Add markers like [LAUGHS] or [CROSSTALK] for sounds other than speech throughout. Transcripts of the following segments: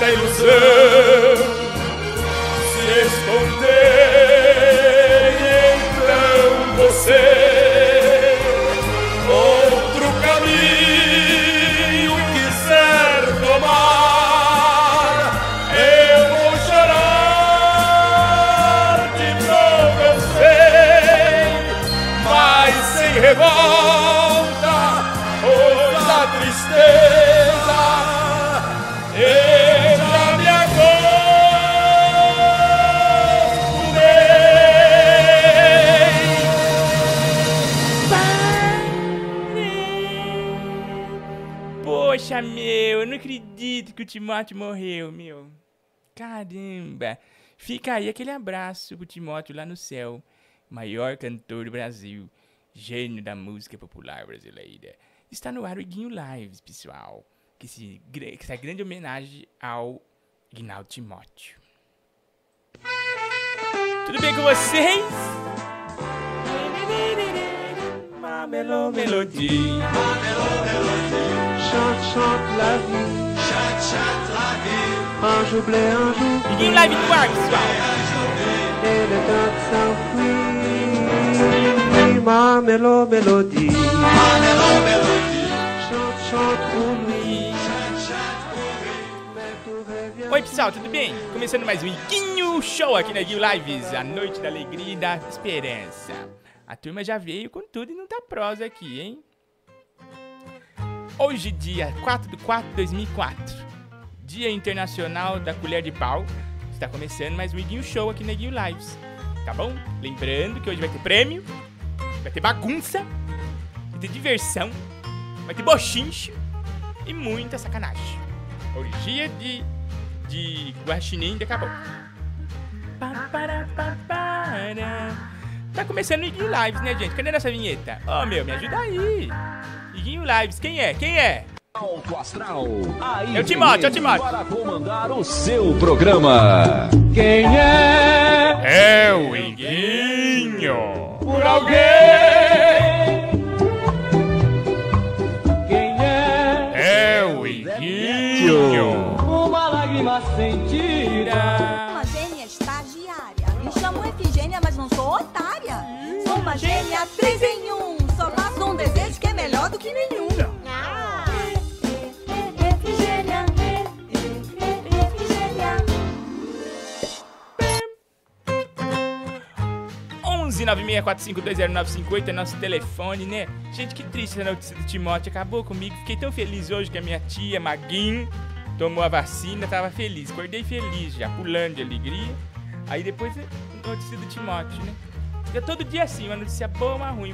tanta ilusão se esconder. Que o Timóteo morreu, meu. Caramba. Fica aí aquele abraço pro Timóteo lá no céu. Maior cantor do Brasil. Gênio da música popular brasileira. Está no ar o Iguinho Lives, pessoal. Que se, que essa grande homenagem ao Ignaldo Timóteo. Tudo bem com vocês? Mamelo Melody. Chante, chante la. Chante, chante la vie. Un joublet, un jour. Iguinho Live no ar, pessoal. Et le temps s'enfuit. Ma mélo, mélodie. Ma mélo, mélodie. Chante, chante pour lui. Oi, pessoal, tudo bem? Começando mais um Iguinho Show aqui na Guil Lives, a noite da alegria e da esperança. A turma já veio com tudo e não tá prosa aqui, hein? Hoje, dia 4 de 4 de 2004, Dia Internacional da Colher de Pau, está começando mais um Iguinho Show aqui na Guil Lives, tá bom? Lembrando que hoje vai ter prêmio, vai ter bagunça, vai ter diversão, vai ter bochincho e muita sacanagem. Orgia de de guaxinim de acabou. Tá começando o Iguinho Lives, né, gente? Cadê nossa vinheta? Ô, meu, me ajuda aí. Iguinho Lives, quem é? Quem é? Alto Astral. Aí É o Timóteo, é o vem Timóteo. Para comandar o seu programa. Quem é? É o Iguinho. Por alguém. Quem é? É o Iguinho. Uma lágrima sentida. uma gênia estagiária. Me chamo Efigênia, mas não sou otária. Sou uma gênia três em um. Só faço um desejo que é melhor do que nenhum. 11 964520958 é nosso telefone, né? Gente, que triste essa notícia do Timóteo. Acabou comigo. Fiquei tão feliz hoje que a minha tia, Maguinho, tomou a vacina. Tava feliz. Acordei feliz já, pulando de alegria. Aí depois a notícia do Timóteo, né? Fica todo dia assim, uma notícia boa, uma ruim.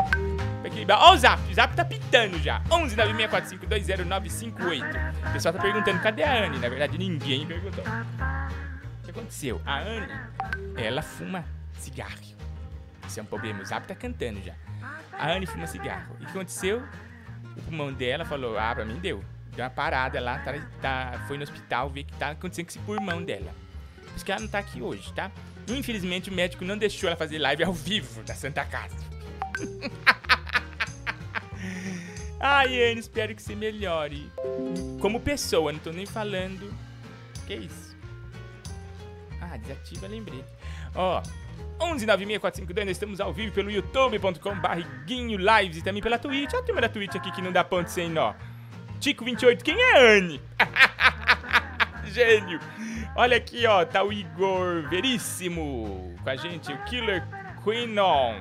Pra equilibrar. O Zap, o Zap tá pitando já. 11 964520958. O pessoal tá perguntando, cadê a Anne? Na verdade, ninguém perguntou. O que aconteceu? A Anne, ela fuma cigarro. Isso é um problema. O Zap tá cantando já. A Anne fuma cigarro. E o que aconteceu? O pulmão dela falou: Ah, pra mim deu. Deu uma parada lá, tá, tá- foi no hospital ver o que tá acontecendo com esse pulmão dela. Por isso que ela não tá aqui hoje, tá? Infelizmente o médico não deixou ela fazer live ao vivo da Santa Casa. [LAUGHS] Ai, Anne, espero que você melhore. Como pessoa, não tô nem falando. Que isso? Ah, desativa, lembrei. Ó, 11 96452, nós estamos ao vivo pelo youtube.com.br Guinho Lives e também pela Twitch. Olha a turma da Twitch aqui que não dá ponto sem nó. Tico28, quem é Anne? [LAUGHS] Gênio. Olha aqui, ó, tá o Igor Veríssimo com a gente, o Killer Queenon.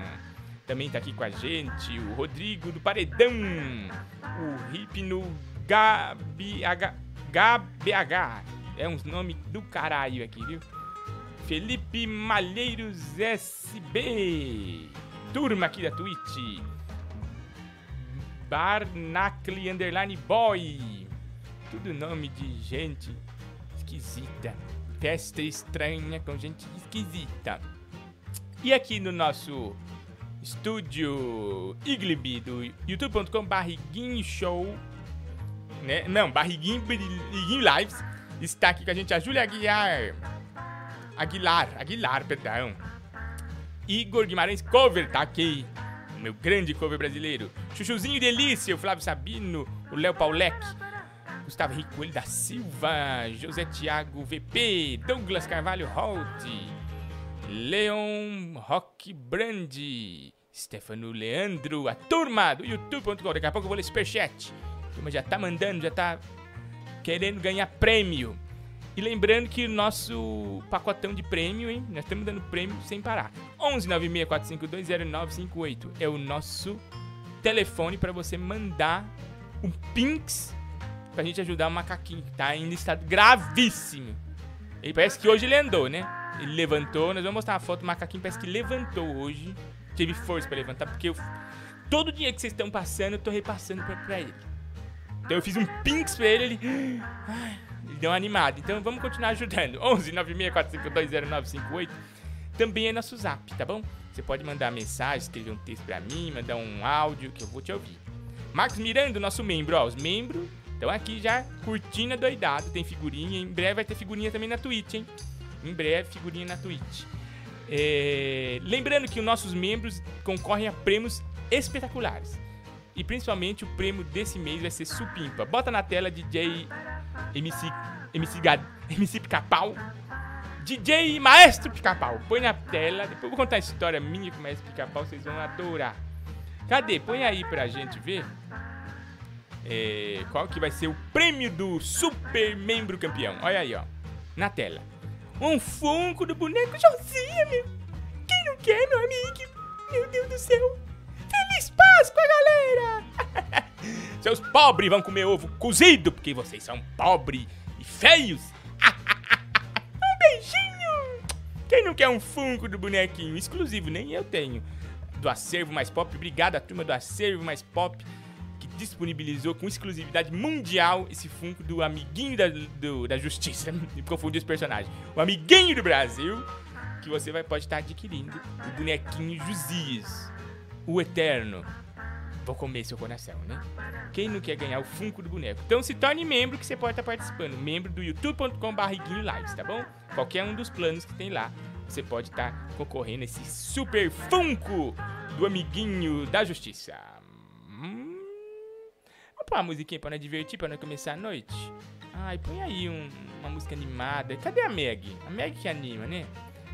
Também tá aqui com a gente o Rodrigo do Paredão, o Hipno GBH, GBH. É uns nomes do caralho aqui, viu? Felipe Malheiros SB. Turma aqui da Twitch. Barnacle Underline Boy. Tudo nome de gente esquisita. Festa estranha com gente esquisita. E aqui no nosso estúdio Igleby do youtube.com barriguinho show né? Não, barriguinho, barriguinho lives está aqui com a gente a Júlia Aguiar Aguilar, Aguilar, perdão Igor Guimarães Cover tá aqui o meu grande cover brasileiro Chuchuzinho Delícia, o Flávio Sabino o Léo Paulec Gustavo Henrique da Silva, José Thiago VP, Douglas Carvalho Holt, Leon Rock Brandi, Stefano Leandro, a turma do youtube.com. Daqui a pouco eu vou ler superchat. A turma já tá mandando, já tá querendo ganhar prêmio. E lembrando que o nosso pacotão de prêmio, hein? Nós estamos dando prêmio sem parar. 11 964520958 é o nosso telefone para você mandar um pinks pra gente ajudar o macaquinho que tá em estado gravíssimo. Ele parece que hoje ele andou, né? Ele levantou, nós vamos mostrar uma foto, o macaquinho parece que levantou hoje. Teve força pra levantar, porque eu, todo dinheiro que vocês estão passando, eu tô repassando pra, pra ele. Então eu fiz um pinks pra ele, ele. Ai, ele deu uma animada. Então vamos continuar ajudando. [LAUGHS] 11 964520958 também é nosso zap, tá bom? Você pode mandar mensagem, escrever um texto pra mim, mandar um áudio que eu vou te ouvir. Marcos Miranda, nosso membro, ó, os membros estão aqui já curtindo doidado, tem figurinha, em breve vai ter figurinha também na Twitch, hein? Em breve, figurinha na Twitch. É, Lembrando que os nossos membros concorrem a prêmios espetaculares. E principalmente o prêmio desse mês vai ser Supimpa. Bota na tela DJ MC, MC, Gad, MC Pica-Pau. DJ Maestro Pica-Pau. Põe na tela. Depois eu vou contar a história minha com o Maestro Pica-Pau. Vocês vão adorar. Cadê? Põe aí pra gente ver. É, qual que vai ser o prêmio do Super Membro Campeão. Olha aí, ó. Na tela. Um funko do boneco Josinha, meu. Quem não quer, meu amigo? Meu Deus do céu. Feliz Páscoa, galera! [LAUGHS] Seus pobres vão comer ovo cozido, porque vocês são pobres e feios. [LAUGHS] um beijinho! Quem não quer um funko do bonequinho exclusivo? Nem eu tenho. Do Acervo Mais Pop. Obrigado à turma do Acervo Mais Pop que disponibilizou com exclusividade mundial esse funko do amiguinho da, do- da justiça. [LAUGHS] Me confundi os personagens. O amiguinho do Brasil, que você vai, pode estar adquirindo. O bonequinho Josias, o Eterno. Vou comer seu coração, né? Quem não quer ganhar o funko do boneco? Então se torne membro que você pode estar participando. Membro do youtube.com.br Lives, tá bom? Qualquer um dos planos que tem lá, você pode estar concorrendo a esse super funko do amiguinho da justiça. Hum, Vamos pôr uma musiquinha pra nós divertir, pra nós começar a noite? Ai, põe aí um- uma música animada. Cadê a Meg? A Meg que anima, né?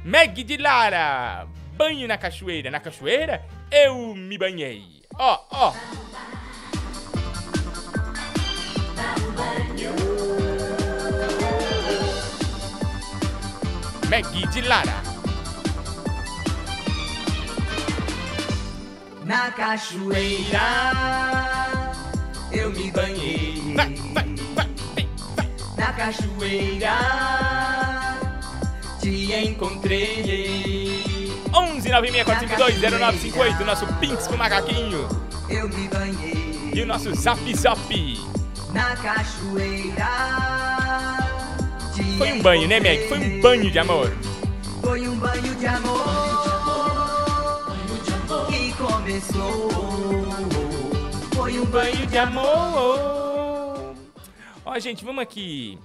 Meg de Lara! Banho na cachoeira. Na cachoeira, eu me banhei. Ó, ó. Meg de Lara. Na cachoeira eu me banhei. Vai, vai, vai. Na cachoeira te encontrei. 11 964520958, nosso Pinks com macaquinho. Eu me banhei. E o nosso Zap Zap. Na cachoeira Foi um banho, né, Meg? Foi um banho de amor. Foi um banho de amor que começou. Foi um Banho de amor. Ó, gente, vamos aqui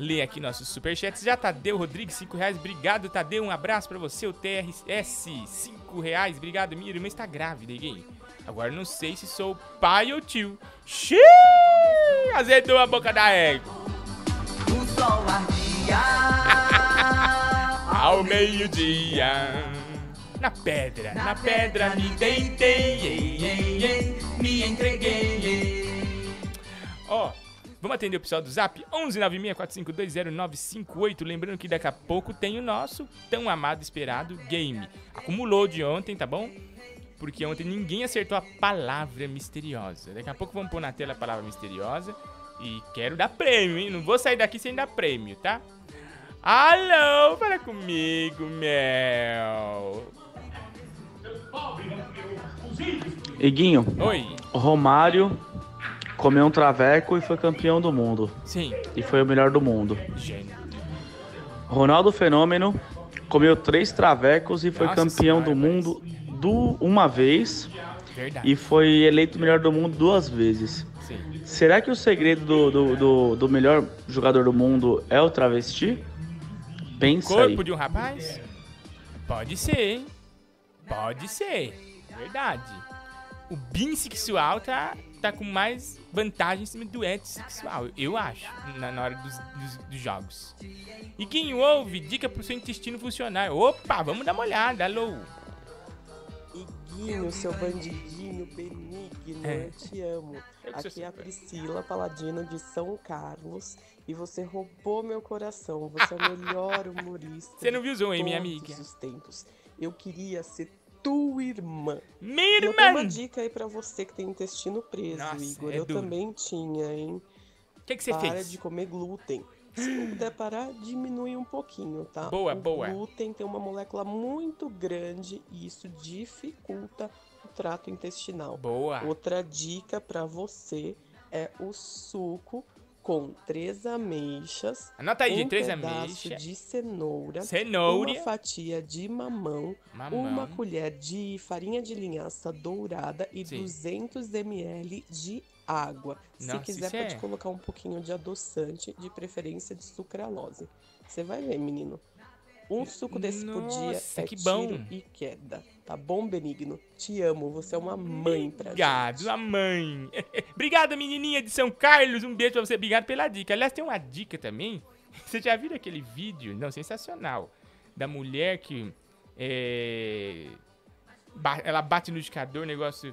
ler aqui nossos superchats. Já Tadeu Rodrigues, 5 reais. Obrigado, Tadeu. Um abraço pra você. O TRS, 5 reais. Obrigado, minha irmã está grávida, gay. Agora não sei se sou pai ou tio. Xiii! Azedou a boca da égua. O sol ardia Ao meio-dia. Na pedra, na pedra me deitei. ei, ei, ei. me entreguei. ei. Ó, vamos atender o pessoal do Zap? 11 964520958. Lembrando que daqui a pouco tem o nosso tão amado esperado game. Acumulou de ontem, tá bom? Porque ontem ninguém acertou a palavra misteriosa. Daqui a pouco vamos pôr na tela a palavra misteriosa. E quero dar prêmio, hein? Não vou sair daqui sem dar prêmio, tá? Alô, fala comigo, Mel. Iguinho, Oi, Romário comeu um traveco e foi campeão do mundo. sim, E foi o melhor do mundo. gênio. Ronaldo Fenômeno comeu três travecos e foi Nossa campeão senhora, do mundo do, uma vez Verdade. e foi eleito o melhor do mundo duas vezes. Sim. Será que o segredo do, do, do, do melhor jogador do mundo é o travesti? Pensa aí. Corpo de um rapaz? Pode ser, hein? Pode ser. Verdade. O bissexual tá tá com mais vantagem em cima do ente sexual, eu acho, na, na hora dos, dos, dos jogos. E quem ouve, dica pro seu intestino funcionar. Opa, vamos dar uma olhada, alô. Iguinho, seu bandidinho benigno, É. eu te amo. Eu que sou Aqui é a. Priscila Paladino de São Carlos e você roubou meu coração. Você é o melhor [LAUGHS] humorista. Você não viu o Zoom, hein, de minha amiga? os tempos. Eu queria ser tua irmã. Minha E eu tenho uma irmã! dica aí pra você que tem intestino preso, Nossa, Igor. é eu duro. também tinha, hein? O que, que você Para fez? de comer glúten. Se não puder parar, diminui um pouquinho, tá? Boa, o boa. glúten tem uma molécula muito grande e isso dificulta o trato intestinal. Boa. Outra dica pra você é o suco com três ameixas, Anota aí, um três pedaço ameixas, de cenoura, cenoura, uma fatia de mamão, mamão. uma colher de farinha de linhaça dourada e Sim. 200 ml de água. Nossa, Se quiser, pode é- colocar um pouquinho de adoçante, de preferência de sucralose. Você vai ver, menino. Um suco desse por dia Nossa, é que tiro bom. e queda. Tá bom, Benigno? Te amo, você é uma mãe pra Obrigado, gente. a mãe. [LAUGHS] Obrigado, menininha de São Carlos. Um beijo pra você. Obrigado pela dica. Aliás, tem uma dica também. [LAUGHS] Você já viu aquele vídeo? Não, sensacional. Da mulher que. é, ela bate no indicador, negócio.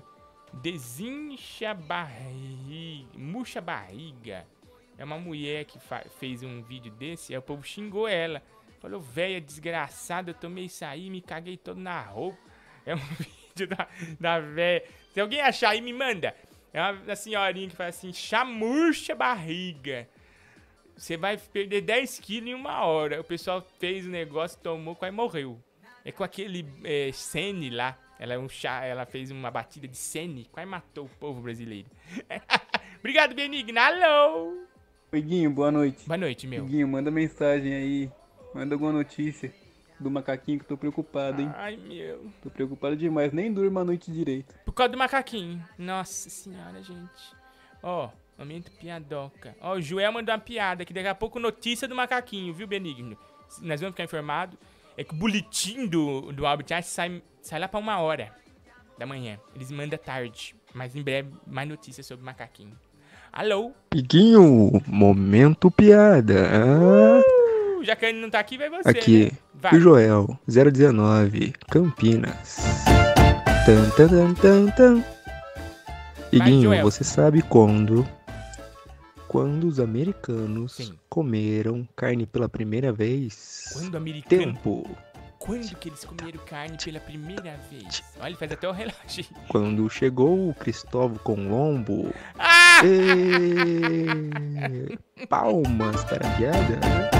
Desincha barriga. Murcha barriga. É uma mulher que fez um vídeo desse. Aí o povo xingou ela. Falou, véia desgraçada, eu tomei isso aí, me caguei todo na roupa. É um [LAUGHS] vídeo da, da véia. Se alguém achar aí, me manda. É uma, uma senhorinha que fala assim, chamurcha barriga. Você vai perder 10 quilos em uma hora. O pessoal fez o negócio, tomou, quase morreu. É com aquele é, Sene lá. Ela, é um chá, ela fez uma batida de Sene, quase matou o povo brasileiro. [LAUGHS] Obrigado, Benigna. Alô! Iguinho, boa noite. Boa noite, meu. Iguinho, manda mensagem aí. Manda alguma notícia do macaquinho que eu tô preocupado, hein? Ai, meu. Tô preocupado demais, nem durmo a noite direito. Por causa do macaquinho. Nossa senhora, gente. Ó, momento piadoca. Ó, o Joel mandou uma piada aqui. Daqui a pouco notícia do macaquinho, viu, Benigno? Nós vamos ficar informados. É que o boletim do, do Albert Einstein sai, sai lá pra uma hora da manhã. Eles mandam tarde. Mas em breve, mais notícias sobre o macaquinho. Alô? Iguinho, momento piada. Ah, Uh, já que ele não tá aqui, vai você, aqui, né? Vai. o Joel, 019, Campinas. Tan, tan, tan, tan, tan. Iguinho, Joel. você sabe quando? Quando os americanos Sim. comeram carne pela primeira vez? Quando o americano... Tempo. Quando que eles comeram carne pela primeira vez? Olha, ele faz até o relógio. Quando chegou o Cristóvão Colombo. Ah! E... Palmas para a piada.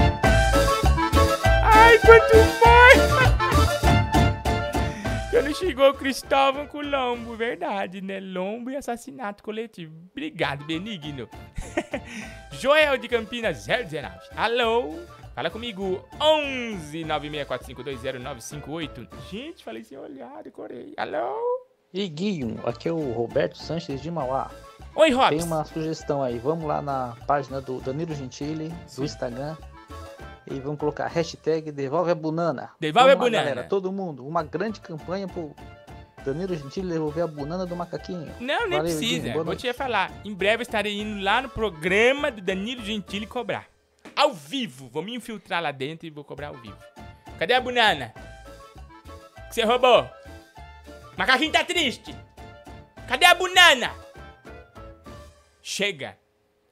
Quanto foi! Quando chegou Cristóvão Colombo, verdade, né? Lombo e assassinato coletivo. Obrigado, Benigno. [LAUGHS] Joel de Campinas 019. Alô? Fala comigo, 11 964520958. Gente, falei sem olhar, decorei. Alô? Iguinho, aqui é o Roberto Sanches de Mauá. Oi, Tem Robson. uma sugestão aí, vamos lá na página do Danilo Gentili, do Instagram, e vamos colocar hashtag Devolve a Bunana. Devolve a Vamos lá, Bunana. Galera, todo mundo, uma grande campanha pro Danilo Gentili devolver a Bunana do macaquinho. Não, nem Valeu, precisa. Vou te falar. Em breve eu estarei indo lá no programa do Danilo Gentili cobrar. Ao vivo. Vou me infiltrar lá dentro e vou cobrar ao vivo. Cadê a banana? Que você roubou? Macaquinho tá triste. Cadê a banana? Chega.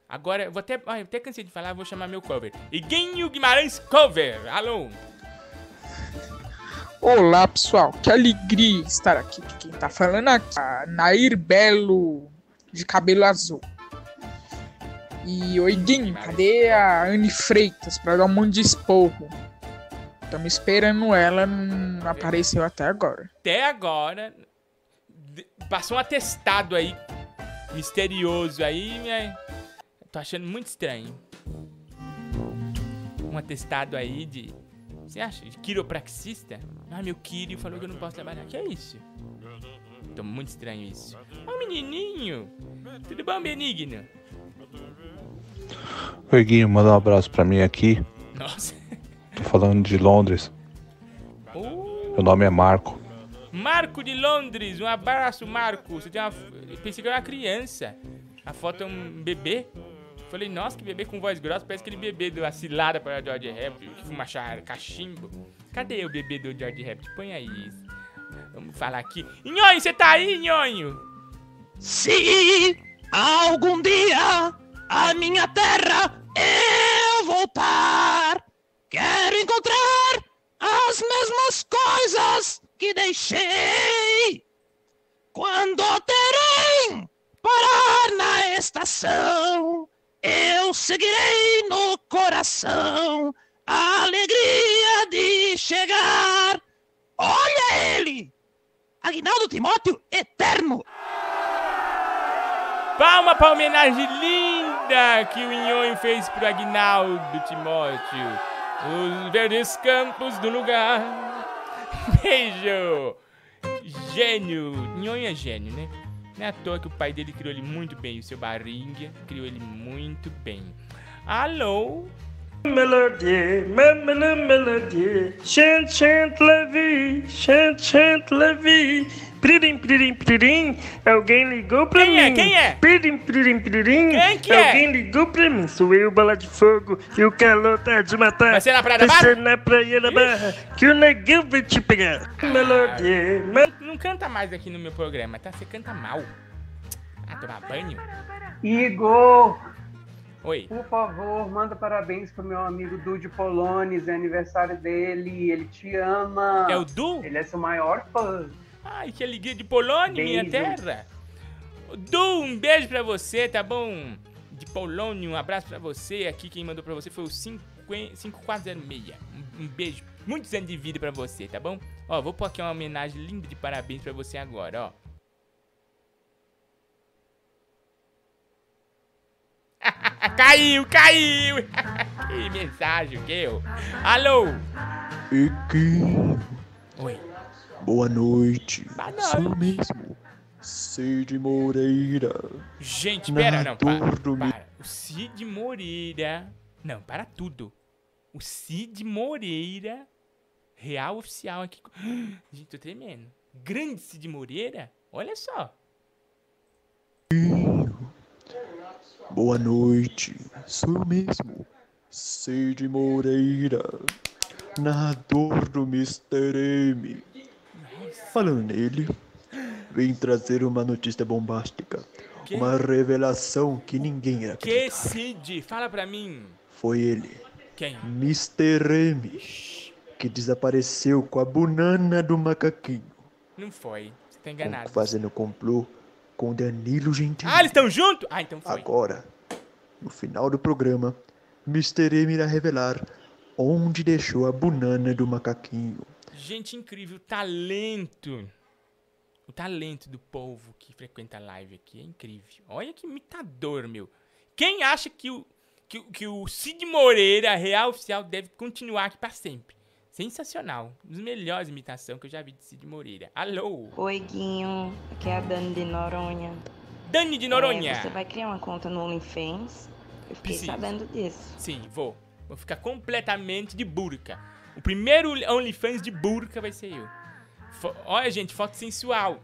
Agora, eu vou até, ah, eu até cansei de falar, vou chamar meu cover. Iguinho Guimarães Cover. Alô? Olá pessoal, que alegria estar aqui. Quem tá falando aqui é Nair Belo, de cabelo azul. E oi Guinho, cadê a Anne Freitas pra dar um monte de esporro? Tamo esperando ela, não apareceu até agora. até agora passou um atestado aí misterioso aí, né? Tô achando muito estranho. Um atestado aí de você acha? De quiropraxista? Ah, meu Quírio falou que eu não posso trabalhar. Que é isso? Tô muito estranho isso. Ó, menininho! Tudo bom, Benigno? Oi, Guinho, manda um abraço pra mim aqui. Nossa. Tô falando de Londres. Uh, Meu nome é Marco. Marco de Londres, um abraço, Marco. Você tem uma. Eu pensei que era uma criança. A foto é um bebê. Falei, nossa, que bebê com voz grossa, parece aquele bebê do Acilada para George Rabbit, que fuma cachimbo. Cadê o bebê do George Rabbit? Põe aí isso. Vamos falar aqui. Nhonho, você tá aí, Nhonho? Se algum dia a minha terra eu voltar, quero encontrar as mesmas coisas que deixei. Quando terem parar na estação, eu seguirei no coração a alegria de chegar. Olha ele! Aguinaldo Timóteo Eterno! Palma pra homenagem linda que o Nhonho fez pro Agnaldo Timóteo. Os verdes campos do lugar. [LAUGHS] Beijo! Gênio! Nhonho é gênio, né? Não é à toa que o pai dele criou ele muito bem. O seu Barringa criou ele muito bem. Alô? Melodie, me- me- melodie, chant, chant, la vie, chant, chant, la vie. Pririm, pririm, pririm, alguém ligou pra Quem mim. é? Quem é? Pririm, pririm, pririm, Quem que é? alguém ligou pra mim. Sou eu, bola de fogo, e o calor tá de matar. Vai ser na Praia da Vai Barra? ser na Praia da Barra, que o negão vai te pegar. Melodie, me- Não, não canta mais aqui no meu programa, tá? Você canta mal. Ah, tomar banho? Igor, Oi. por favor, manda parabéns pro meu amigo Dude Polones, é aniversário dele, ele te ama. É o Du? Ele é seu maior fã. Ai, que alegria de Polônia, minha terra. Du, um beijo pra você, tá bom? De Polônia, um abraço pra você. Aqui quem mandou pra você foi o 50 5406. Um, um beijo, muitos anos de vida pra você, tá bom? Ó, vou pôr aqui uma homenagem linda de parabéns pra você agora, ó. [LAUGHS] caiu, caiu! [LAUGHS] que mensagem, que eu? Alô? Equinho, Oi. boa noite. Boa Sou noite. mesmo. Cid Moreira. Gente, pera, não, para, para. O Cid Moreira. Não, para tudo. O Cid Moreira, real oficial aqui. [GASPS] Gente, tô tremendo. Grande Cid Moreira? Olha só. Boa noite. Sou eu mesmo. Cid Moreira. Narrador do Mr. M. Falando nele, vem trazer uma notícia bombástica. Que? Uma revelação que ninguém era. Que Cid? Fala pra mim. Foi ele, Quem? Mr. M, que desapareceu com a banana do macaquinho, Não foi. Você tá enganado. fazendo complô com Danilo Gentili. Ah, eles estão juntos? Ah, então foi. Agora, no final do programa, Mr. M irá revelar onde deixou a banana do macaquinho. Gente incrível, talento. O talento do povo que frequenta a live aqui é incrível. Olha que imitador, meu. Quem acha que o, que, que o Cid Moreira, real oficial, deve continuar aqui pra sempre? Sensacional. Um dos melhores imitações que eu já vi de Cid Moreira. Alô? Oi, Guinho. Aqui é a Dani de Noronha. Dani de Noronha. É, você vai criar uma conta no OnlyFans? Eu fiquei Preciso. sabendo disso. Sim, vou. Vou ficar completamente de burca. O primeiro OnlyFans de burca vai ser eu. Fo- Olha, gente, foto sensual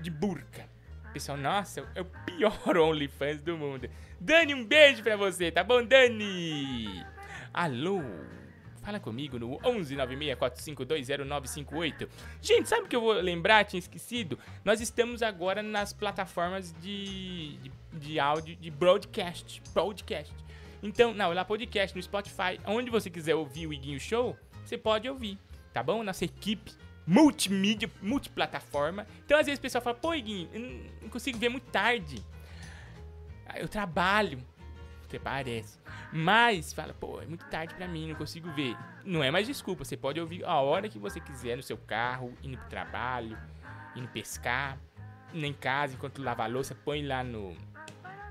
de burca. Pessoal, nossa, é o pior [LAUGHS] OnlyFans do mundo. Dani, um beijo pra você, tá bom, Dani? Alô? Fala comigo no 11 964520958. Gente, sabe o que eu vou lembrar? Tinha esquecido. Nós estamos agora nas plataformas de, de, de áudio, de broadcast. Podcast. Então, não, lá podcast no Spotify. Onde você quiser ouvir o Iguinho Show, você pode ouvir, tá bom? Nossa equipe multimídia, multiplataforma. Então, às vezes o pessoal fala, pô, Iguinho, eu não- não consigo ver muito tarde. Ah, Eu trabalho. Até parece. Mas, fala, pô, é muito tarde pra mim, não consigo ver. Não é mais desculpa, você pode ouvir a hora que você quiser no seu carro, indo pro trabalho, indo pescar, em casa, enquanto lava a louça, põe lá no...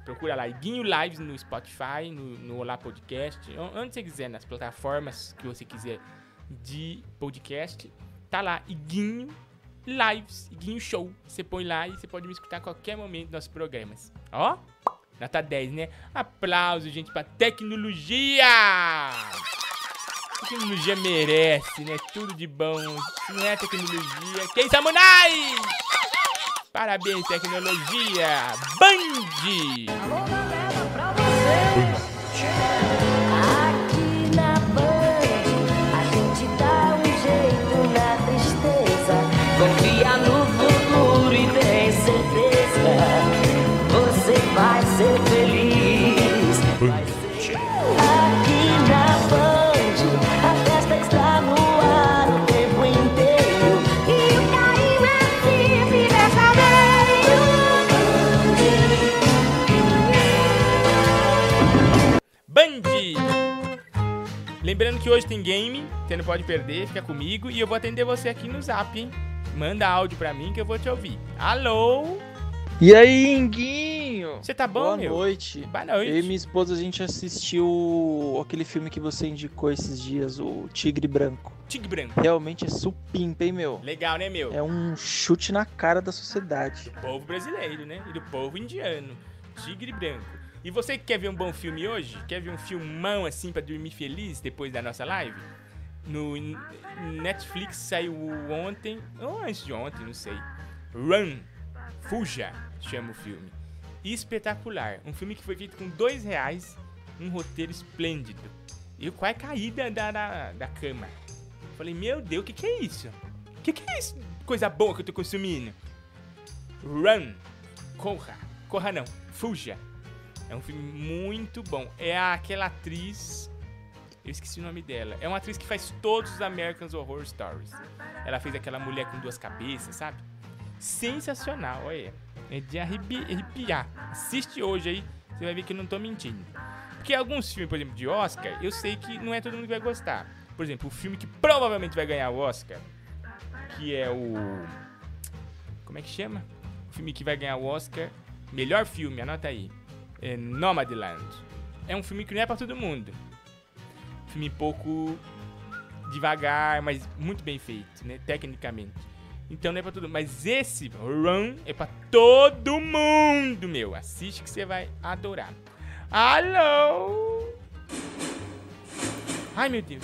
Procura lá, Iguinho Lives no Spotify, no, no Olá Podcast, on- onde você quiser, nas plataformas que você quiser de podcast, tá lá, Iguinho Lives, Iguinho Show. Você põe lá e você pode me escutar a qualquer momento dos nossos programas. Ó, nota 10, né? Aplausos, gente, pra tecnologia! Tecnologia merece, né? Tudo de bom. Se não é tecnologia, quem Samunai? Parabéns, tecnologia! Band! Aqui Lembrando que hoje tem game, você não pode perder, fica comigo e eu vou atender você aqui no zap, hein? Manda áudio pra mim que eu vou te ouvir. Alô? E aí, Inguinho? Você tá bom, Boa meu? noite. Boa noite. Eu e minha esposa, a gente assistiu aquele filme que você indicou esses dias, o Tigre Branco. Tigre Branco. Realmente é supimpa, hein, meu? Legal, né, meu? É um chute na cara da sociedade. Do povo brasileiro, né? E do povo indiano. Tigre Branco. E você que quer ver um bom filme hoje? Quer ver um filmão assim pra dormir feliz depois da nossa live? No Netflix saiu ontem, ou antes de ontem, não sei. Run, Fuja, chama o filme. Espetacular. Um filme que foi feito com dois reais, um roteiro esplêndido. Eu quase caí da, da, da cama. Falei, meu Deus, o que, que é isso? O que, que é isso? Coisa boa que eu tô consumindo. Run, corra. Corra não, fuja. É um filme muito bom. É aquela atriz. Eu esqueci o nome dela. É uma atriz que faz todos os Americans Horror Stories. Ela fez aquela mulher com duas cabeças, sabe? Sensacional, olha. É de arrepi- arrepiar. Assiste hoje aí, você vai ver que eu não tô mentindo. Porque alguns filmes, por exemplo, de Oscar, eu sei que não é todo mundo que vai gostar. Por exemplo, o filme que provavelmente vai ganhar o Oscar, que é o. Como é que chama? O filme que vai ganhar o Oscar. Melhor filme, anota aí. É Nomadland. É um filme que não é pra todo mundo. Filme pouco devagar, mas muito bem feito, né? Tecnicamente. Então não é pra todo mundo. Mas esse Run é pra todo mundo, meu. Assiste que você vai adorar. Alô? Ai, meu Deus.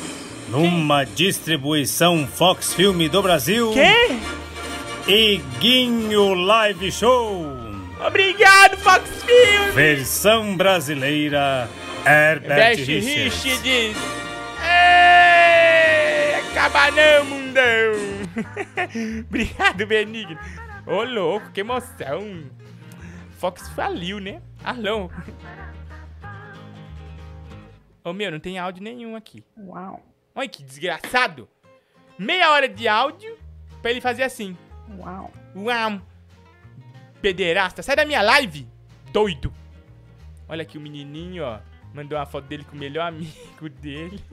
Numa distribuição Fox Filme do Brasil. Quê? Iguinho Live Show. Obrigado, Fox Filme. Versão brasileira Herbert Best Richards. Richards. Ei, acaba não, mundão. [LAUGHS] Obrigado, Benigno. Ô, louco, que emoção. Fox faliu, né? Alô. Ô, meu, não tem áudio nenhum aqui. Uau. Olha que desgraçado. Meia hora de áudio pra ele fazer assim. Uau. Uau. Pederasta, sai da minha live, doido. Olha aqui o menininho, ó. Mandou uma foto dele com o melhor amigo dele.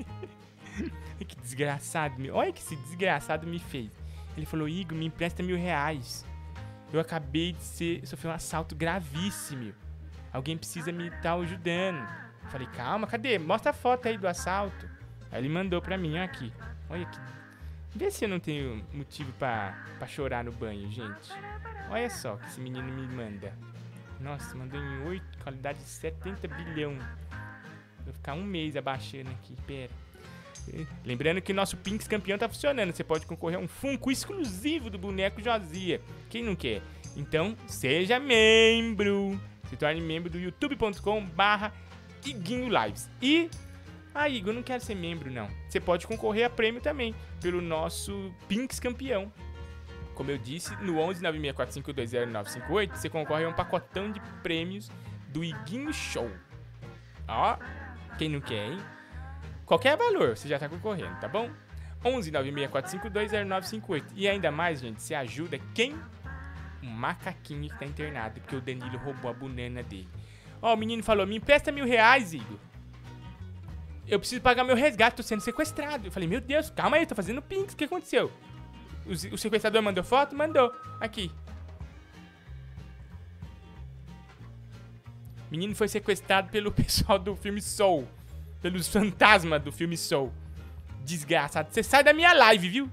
[LAUGHS] que desgraçado. Olha que esse desgraçado me fez. Ele falou, Igor, me empresta mil reais. Eu acabei de ser, sofrer um assalto gravíssimo. Alguém precisa me estar ajudando. Eu falei, calma, cadê? Mostra a foto aí do assalto. Aí ele mandou pra mim, ó, aqui. Olha que Vê se eu não tenho motivo pra, pra chorar no banho, gente. Olha só que esse menino me manda. Nossa, mandou em 8, qualidade de 70 bilhão. Vou ficar um mês abaixando aqui, pera. Lembrando que nosso Pinks campeão tá funcionando. Você pode concorrer a um Funko exclusivo do boneco Josia. Quem não quer? Então, seja membro. Se torne membro do youtube.com barra Iguinho Lives. E ah, Igor, eu não quero ser membro, não. Você pode concorrer a prêmio também, pelo nosso Pinks campeão. Como eu disse, no 11964520958, você concorre a um pacotão de prêmios do Iguinho Show. Ó, quem não quer, hein? Qualquer valor, você já tá concorrendo, tá bom? 11964520958. E ainda mais, gente, você ajuda quem? Um macaquinho que tá internado, porque o Danilo roubou a banana dele. Ó, o menino falou, me empresta mil reais, Igor eu preciso pagar meu resgate, tô sendo sequestrado. Eu falei, meu Deus, calma aí, tô fazendo pinks, o que aconteceu? O, o sequestrador mandou foto? Mandou. Aqui. O menino foi sequestrado pelo [LAUGHS] pessoal do filme Soul. Pelos fantasmas do filme Soul. Desgraçado. Você sai da minha live, viu?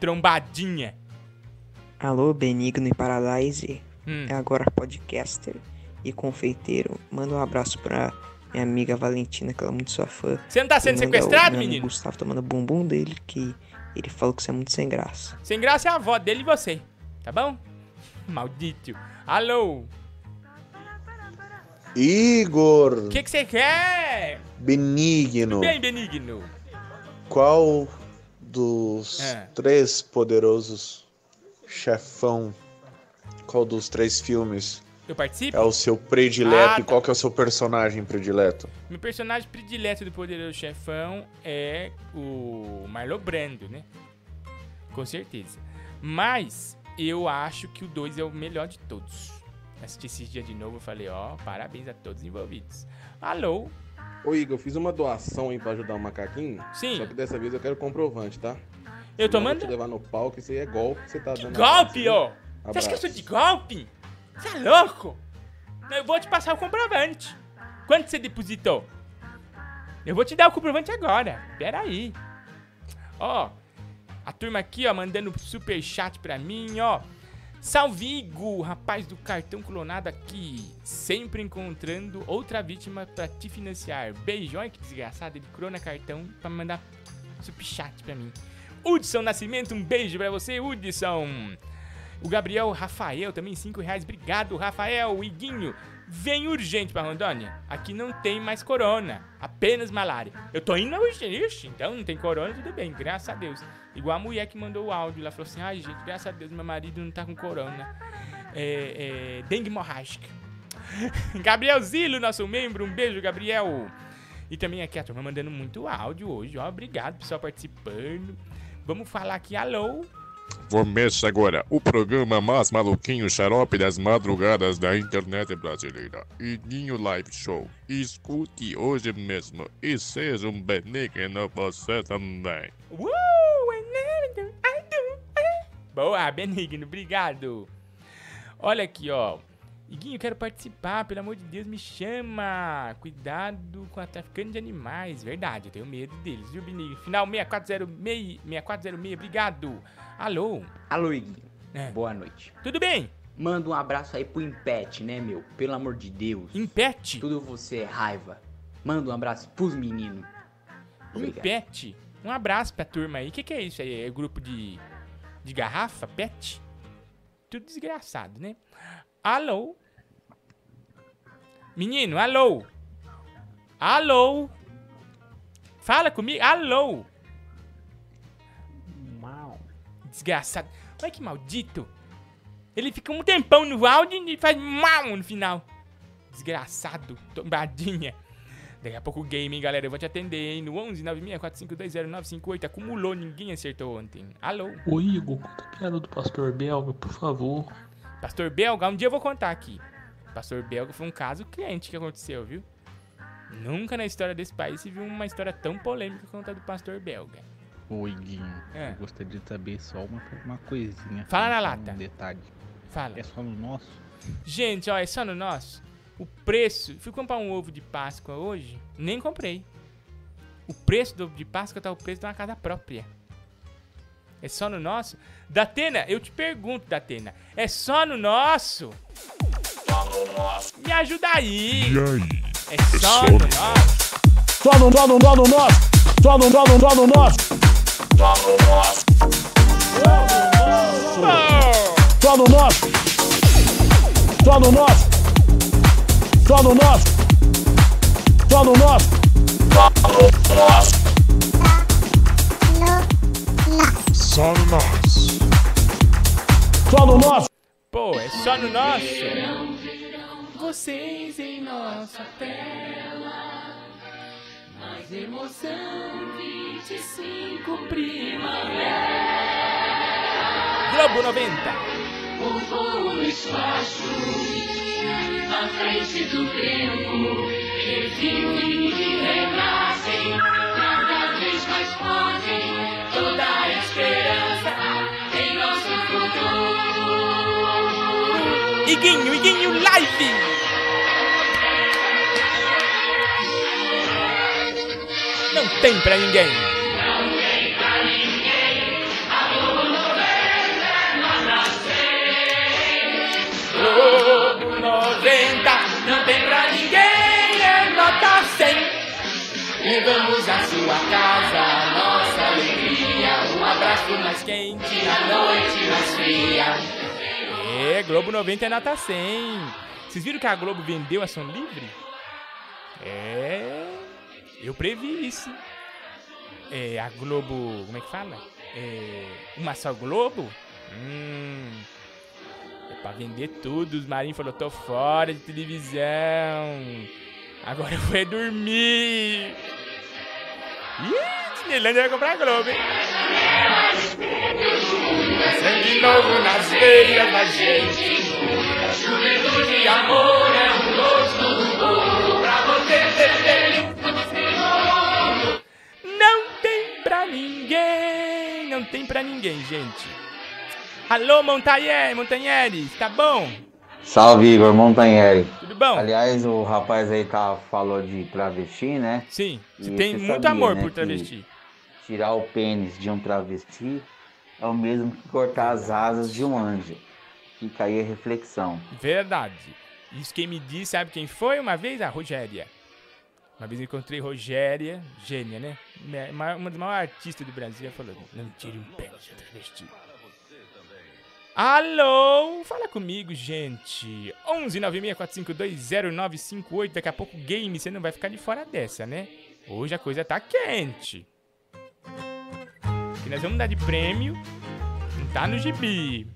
Trombadinha. Alô, Benigno e Paradise. Hum. É agora podcaster e confeiteiro. Manda um abraço pra minha amiga Valentina, que ela é muito sua fã. Você não tá sendo sequestrado, menino? Gustavo tomando bumbum dele, que ele falou que você é muito sem graça. Sem graça é a avó dele e você, tá bom? [LAUGHS] Maldito. Alô? Igor O que que você quer? Benigno, Bem benigno. qual dos É. três poderosos chefão, qual dos três filmes Eu participo? é o seu predileto Ah, e qual que é o seu personagem predileto? Meu personagem predileto do Poderoso Chefão é o Marlon Brando, né? Com certeza. Mas eu acho que o 2 é o melhor de todos. Assisti esses dias de novo, eu falei, ó, parabéns a todos os envolvidos. Alô? Ô Igor, eu fiz uma doação aí pra ajudar o macaquinho. Sim. Só que dessa vez eu quero comprovante, tá? Eu tô mandando- vou te levar no palco, isso aí é golpe que você tá dando. Golpe, ó! Você acha que eu sou de golpe? Você é louco? Eu vou te passar o comprovante. Quanto você depositou? Eu vou te dar o comprovante agora. Pera aí. Ó, a turma aqui, ó, mandando super chat pra mim, ó. Salvigo, rapaz do cartão clonado aqui. Sempre encontrando outra vítima pra te financiar. Beijo, olha que desgraçado. Ele clona cartão pra mandar super chat pra mim. Hudson Nascimento, um beijo pra você, Hudson. O Gabriel Rafael também, 5 reais. Obrigado, Rafael. Iguinho, vem urgente pra Rondônia. Aqui não tem mais corona, apenas malária. Eu tô indo urgente, então não tem corona, tudo bem, graças a Deus. Igual a mulher que mandou o áudio lá, falou assim, ai gente, graças a Deus, meu marido não tá com corona. É, é dengue hemorrágica. [LAUGHS] Gabriel Zilo, nosso membro, um beijo, Gabriel. E também aqui a turma mandando muito áudio hoje, ó. Obrigado, pessoal participando. Vamos falar aqui, alô. Começa agora o programa mais maluquinho xarope das madrugadas da internet brasileira. Iguinho Live Show. Escute hoje mesmo e seja um benigno você também. Uh, Boa, Benigno, obrigado. Olha aqui, ó. Iguinho, quero participar, pelo amor de Deus, me chama. Cuidado com a traficante de animais. Verdade, eu tenho medo deles, viu, Benigno? Final 6406, 6406, obrigado. Alô? Alô, Iguinho. É. Boa noite. Tudo bem? Manda um abraço aí pro Impet, né, meu? Pelo amor de Deus. Impet? Tudo você é raiva. Manda um abraço pros meninos. Obrigado. Um abraço pra turma aí. O que, que é isso aí? É grupo de, de garrafa? Pet? Tudo desgraçado, né? Alô? Menino, alô? Alô? Fala comigo. Alô? Mal. Desgraçado. Olha que maldito. Ele fica um tempão no áudio e faz mal no final. Desgraçado. Tombadinha. Daqui a pouco o game, hein, galera. Eu vou te atender, hein? No 11 964520958. Acumulou, ninguém acertou ontem. Alô? Ô Igor, conta a piada do pastor belga, por favor. Pastor Belga, um dia eu vou contar aqui. Pastor Belga foi um caso cliente que aconteceu, viu? Nunca na história desse país se viu uma história tão polêmica quanto a do Pastor Belga. Ô, Iguinho, É. eu gostaria de saber só uma, uma coisinha. Fala na lata. Um detalhe. Fala. É só no nosso? Gente, ó, é só no nosso. O preço. Fui comprar um ovo de Páscoa hoje, nem comprei. O preço do ovo de Páscoa tá o preço de uma casa própria. É só no nosso? Datena, eu te pergunto, Datena. É só no nosso? Me ajuda aí. E aí? É só no nosso? Só no, só no, só no nosso. Só no, só no, só no nosso. Só no nosso. Só no nosso. Só no nosso. Só no nosso. Só no nosso. Só no nosso. Pô, é só no nosso? Vocês em nossa tela. Mais emoção 25 primavera. Globo 90. O fogo no espaço, à frente do tempo, revivem e renascem, cada vez mais forte, toda a esperança em nosso futuro. Iguinho, Iguinho Live. Não tem pra ninguém. A Globo 90 nota 100. Globo 90, não tem pra ninguém, é nota Levamos à sua casa a nossa alegria. Um abraço mais quente na noite mais fria. É, Globo 90 é nota 100. Vocês viram que a Globo vendeu a Som Livre? É. Eu previ isso. É, a Globo. Como é que fala? É, uma só Globo? Hum. É pra vender tudo. Os Marinhos falou: tô fora de televisão. Agora eu vou é dormir. Ih, Disneylandia vai comprar a Globo, hein? Sangue novo nas veias da gente. Juventude e amor é um gosto pra ninguém, não tem pra ninguém, gente. Alô, Montanheri, Montanheri, tá bom? Salve Igor Montanheri. Tudo bom? Aliás, o rapaz aí tá, falou de travesti, né? Sim, você E tem você muito sabia, amor né, por travesti. Tirar o pênis de um travesti é o mesmo que cortar as asas de um anjo. Fica aí a reflexão. Verdade. Isso quem me disse, sabe quem foi uma vez? A Rogéria. Uma vez encontrei Rogéria, gênia, né? Uma das maiores artistas do Brasil. Ela falou: Não tire um pé de travesti. Alô? Fala comigo, gente. 11 964520958. Daqui a pouco, game, você não vai ficar de fora dessa, né? Hoje a coisa tá quente. E nós vamos dar de prêmio. Não tá no gibi.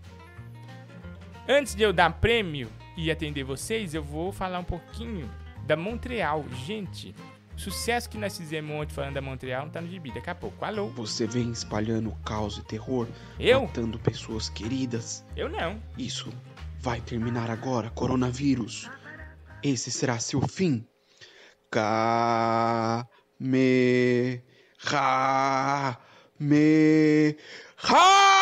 Antes de eu dar prêmio e atender vocês, eu vou falar um pouquinho da Montreal. Gente, sucesso que nós fizemos ontem falando da Montreal não tá no gibi. Daqui a pouco. Alô? Você vem espalhando caos e terror, Eu? matando pessoas queridas. Eu não. Isso vai terminar agora, coronavírus. Esse será seu fim. Ka me ra me ra.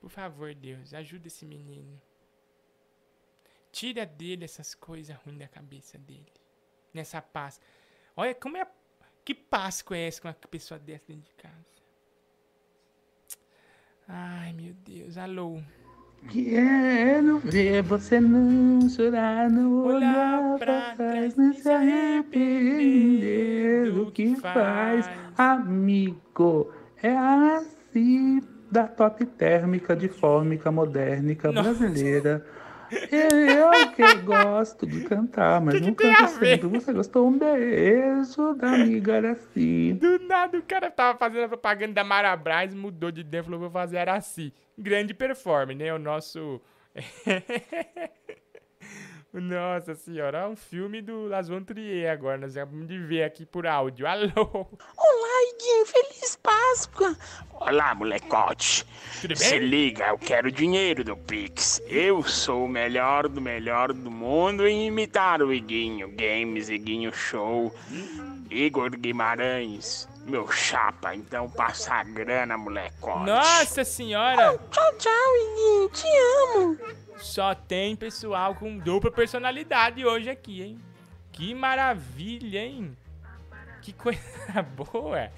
Por favor, Deus, ajuda esse menino. Tira dele essas coisas ruins da cabeça dele. Nessa paz. Olha como é. Que Páscoa é essa com uma pessoa dessa dentro de casa? Ai, meu Deus. Alô? Quero ver você não chorar, não olhar pra trás, não se arrepender do que faz, amigo. É assim da top térmica de fórmica modernica brasileira. Eu que gosto de cantar, mas não tem a canto sempre. Você gostou? Um beijo da amiga Araci. Do nada o cara tava fazendo a propaganda da Marabras, mudou de ideia e falou: vou fazer Araci. Grande performance, né? O nosso. [LAUGHS] Nossa senhora, é um filme do Las Von Trier agora. Nós vamos de ver aqui por áudio. Alô? Olá, Iguinho, feliz Páscoa! Olá, molecote. Tudo Se bem? liga, eu quero dinheiro do Pix. Eu sou o melhor do melhor do mundo em imitar o Iguinho. Games, Iguinho Show. Igor Guimarães, meu chapa. Então passa a grana, molecote. Nossa senhora! Tchau, tchau, Iguinho. Te amo. Só tem pessoal com dupla personalidade hoje aqui, hein? Que maravilha, hein? Que coisa [LAUGHS] boa!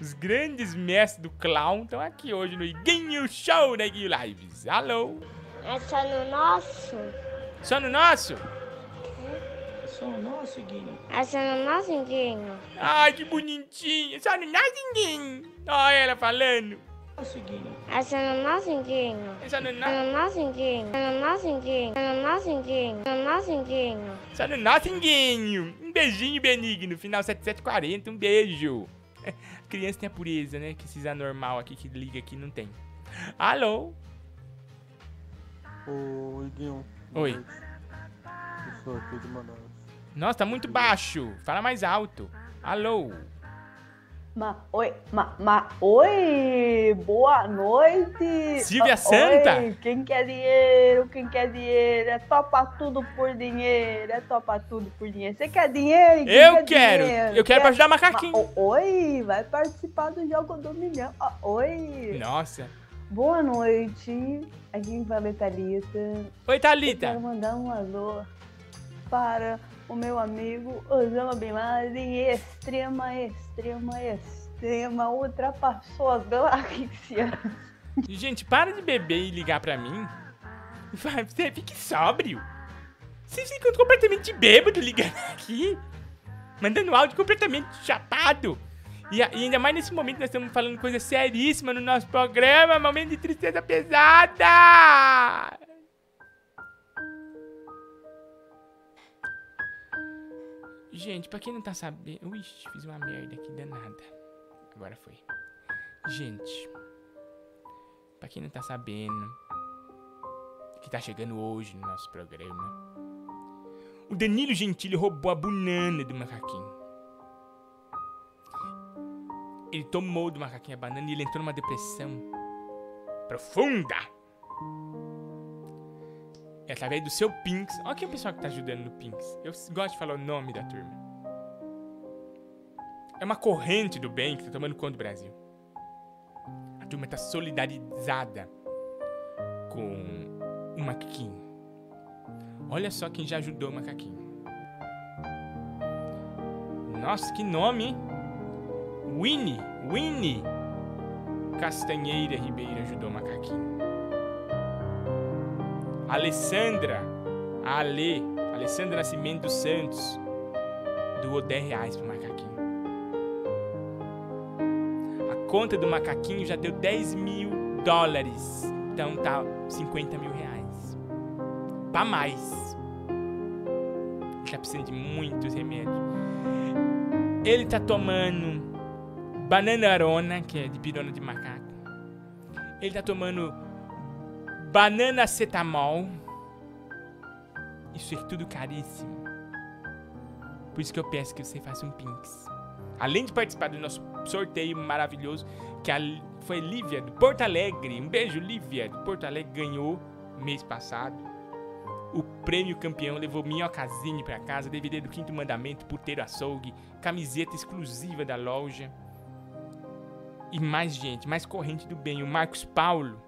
Os grandes mestres do clown estão aqui hoje no Iguinho Show da Iguinho Lives. Alô? É só no nosso? Só no nosso? Só o nosso, Iguinho. É só no nosso, Iguinho? Ai, que bonitinho! Só no nosso Iguinho! Olha ela falando. É? É É? É? É? É nosso, Iguinho? Só no nosso Iguinho! Um beijinho, Benigno. Final 7740, um beijo. [LAUGHS] Criança tem a pureza, né? Que esses anormal aqui que liga aqui não tem. Alô? Iguinho. Oi. Eu sou aqui de Manaus. Nossa, tá muito baixo. Fala mais alto. Alô? Ma, oi, ma, ma, oi, boa noite. Silvia Ah, Santa? Oi, quem quer dinheiro, quem quer dinheiro, é topa tudo por dinheiro, é topa tudo por dinheiro. Você quer dinheiro? Quem Eu quer quero, dinheiro? eu quero Quer- ajudar macaquinho. Ma- oi, vai participar do jogo do milhão. Ah, oi. Nossa. Boa noite, aqui fala é Thalita. Oi, Thalita. Eu quero mandar um alô para o meu amigo Osama Bin Laden, extrema, extrema, extrema, ultrapassou as galáxias. [LAUGHS] Gente, para de beber e ligar pra mim. Vai, fique sóbrio. Vocês ficam completamente bêbados ligando aqui. Mandando áudio completamente chapado. E ainda mais nesse momento nós estamos falando coisa seríssima no nosso programa. Momento de tristeza pesada. Gente, pra quem não tá sabendo. Ui, fiz uma merda aqui danada. Agora foi. Gente, pra quem não tá sabendo, que tá chegando hoje no nosso programa, o Danilo Gentili roubou a banana do macaquinho. Ele tomou do macaquinho a banana e ele entrou numa depressão profunda. É através do seu Pinks. Olha quem é o pessoal que tá ajudando no Pinks. Eu gosto de falar o nome da turma. É uma corrente do bem que tá tomando conta do Brasil. A turma tá solidarizada com o macaquinho. Olha só quem já ajudou o macaquinho. Nossa, que nome? Winnie, Winnie Castanheira Ribeiro ajudou o macaquinho. Alessandra, a Ale, Alessandra Nascimento dos Santos, doou 10 reais pro macaquinho. A conta do macaquinho já deu 10 mil dólares. Então tá 50 mil reais. Pra mais. Ele tá precisando de muitos remédios. Ele tá tomando bananarona, que é de pirona de macaco. Ele tá tomando banana acetamol. Isso é tudo caríssimo. Por isso que eu peço que você faça um Pinks. Além de participar do nosso sorteio maravilhoso, que a, foi Lívia do Porto Alegre. Um beijo, Lívia do Porto Alegre ganhou mês passado. O prêmio campeão levou minhocazine pra casa, DVD do Quinto Mandamento, puteiro açougue, camiseta exclusiva da loja. E mais gente, mais corrente do bem. O Marcos Paulo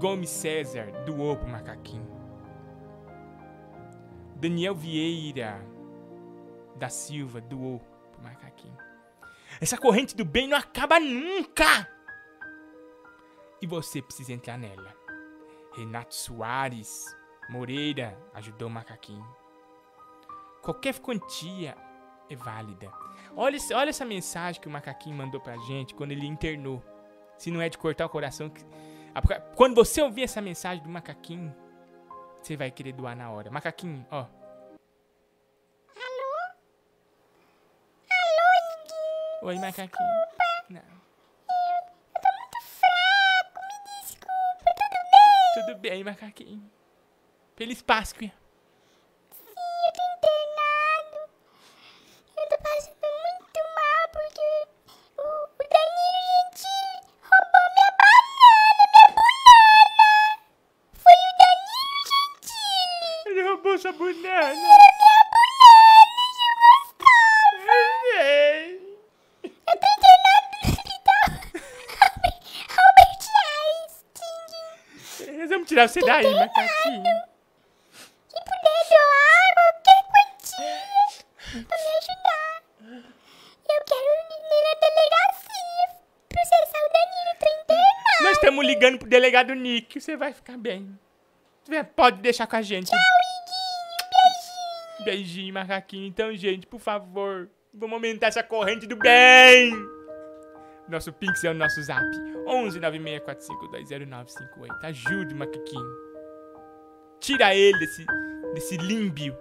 Gomes César doou pro macaquinho. Daniel Vieira da Silva doou pro macaquinho. Essa corrente do bem não acaba nunca! E você precisa entrar nela. Renato Soares Moreira ajudou o macaquinho. Qualquer quantia é válida. Olha, olha essa mensagem que o macaquinho mandou pra gente quando ele internou. Se não é de cortar o coração. que- Quando você ouvir essa mensagem do macaquinho, você vai querer doar na hora. Macaquinho, ó. Oi, macaquinho. Não. Eu tô muito fraco, me desculpa, tudo bem? Tudo bem, macaquinho. Feliz Páscoa. Tirar você daí, macaquinho. Quem puder doar qualquer quantia pra me ajudar. Eu quero ir na delegacia processar o Danilo, tô internado. Nós estamos ligando pro delegado Nick. Você vai ficar bem. Pode deixar com a gente. Tchau, Iguinho. Beijinho. Beijinho, macaquinho. Então, gente, por favor, vamos aumentar essa corrente do bem. Nosso Pix é o nosso zap. 11 964520958. Ajude macaquinho. Tira ele desse, desse límbio.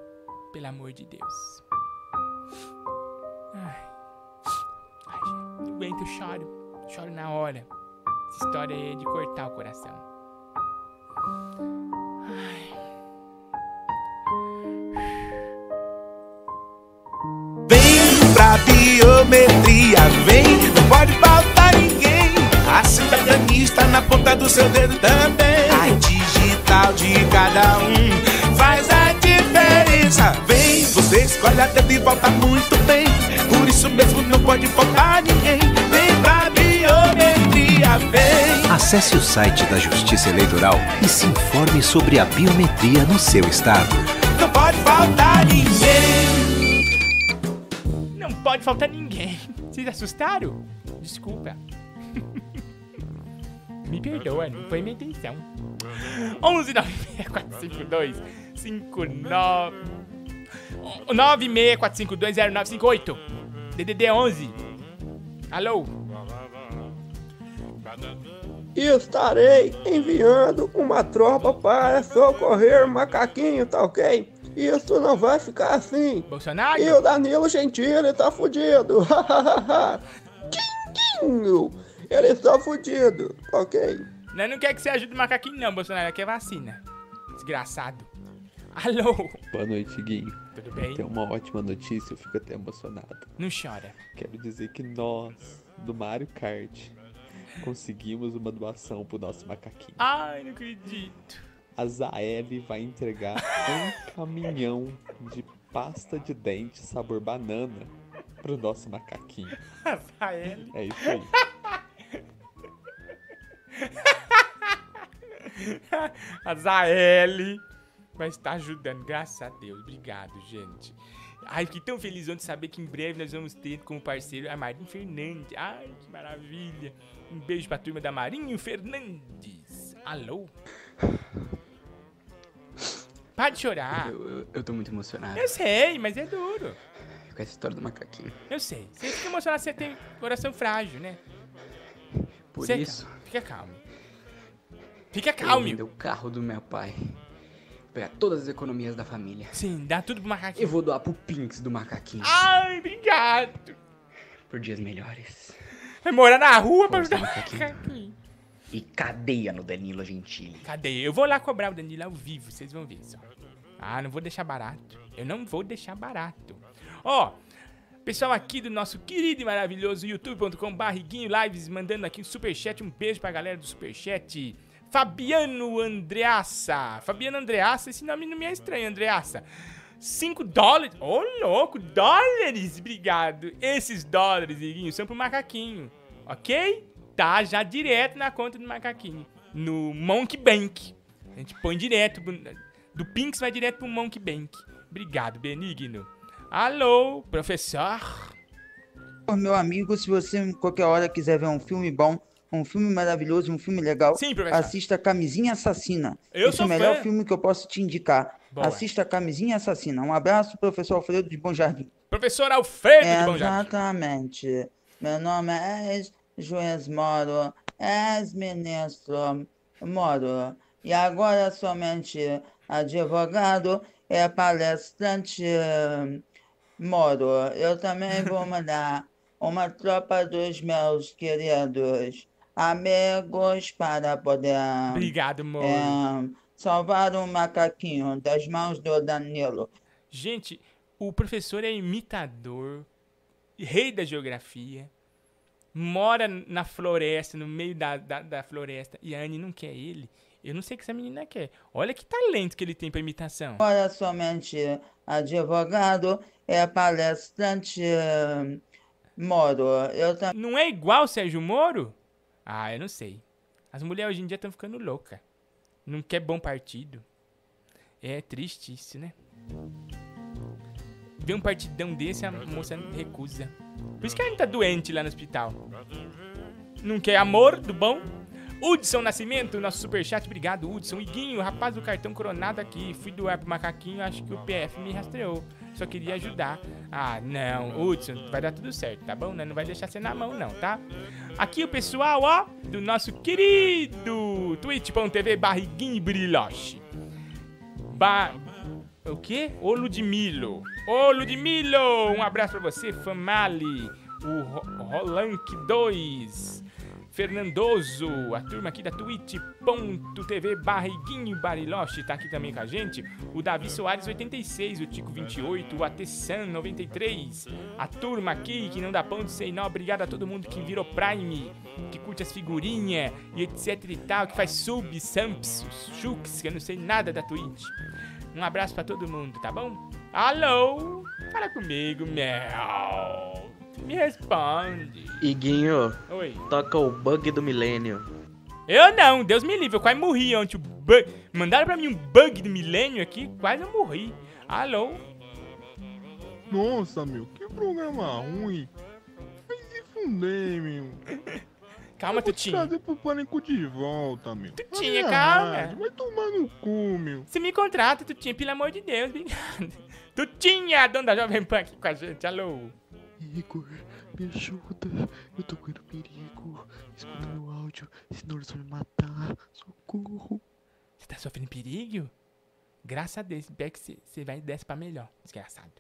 Pelo amor de Deus. Ai. Ai, não aguento, eu choro. Choro na hora. Essa história aí é de cortar o coração. Vem pra biometria, vem, ponta do seu dedo também. A digital de cada um faz a diferença. Vem, você escolhe a dedo e volta muito bem. Por isso mesmo não pode faltar ninguém. Vem pra biometria, vem. Acesse o site da Justiça Eleitoral e se informe sobre a biometria no seu estado. Não pode faltar ninguém. Não pode faltar ninguém. Vocês assustaram? Desculpa. Me perdoa, não foi minha intenção. 11 96452 59 96452 0958 DDD 11 Alô? E estarei enviando uma tropa para socorrer macaquinho, tá ok? Isso não vai ficar assim. Bolsonaro? E o Danilo Gentili tá fudido. [LAUGHS] Quinquinho. Ele está fudido, ok? Nós não quer que você ajude o macaquinho não, Bolsonaro, quer vacina. Desgraçado. Alô? Boa noite, Guinho. Tudo bem? Tem uma ótima notícia, eu fico até emocionado. Não chora. Quero dizer que nós, do Mario Kart, conseguimos uma doação pro nosso macaquinho. Ai, não acredito. A Zaeli vai entregar um [LAUGHS] caminhão de pasta de dente sabor banana pro nosso macaquinho. [LAUGHS] Rafael. É isso aí. [LAUGHS] a Zaeli vai estar ajudando, graças a Deus. Obrigado, gente. Ai, fiquei tão feliz ontem de saber que em breve nós vamos ter como parceiro a Marinho Fernandes. Ai, que maravilha. Um beijo pra turma da Marinho Fernandes. Alô? Para de chorar. Eu, eu, eu tô muito emocionado Eu sei, mas é duro. com essa história do macaquinho. Eu sei. Você fica emocionado, você tem coração frágil, né? Por Você isso, Fica calmo. Fica eu calmo. vender o carro do meu pai. Pegar todas as economias da família. Sim, dá tudo pro macaquinho. Eu vou doar pro Pinks do macaquinho. Ai, obrigado. Por dias melhores. Vai morar na rua pra Força, ajudar o macaquinho. macaquinho. E cadeia no Danilo Gentili. Cadê? Eu vou lá cobrar o Danilo ao vivo, vocês vão ver só. Ah, não vou deixar barato. Eu não vou deixar barato. Ó, pessoal aqui do nosso querido e maravilhoso youtube.com barriguinho lives, mandando aqui um superchat, um beijo pra galera do superchat. Fabiano Andreassa. Fabiano Andreassa, esse nome não me é estranho, Andreassa. 5 dólares. Ô, louco, dólares. Obrigado. Esses dólares, Iguinho, são pro macaquinho. Ok? Tá já direto na conta do macaquinho. No Monkey Bank. A gente põe direto. Do Pinks vai direto pro Monkey Bank. Obrigado, Benigno. Alô, professor. Meu amigo, se você qualquer hora quiser ver um filme bom, um filme maravilhoso, um filme legal, Sim, professor. assista Camisinha Assassina. Eu Esse é o melhor fã. filme que eu posso te indicar. Boa. Assista Camisinha Assassina. Um abraço, professor Alfredo de Bom Jardim. Professor Alfredo de Bom Jardim. Exatamente. Meu nome é Juiz Moro, ex-ministro Moro. E agora somente advogado é palestrante Moro. Eu também vou mandar uma tropa dos meus queridos amigos para poder Obrigado, Moro. é, salvar um macaquinho das mãos do Danilo. Gente, o professor é imitador, rei da geografia, mora na floresta, no meio da, da, da floresta, e a Anne não quer ele. Eu não sei o que essa menina quer. Olha que talento que ele tem pra imitação. Agora somente advogado é palestrante Moro. Eu também. Não é igual Sérgio Moro? Ah, eu não sei. As mulheres hoje em dia estão ficando loucas. Não quer bom partido. É triste isso, né? Ver um partidão desse, a moça recusa. Por isso que a gente tá doente lá no hospital. Não quer amor do bom? Hudson Nascimento, nosso superchat, obrigado, Hudson. Iguinho, rapaz do cartão coronado aqui. Fui doar pro macaquinho, acho que o PF me rastreou. Só queria ajudar. Ah, não, Hudson, vai dar tudo certo, tá bom? né? Não vai deixar você na mão, não, tá? Aqui o pessoal, ó, do nosso querido twitch.tv barriguinho brilhoche. Ba... O quê? Ô Ludmilo. Ô Ludmilo, um abraço pra você, Famali. O Ro- Rolank 2. Fernandoso, a turma aqui da twitch.tv barriguinho bariloche tá aqui também com a gente. O Davi Soares 86, o Tico 28, o Atessan 93. A turma aqui que não dá pão de sei não. Obrigado a todo mundo que virou Prime, que curte as figurinhas e etc e tal, que faz subs, samps, chuks, que eu não sei nada da Twitch. Um abraço pra todo mundo, tá bom? Alô? Fala comigo, Mel. Me responde. Iguinho, Oi. toca o bug do milênio. Eu não, Deus me livre, eu quase morri ontem. O bug... Mandaram pra mim um bug do milênio aqui, quase eu morri. Alô? Nossa, meu, que programa ruim. Vai se funder, meu. Calma, eu vou Tutinha. trazer pro pânico de volta, meu. Tutinha, Vai, calma. Vai tomar no cu, meu. Você me contrata, Tutinha, pelo amor de Deus, obrigado. [LAUGHS] Tutinha, dona da Jovem Pan aqui com a gente, alô. Igor, me ajuda. Eu tô correndo perigo. Escuta meu áudio, senão eles vão me matar. Socorro. Você tá sofrendo perigo? Graças a Deus, espero que você- vai e desce pra melhor, desgraçado.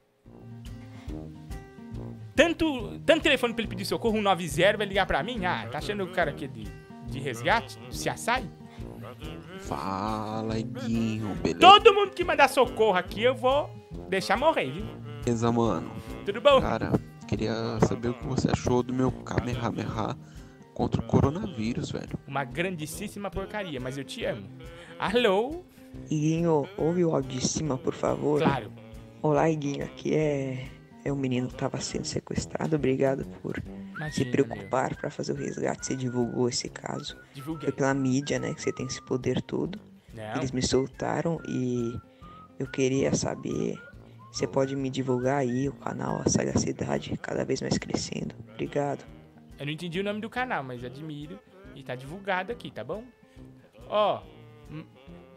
Tanto, tanto telefone pra ele pedir socorro, 190 vai ligar pra mim? Ah, tá achando o cara aqui de, de resgate? Do Ciaçai? Fala, Iguinho, beleza? Todo mundo que mandar socorro aqui, eu vou deixar morrer, viu? Beleza, mano. Tudo bom? Cara, queria saber o que você achou do meu Kamehameha contra o coronavírus, velho. Uma grandíssima porcaria, mas eu te amo. Alô? Iguinho, ouve o áudio de cima, por favor. Claro. Olá, Iguinho. Aqui é, é o menino que estava sendo sequestrado. Obrigado por se Imagina, preocupar para fazer o resgate. Você divulgou esse caso. Divulguei. Foi pela mídia, né? Que você tem esse poder todo. Não. Eles me soltaram e eu queria saber. Você pode me divulgar aí o canal A Sagacidade, cada vez mais crescendo. Obrigado. Eu não entendi o nome do canal, mas admiro. E tá divulgado aqui, tá bom? Ó, hum,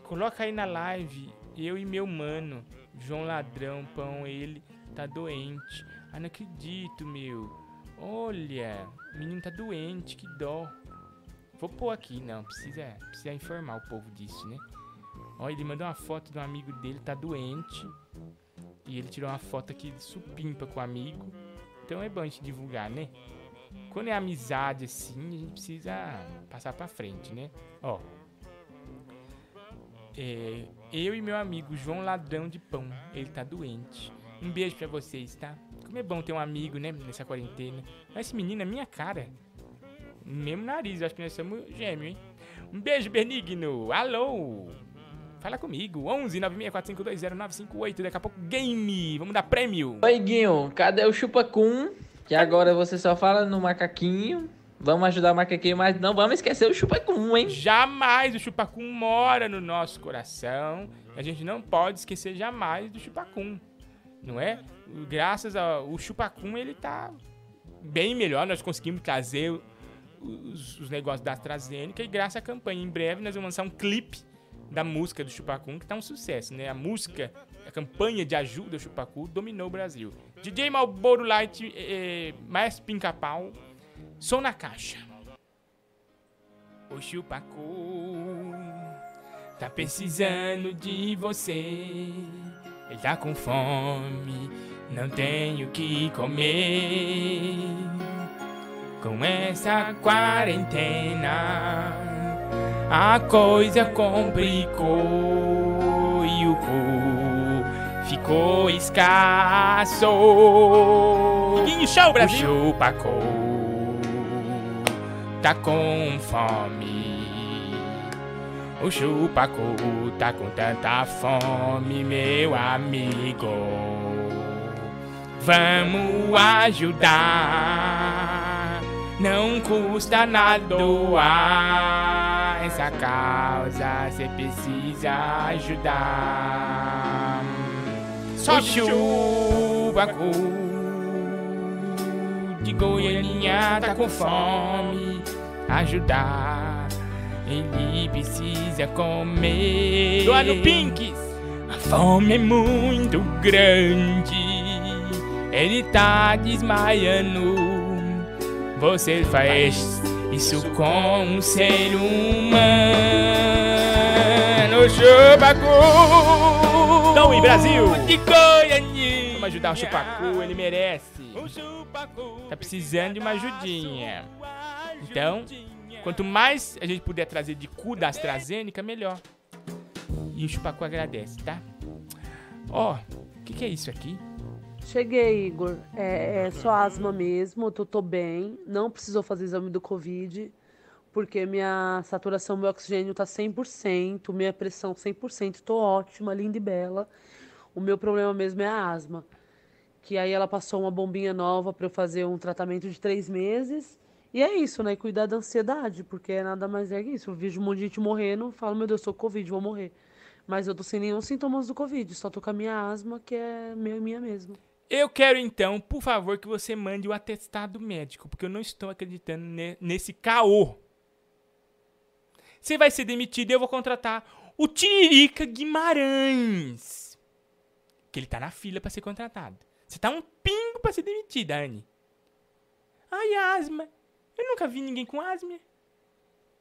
coloca aí na live eu e meu mano, João Ladrão, pão, ele tá doente. Ah, não acredito, meu. Olha, o menino tá doente, que dó. Vou pôr aqui, não, precisa, precisa informar o povo disso, né? Ó, ele mandou uma foto de um amigo dele, tá doente. E ele tirou uma foto aqui de supimpa com o amigo. Então é bom a gente divulgar, né? Quando é amizade assim, a gente precisa passar pra frente, né? Ó. É, eu e meu amigo João Ladrão de Pão, ele tá doente. Um beijo pra vocês, tá? Como é bom ter um amigo, né? Nessa quarentena. Mas esse menino é minha cara. Mesmo nariz, acho que nós somos gêmeos, hein? Um beijo, Benigno. Alô? Fala comigo. 11 964520958. Daqui a pouco, game. Vamos dar prêmio. Oi, Guinho, cadê o Chupacum? Que agora você só fala no macaquinho. Vamos ajudar o macaquinho, mas não vamos esquecer o Chupacum, hein? Jamais o Chupacum mora no nosso coração. A gente não pode esquecer jamais do Chupacum. Não é? Graças ao Chupacum, ele tá bem melhor. Nós conseguimos trazer os, os negócios da AstraZeneca e graças à campanha. Em breve nós vamos lançar um clipe da música do Chupacum, que tá um sucesso, né? A música, a campanha de ajuda ao Chupacu dominou o Brasil. DJ Malboro Light, eh, mais pica-pau, som na caixa. O Chupacu tá precisando de você. Ele tá com fome, não tem o que comer. Com essa quarentena, a coisa complicou e o cu ficou escasso. Iguinho Show, Brasil! O Chupacu tá com fome. O Chupacu tá com tanta fome, meu amigo. Vamos ajudar. Não custa nada doar essa causa, cê precisa ajudar. Só o Chupacu de Goianinha tá com fome. Ajudar, ele precisa comer. Doado Pinks! A fome é muito grande, ele tá desmaiando. Você faz isso com um ser humano. Chupacu! Não, em Brasil! De Goianinha! Vamos ajudar o Chupacu, ele merece. Tá precisando de uma ajudinha. Então, quanto mais a gente puder trazer de cu da AstraZeneca, melhor. E o Chupacu agradece, tá? Ó, o que, que é isso aqui? Cheguei, Igor. É, é só asma mesmo, eu tô, tô bem. Não precisou fazer exame do Covid, porque minha saturação, meu oxigênio tá 100%, minha pressão 100%, tô ótima, linda e bela. O meu problema mesmo é a asma. Que aí ela passou uma bombinha nova para eu fazer um tratamento de três meses. E é isso, né? Cuidar da ansiedade, porque nada mais é que isso. Eu vejo um monte de gente morrendo, falo, meu Deus, com Covid, vou morrer. Mas eu tô sem nenhum sintomas do Covid, só tô com a minha asma, que é e minha mesmo. Eu quero então, por favor, que você mande o atestado médico, porque eu não estou acreditando ne- nesse caô. Você vai ser demitido e eu vou contratar o Tiririca Guimarães. Que ele tá na fila pra ser contratado. Você tá um pingo pra ser demitida, Anne. Ai, asma. Eu nunca vi ninguém com asma.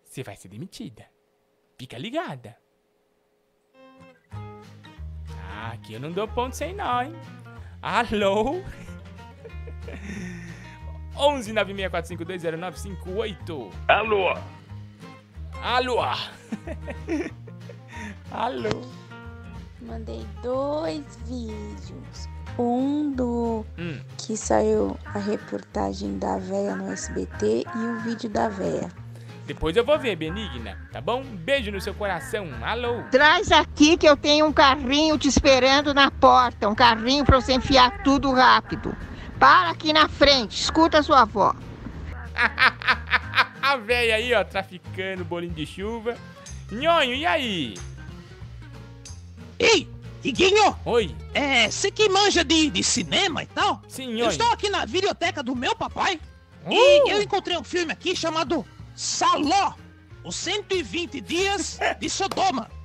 Você vai ser demitida. Fica ligada. Ah, aqui eu não dou ponto sem nó, hein? Alô? [LAUGHS] 11 964520958. Alô? Alô? [LAUGHS] Alô? Mandei dois vídeos. Um do Hum. que saiu a reportagem da véia no SBT e o vídeo da véia. Depois eu vou ver, Benigna, tá bom? Um beijo no seu coração. Alô? Traz aqui que eu tenho um carrinho te esperando na porta. Um carrinho pra você enfiar tudo rápido. Para aqui na frente, escuta a sua avó. [LAUGHS] A véia aí, ó, traficando bolinho de chuva. Nhonho, e aí? Ei, Iguinho! Oi! É, você que manja de, de cinema e tal? Sim, Eu estou aqui na biblioteca do meu papai Uh! e eu encontrei um filme aqui chamado Saló, os 120 Dias de Sodoma. [LAUGHS]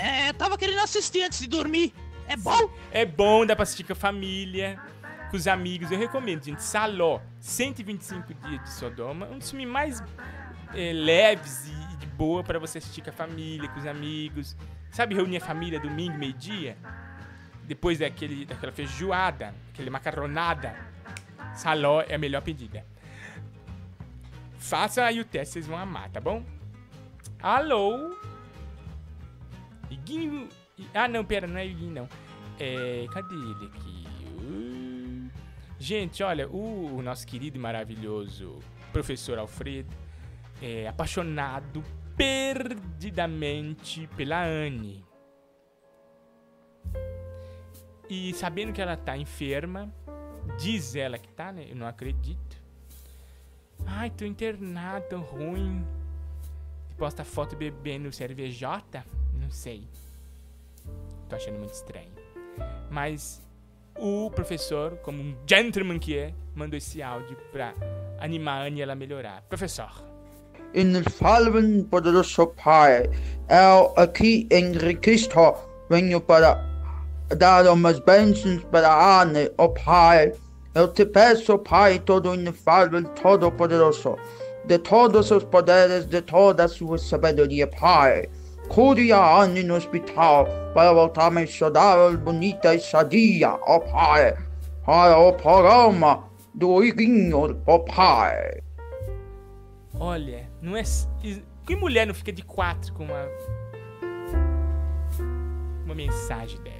É, tava querendo assistir antes de dormir. É bom? É bom, dá pra assistir com a família, com os amigos. Eu recomendo, gente. Saló, 125 dias de Sodoma. Um dos filmes mais eh, leves e de boa pra você assistir com a família, com os amigos. Sabe reunir a família domingo, meio-dia? Depois daquele, daquela feijoada, aquele macarronada. Saló é a melhor pedida. Faça aí o teste, vocês vão amar, tá bom? Alô? Iguinho. Ah, não, pera, não é Iguinho, não. É. Cadê ele aqui? Gente, olha, o, o nosso querido e maravilhoso professor Alfredo é apaixonado perdidamente pela Anne. E sabendo que ela tá enferma, diz ela que tá, né? Eu não acredito. Ai, tô internado, ruim. Posta foto bebendo cervejota? Não sei. Tô achando muito estranho. Mas o professor, como um gentleman que é, mandou esse áudio pra animar a Anne ela melhorar. Professor. Infalível poderoso Pai, eu aqui em Cristo venho para dar umas bênçãos para a Anne, ó Pai. Eu te peço, Pai, todo inefável, todo poderoso, de todos os poderes, de toda a sua sabedoria, Pai. Cure a Anne no hospital para voltar mais saudável, bonita e sadia, ó Pai. Para o programa do Iguinho, ó Pai. Olha, não é. Que mulher não fica de quatro com uma. Uma mensagem dessa?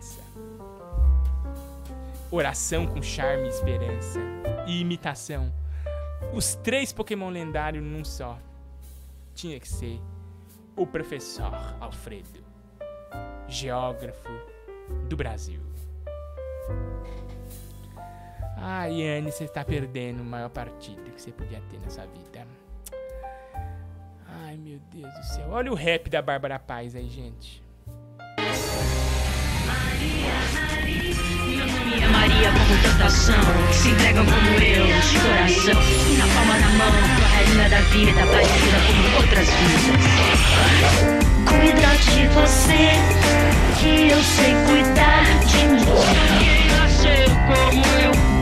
Oração com charme e esperança. E imitação. Os três Pokémon lendários num só. Tinha que ser o professor Alfredo, geógrafo do Brasil. Ai, Anne, você está perdendo o maior partido que você podia ter na sua vida. Ai, meu Deus do céu. Olha o rap da Bárbara Paz aí, gente. Maria, Maria como tentação Se entrega como eu, de coração E na palma da mão, tua rainha da vida Parecida como outras vidas. Cuida de você Que eu sei cuidar de mim. Quem como eu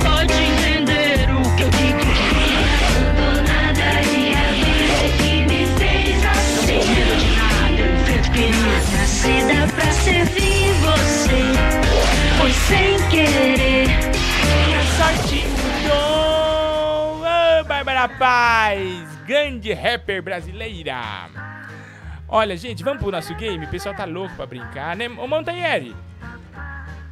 Bárbara Paz! Grande rapper brasileira! Olha, gente, vamos pro nosso game? O pessoal tá louco pra brincar, né? Ô, Montanheri!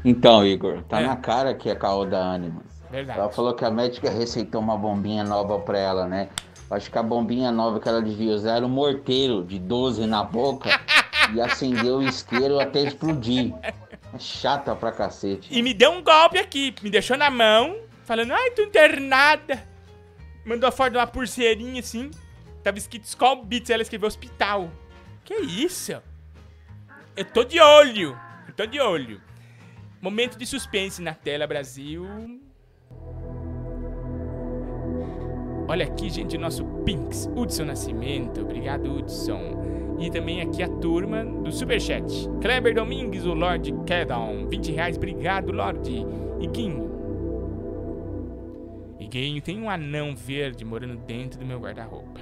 Então, Igor, tá É. na cara que é caô da Anima. Verdade. Ela falou que a médica receitou uma bombinha nova pra ela, né? Acho que a bombinha nova que ela devia usar era um morteiro de 12 na boca [LAUGHS] e acendeu o isqueiro até explodir. É chata pra cacete. E me deu um golpe aqui, me deixou na mão, falando, ai, tô internada mandou a foto de uma pulseirinha assim. Tava escrito Skull Beats, ela escreveu hospital. Que isso? Eu tô de olho. Eu tô de olho. Momento de suspense na tela, Brasil. Olha aqui, gente, o nosso Pinks, Hudson Nascimento. Obrigado, Hudson. E também aqui a turma do Superchat. Kleber Domingues, o Lorde Kedon. 20 reais, obrigado, Lorde. E Guinho, tem um anão verde morando dentro do meu guarda-roupa.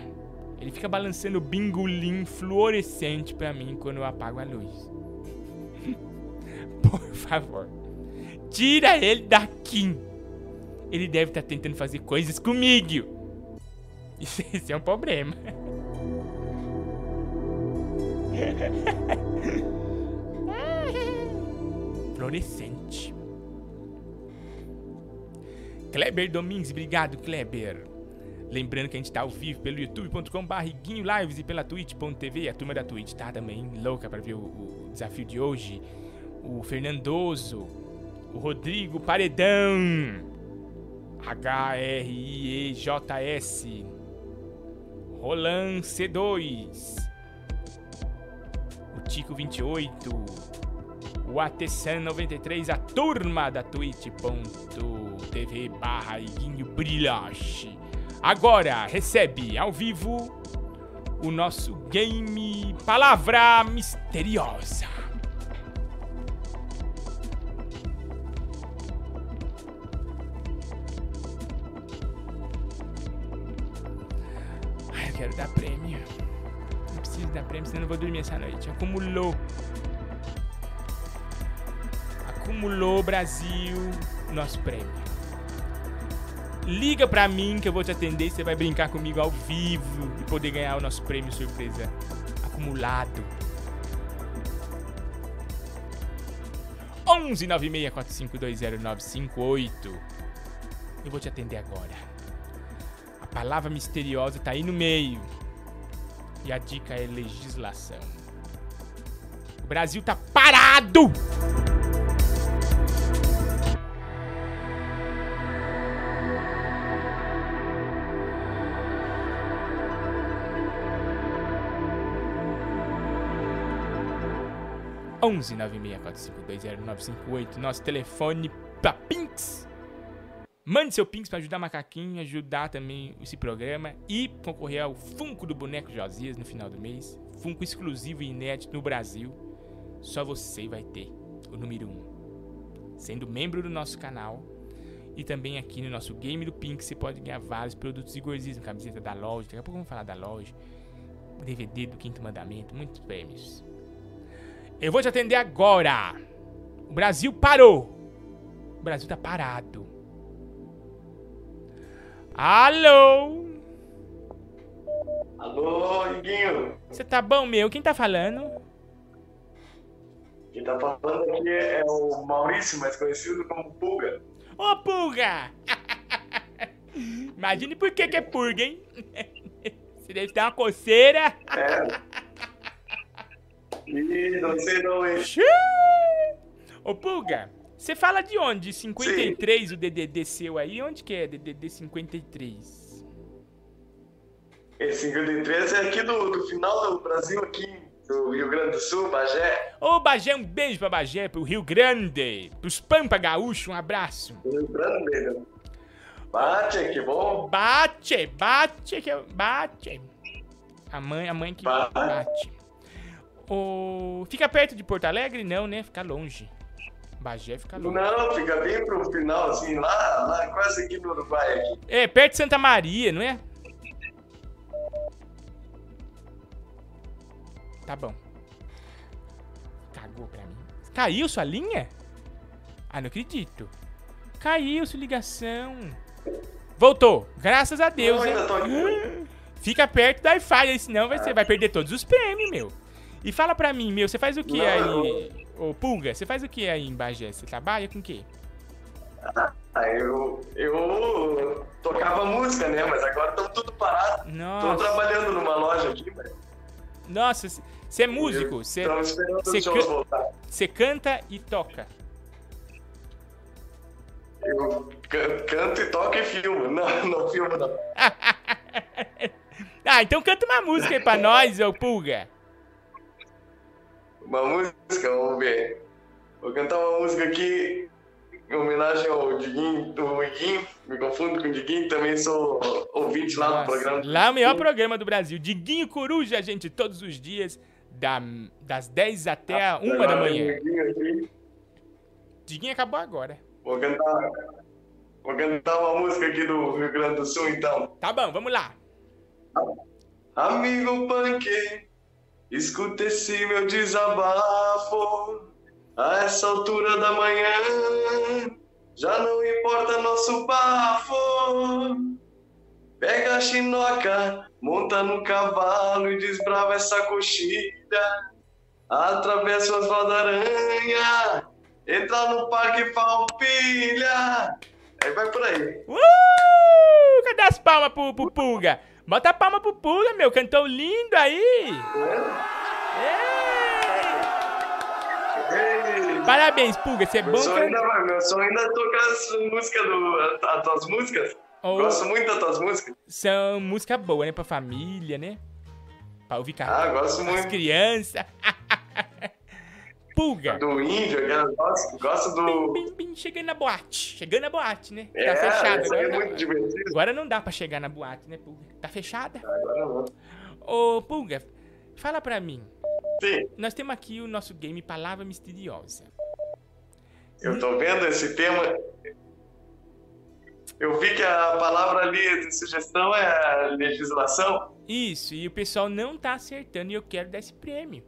Ele fica balançando bingolim fluorescente pra mim quando eu apago a luz. [LAUGHS] Por favor, tira ele daqui. Ele deve estar tentando fazer coisas comigo. Isso [LAUGHS] é um problema. [LAUGHS] Fluorescente. Kleber Domingues, obrigado, Kleber. Lembrando que a gente tá ao vivo pelo youtube.com.br Guinho Lives e pela twitch.tv. A turma da Twitch tá também louca para ver o, o desafio de hoje. O Fernandoso, o Rodrigo Paredão, H-R-I-E-J-S, Roland C2, o Tico 28, o ATSAN 93, a turma da twitch.tv barra Iguinho Brilhache. Agora recebe ao vivo o nosso game Palavra Misteriosa. Ai, eu quero dar prêmio. Não preciso dar prêmio, senão eu não vou dormir essa noite. Acumulou. Acumulou, Brasil, nosso prêmio. Liga pra mim que eu vou te atender e você vai brincar comigo ao vivo e poder ganhar o nosso prêmio surpresa acumulado. 11 964520958. Eu vou te atender agora. A palavra misteriosa tá aí no meio. E a dica é legislação. O Brasil tá parado! 11 964520958, nosso telefone pra Pinks. Mande seu Pinks para ajudar Macaquinho, ajudar também esse programa e concorrer ao Funko do Boneco Josias no final do mês. Funko exclusivo e inédito no Brasil. Só você vai ter o número 1. Um. Sendo membro do nosso canal e também aqui no nosso Game do Pink, você pode ganhar vários produtos de gordismo, camiseta da loja, daqui a pouco vamos falar da loja, DVD do Quinto Mandamento, muitos prêmios. Eu vou te atender agora. O Brasil parou. O Brasil tá parado. Alô? Alô, Iguinho. Você tá bom, meu? Quem tá falando? Quem tá falando aqui é o Maurício, mais conhecido como Pulga. Ô, Pulga! [LAUGHS] Imagine por que que é Pulga, hein? [LAUGHS] Você deve dar uma coceira. É. Ih, não sei não, hein? Ô, Pulga, você fala de onde? 53, Sim. o DDD seu aí? Onde que é DDD 53? Esse 53 é aqui do, do final do Brasil, aqui do Rio Grande do Sul, Bagé. Ô, Bagé, um beijo pra Bagé, pro Rio Grande, pros Pampa Gaúcho, um abraço. Rio Grande, né? Bate, que bom. Bate, bate, que bate. A mãe, a mãe que bate. bate. Ô, fica perto de Porto Alegre? Não, né? Fica longe. Bagé fica longe. Não, fica bem pro final, assim, lá, lá quase aqui no Uruguai. Aqui. É, perto de Santa Maria, não é? Tá bom. Cagou pra mim. Caiu sua linha? Ah, não acredito. Caiu sua ligação. Voltou. Graças a Deus, não. [GASPS] Fica perto do Wi-Fi, senão você ah. vai perder todos os prêmios, meu. E fala pra mim, meu, você faz o que não, aí? Ô, Pulga, você faz o que aí em Bagé? Você trabalha com o quê? [LAUGHS] Ah, eu, eu tocava música, né? Mas agora estamos tudo parado. Nossa. Tô trabalhando numa loja aqui, mas... Nossa, você é músico? Você can... canta e toca? Eu canto e toco e filmo. Não, [LAUGHS] não filmo não. [LAUGHS] ah, então canta uma música aí pra nós, ô Pulga. Uma música, vamos ver. Vou cantar uma música aqui em homenagem ao Diguinho, do Iguinho, me confundo com o Diguinho, também sou ouvinte lá no programa. Lá o melhor programa do Brasil. Diguinho Coruja, gente, todos os dias, da- das 10 até a 1 da manhã. Diguinho. Diguinho acabou agora. Vou cantar, vou cantar uma música aqui do Rio Grande do Sul, então. Tá bom, vamos lá. Amigo punk, escuta esse meu desabafo. A essa altura da manhã, já não importa nosso bafo. Pega a chinoca, monta no cavalo e desbrava essa coxilha. Atravessa as roda-aranha, entra no parque Palpilha. Aí vai por aí. Uh! Cadê as palmas pro, pro Pulga? Bota a palma pro Pulga, meu. Cantou lindo aí. Ei. Parabéns, Pulga. Você é Meu bom sonho, ainda, vai- meu sonho ainda é tocar as músicas do. As tuas músicas. Oh. Gosto muito das tuas músicas. São música boa, né? Pra família, né? Pra ouvir cantar. Ah, gosto As muito. crianças. [LAUGHS] Pulga. Do índio, gosto, gosto do. Bim, bim, chegando na boate. Chegando na boate, né? É, tá fechada aí agora. é muito divertido. Agora não dá pra chegar na boate, né, Pulga? Tá fechada? Agora não. Ô, Pulga, fala pra mim. Sim. Nós temos aqui o nosso game Palavra Misteriosa. Eu tô vendo esse tema. Eu vi que a palavra ali de sugestão é legislação. Isso, e o pessoal não tá acertando e eu quero dar esse prêmio.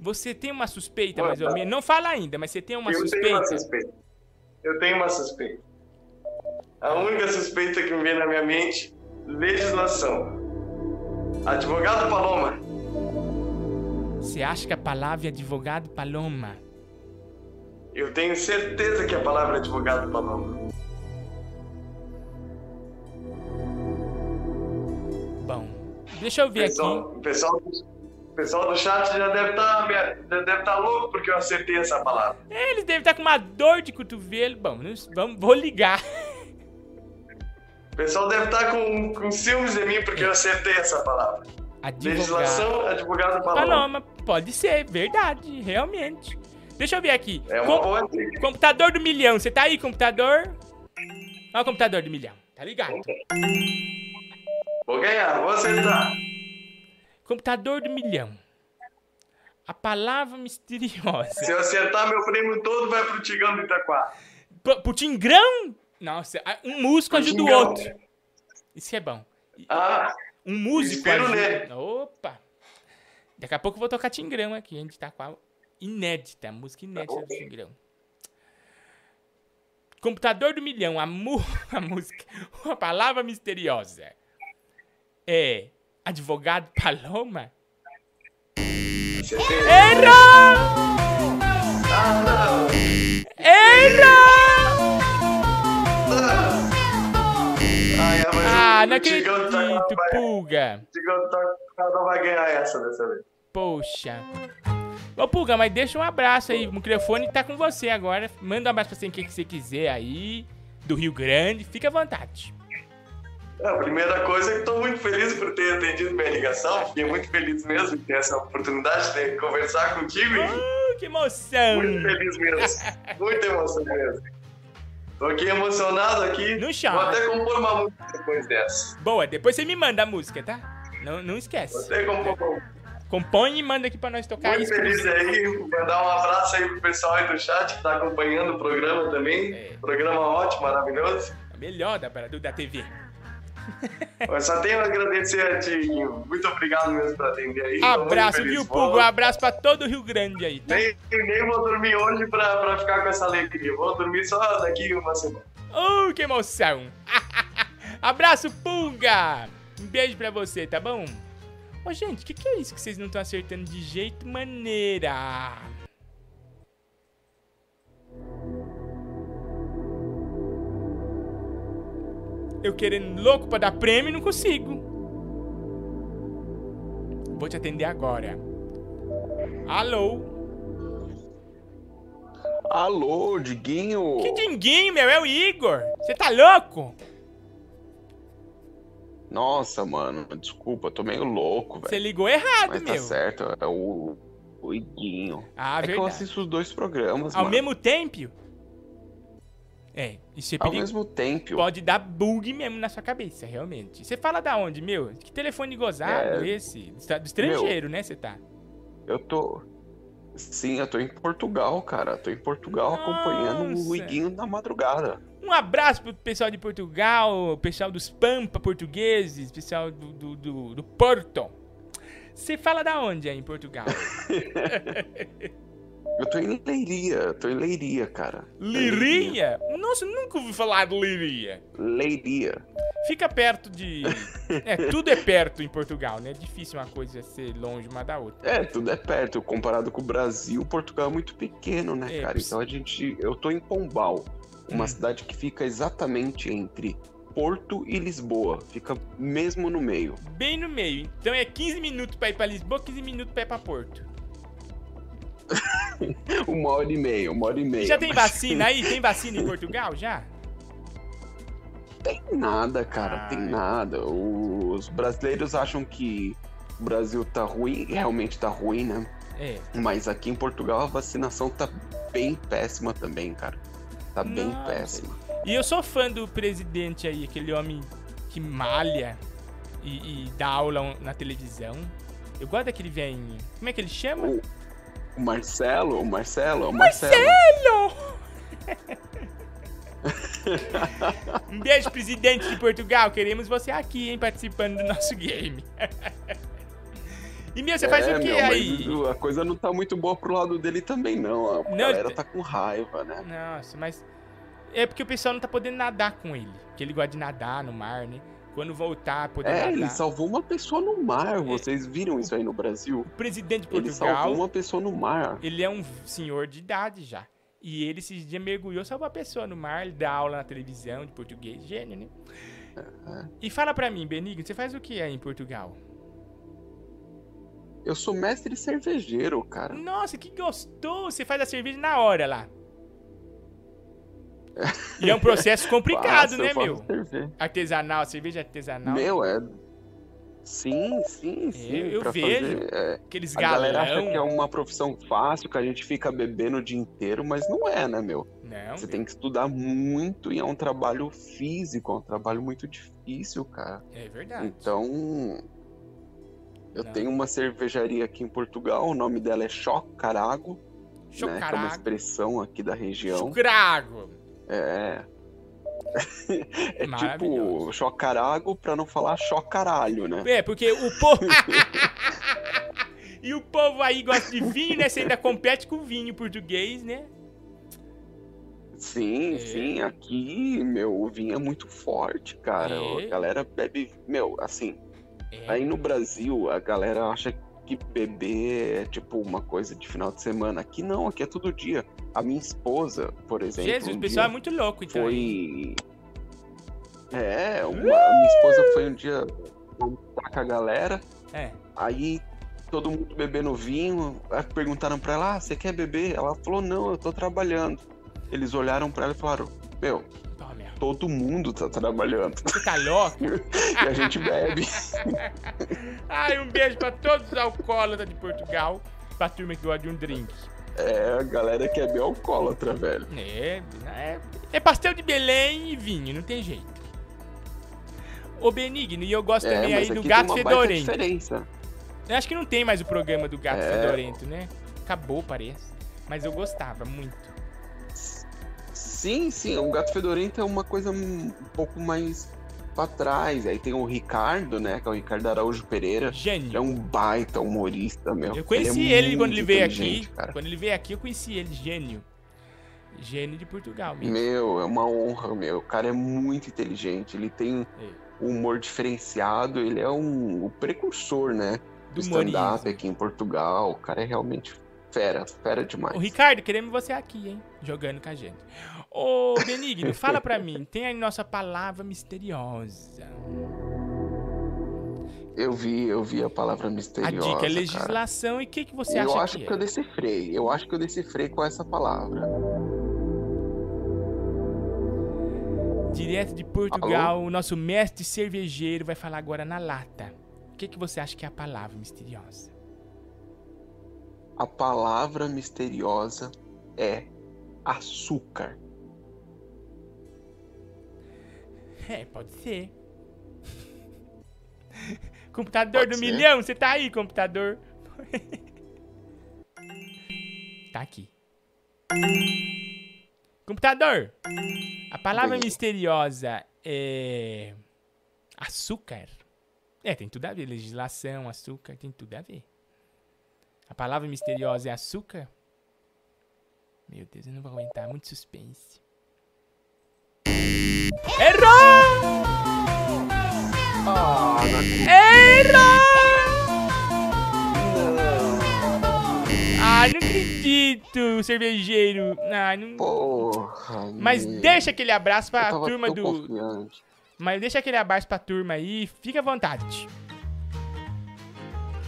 Você tem uma suspeita, mais ou tá. menos? Não fala ainda, mas você tem uma eu suspeita? tenho uma suspeita. Eu tenho uma suspeita. A única suspeita que me vem na minha mente, legislação. Advogado Paloma. Você acha que a palavra é advogado Paloma? Eu tenho certeza que a palavra é advogado Paloma. Bom, deixa eu ver pessoal, aqui. Pessoal, o pessoal do chat já deve estar já deve tá louco porque eu acertei essa palavra. Eles devem estar com uma dor de cotovelo. Bom, não- vamos, vou ligar. O pessoal deve estar com, com ciúmes de mim porque eu acertei essa palavra. Advogado. Legislação, advogado Paloma. Paloma, pode ser, verdade, realmente. Deixa eu ver aqui. É uma boa dica. Computador do milhão, você tá aí, computador? Olha o computador do milhão, tá ligado? Vou ganhar, vou acertar. Computador do milhão. A palavra misteriosa. Se eu acertar, meu prêmio todo vai pro Tigão do Itaquá. Pro, pro Tingrão? Nossa, a- um músico ajuda o outro. Isso que é bom. Ah, Um músico espero ajuda... nele. Opa! Daqui a pouco eu vou tocar Tingrão aqui. A gente tá com a inédita, música inédita do Tingrão. Computador do milhão, a, mu... [LAUGHS] a música, a palavra misteriosa. É advogado Paloma? Errou! Errou! Ah, o- não do acredito, Pulga. não vai ganhar essa dessa vez. Poxa. Ô, Pulga, mas deixa um abraço aí. O microfone tá com você agora. Manda um abraço pra quem que você quiser aí. Do Rio Grande. Fica à vontade. É, A primeira coisa é que estou muito feliz por ter atendido minha ligação. Fiquei muito feliz mesmo de ter essa oportunidade de conversar contigo. Uh, que emoção! Muito feliz mesmo. Muita emoção mesmo. Tô aqui emocionado aqui. No chão. Vou até compor uma música depois dessa. Boa, depois você me manda a música, tá? Não, não esquece. Vou até compor. Compõe e manda aqui pra nós tocar Muito isso. feliz aí. Mandar um abraço aí pro pessoal aí do chat que tá acompanhando o programa também. É. Programa ótimo, maravilhoso. Melhor da, da, da TV. Eu só tenho a agradecer a ti. Muito obrigado mesmo por atender aí. Abraço, viu, Pugo? Um abraço pra todo o Rio Grande aí, tá? Nem, nem vou dormir hoje pra, pra ficar com essa alegria. Vou dormir só daqui uma semana. Uh, que emoção! [LAUGHS] Abraço, Pulga! Um beijo pra você, tá bom? Ô, gente, o que, que é isso que vocês não estão acertando de jeito maneira? Eu querendo louco pra dar prêmio e não consigo. Vou te atender agora. Alô? Alô, Diguinho. Que dinguinho, meu? É o Igor. Você tá louco? Nossa, mano, desculpa, tô meio louco, velho. Você ligou errado, Mas meu. tá certo, é o, o Iguinho. Ah, é que eu verdade. assisto os dois programas, Ao mano. mesmo tempo? É, isso é Ao mesmo tempo, Pode dar bug mesmo na sua cabeça, realmente. Você fala da onde, meu? Que telefone gozado É. esse? Do estra- do estrangeiro, né, você tá? eu tô. Sim, eu tô em Portugal, cara. Tô em Portugal acompanhando o Nossa. Iguinho na madrugada. Um abraço pro pessoal de Portugal, pessoal dos Pampa portugueses, pessoal do, do, do, do Porto. Você fala da onde aí em Portugal? [LAUGHS] [LAUGHS] Eu tô em Leiria, eu tô em Leiria, cara. Liria? Nossa, nunca ouvi falar de Liria. Leiria. Fica perto de. [LAUGHS] É, tudo é perto em Portugal, né? É difícil uma coisa ser longe uma da outra. É, tudo é perto. Comparado com o Brasil, Portugal é muito pequeno, né, É, cara? Então a gente. Eu tô em Pombal, uma cidade que fica exatamente entre Porto e Lisboa. Fica mesmo no meio. Bem no meio. Então é 15 minutos pra ir pra Lisboa, 15 minutos pra ir pra Porto. [LAUGHS] Uma hora e meia, uma hora e meia. Já tem mas- vacina aí? Tem vacina em Portugal já? Tem nada, cara, tem nada. Os brasileiros acham que o Brasil tá ruim, realmente tá ruim, né? É. Mas aqui em Portugal a vacinação tá bem péssima também, cara. Tá bem Nossa. péssima. E eu sou fã do presidente aí, aquele homem que malha e, e dá aula na televisão. Eu gosto daquele velhinho. Como é que ele chama? O Marcelo, o Marcelo, o Marcelo. Marcelo! [LAUGHS] um beijo, presidente de Portugal. Queremos você aqui, hein, participando do nosso game. e, meu, você faz É, o que aí? o- A coisa não tá muito boa pro lado dele também, não. A Não, galera tá com raiva, né? Nossa, mas é porque o pessoal não tá podendo nadar com ele. Que ele gosta de nadar no mar, né? Quando voltar, poder É, nadar. ele salvou uma pessoa no mar. Vocês viram isso aí no Brasil? O presidente de Ele Portugal. salvou uma pessoa no mar. Ele é um senhor de idade já. E ele esses dias mergulhou, salvou a pessoa no mar, ele dá aula na televisão de português, gênio, né? E fala pra mim, Benigno, você faz o que aí em Portugal? Eu sou mestre cervejeiro, cara. Nossa, que gostoso! Você faz a cerveja na hora lá. E é um processo [LAUGHS] complicado, eu né, meu? cerveja. Artesanal, cerveja artesanal. Meu, é. Sim, sim, sim. eu pra vejo fazer, é, aqueles A galera acha que é uma profissão fácil, que a gente fica bebendo o dia inteiro, mas não é, né, meu? Não, Você tem que estudar muito e é um trabalho físico, é um trabalho muito difícil, cara. É verdade. Então, eu Não. tenho uma cervejaria aqui em Portugal, o nome dela é Chocarago, né, que é uma Chocarago. expressão aqui da região. Chucrago. É. [LAUGHS] é tipo chocarago pra não falar chocaralho, né? É, porque o povo. [LAUGHS] e o povo aí gosta de vinho, né? Você ainda compete com o vinho português, né? Sim, sim, aqui, meu, o vinho é muito forte, cara. É. A galera bebe, meu, assim, aí no Brasil a galera acha que beber é tipo uma coisa de final de semana. Aqui não, aqui é todo dia. A minha esposa, por exemplo. Jesus, um o pessoal é muito louco, então. Foi. É, uma, minha esposa foi um dia com a galera. É. Aí todo mundo bebendo vinho. Perguntaram pra ela: ah, você quer beber? Ela falou: não, eu tô trabalhando. Eles olharam pra ela e falaram: meu, todo mundo tá trabalhando. Você tá louco? [LAUGHS] e a gente bebe. [LAUGHS] Ai, um beijo pra todos os alcoólatras de Portugal. Pra turma que gosta de um drink. É, a galera que é bem alcoólatra, velho. É, é, é pastel de Belém e vinho, não tem jeito. Ô Benigno, e eu gosto É, também aí do Gato Fedorento. diferença. Eu acho que não tem mais o programa do Gato É. Fedorento, né? Acabou, parece. Mas eu gostava muito. Sim, sim, o Gato Fedorento é uma coisa um pouco mais pra trás. Aí tem o Ricardo, né? Que é o Ricardo Araújo Pereira. Gênio. É um baita humorista, meu. Eu conheci é ele, quando ele veio aqui. Cara. Quando ele veio aqui, eu conheci ele, gênio. Gênio de Portugal mesmo. Meu, é uma honra, meu. O cara é muito inteligente. Ele tem um humor diferenciado. Ele é um, o precursor, né? Do, Do stand-up aqui em Portugal. O cara é realmente fera, fera demais. Ô, Ricardo, queremos você aqui, hein? Jogando com a gente. Ô, Benigno, fala pra mim. Tem aí nossa palavra misteriosa. Eu vi, eu vi a palavra A misteriosa. dica é cara. legislação e o que, que você eu acha acho que que é? eu decifrei. Eu acho que eu decifrei com essa palavra. Direto de Portugal, o nosso mestre cervejeiro vai falar agora na lata. O que, que você acha que é a palavra misteriosa? A palavra misteriosa é açúcar. É, pode ser. [LAUGHS] computador Pode do ser. milhão, você tá aí, computador? [LAUGHS] tá aqui. Computador, a palavra Oi. misteriosa é. açúcar. É, tem tudo a ver. Legislação, açúcar, tem tudo a ver. A palavra misteriosa é açúcar? Meu Deus, eu não vou aguentar. Muito suspense. Errou! Acredito, cervejeiro. Ah, não... Porra. Mas meu. deixa aquele abraço pra turma do. confiante. Mas deixa aquele abraço pra turma aí. Fica à vontade.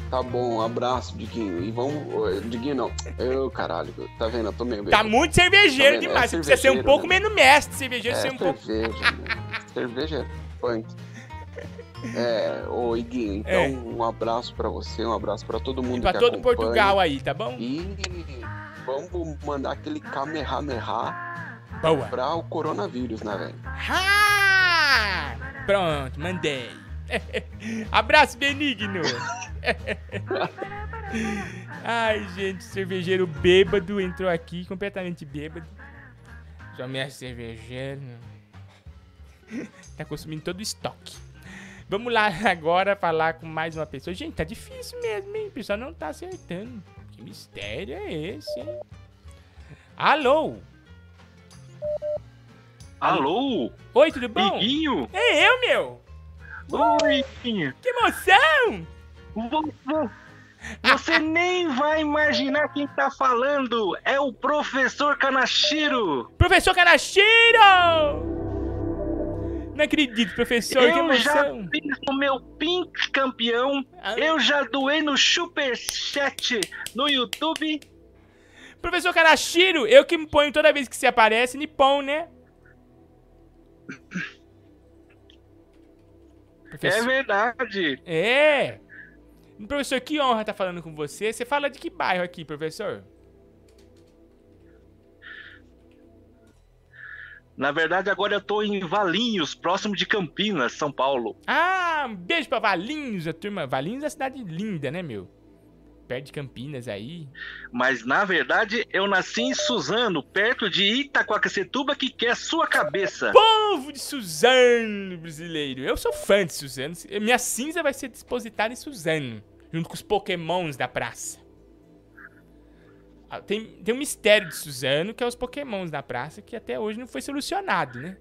Tá bom, um abraço, Diguinho. E vamos. Diguinho não. Eu, caralho, tá vendo? Eu tô meio. Tá muito cervejeiro Tá demais. É Você precisa ser um pouco né? menos mestre. Cervejeiro É, ser um pouco. cerveja, né? Cerveja é punk. [LAUGHS] É, ô Iguinho, então É. um abraço pra você, um abraço pra todo mundo Pra que todo acompanha. Portugal aí, tá bom? E vamos mandar aquele Kamehameha Boa. pra o coronavírus, né, velho? Pronto, mandei. [LAUGHS] Abraço, Benigno. [LAUGHS] Ai, gente, cervejeiro bêbado entrou aqui, completamente bêbado. Já mestre cervejeiro. tá consumindo todo o estoque. Vamos lá agora falar com mais uma pessoa. Gente, tá difícil mesmo, hein? O pessoal não tá acertando. Que mistério é esse, hein? Alô? Alô? Oi, tudo bom? Iguinho? É eu, meu! Oi, Iguinho. Que emoção! Você, você [LAUGHS] nem vai imaginar quem tá falando. É o professor Kanashiro. Professor Kanashiro! Não acredito, professor, que Eu já fiz o meu Pink campeão. Eu já doei no Superchat no YouTube. Professor Kanashiro, eu que me ponho toda vez que você aparece, Nippon, né? É verdade. É! Professor, que honra estar falando com você. Você fala de que bairro aqui, professor? Na verdade, agora eu tô em Valinhos, próximo de Campinas, São Paulo. Ah, um beijo pra Valinhos, a turma. Valinhos é uma cidade linda, né, meu? Perto de Campinas aí. Mas na verdade, eu nasci em Suzano, perto de Itacoaquecetuba, que quer sua cabeça. Povo de Suzano brasileiro. Eu sou fã de Suzano. Minha cinza vai ser depositada em Suzano, junto com os pokémons da praça. Ah, Tem, tem um mistério de Suzano, que é os pokémons da praça, que até hoje não foi solucionado, né?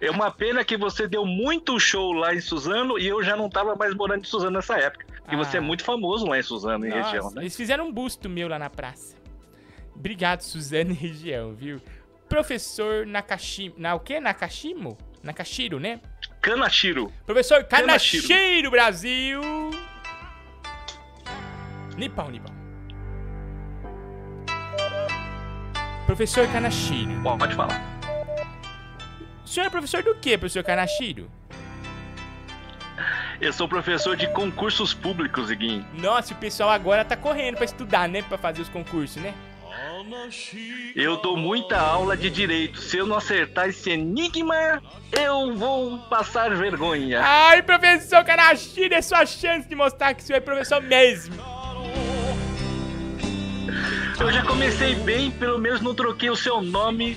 É uma pena que você deu muito show lá em Suzano e eu já não tava mais morando em Suzano nessa época. E você é muito famoso lá em Suzano, em região, né? Eles fizeram um busto meu lá na praça. Obrigado, Suzano e região, viu? Professor Nakashima. Na o quê? Nakashimo? Nakashiro, né? Kanashiro. Professor Kanashiro. Kanashiro, Brasil! Nippon, Nippon. Professor Kanashiro. Pode falar. O senhor é professor do quê, professor Kanashiro? Eu sou professor de concursos públicos, Iguinho. Nossa, o pessoal agora tá correndo pra estudar, né? Pra fazer os concursos, né? Eu dou muita aula de direito. Se eu não acertar esse enigma, eu vou passar vergonha. Ai, professor Kanashiro, é sua chance de mostrar que o senhor é professor mesmo. Eu já comecei bem, pelo menos não troquei o seu nome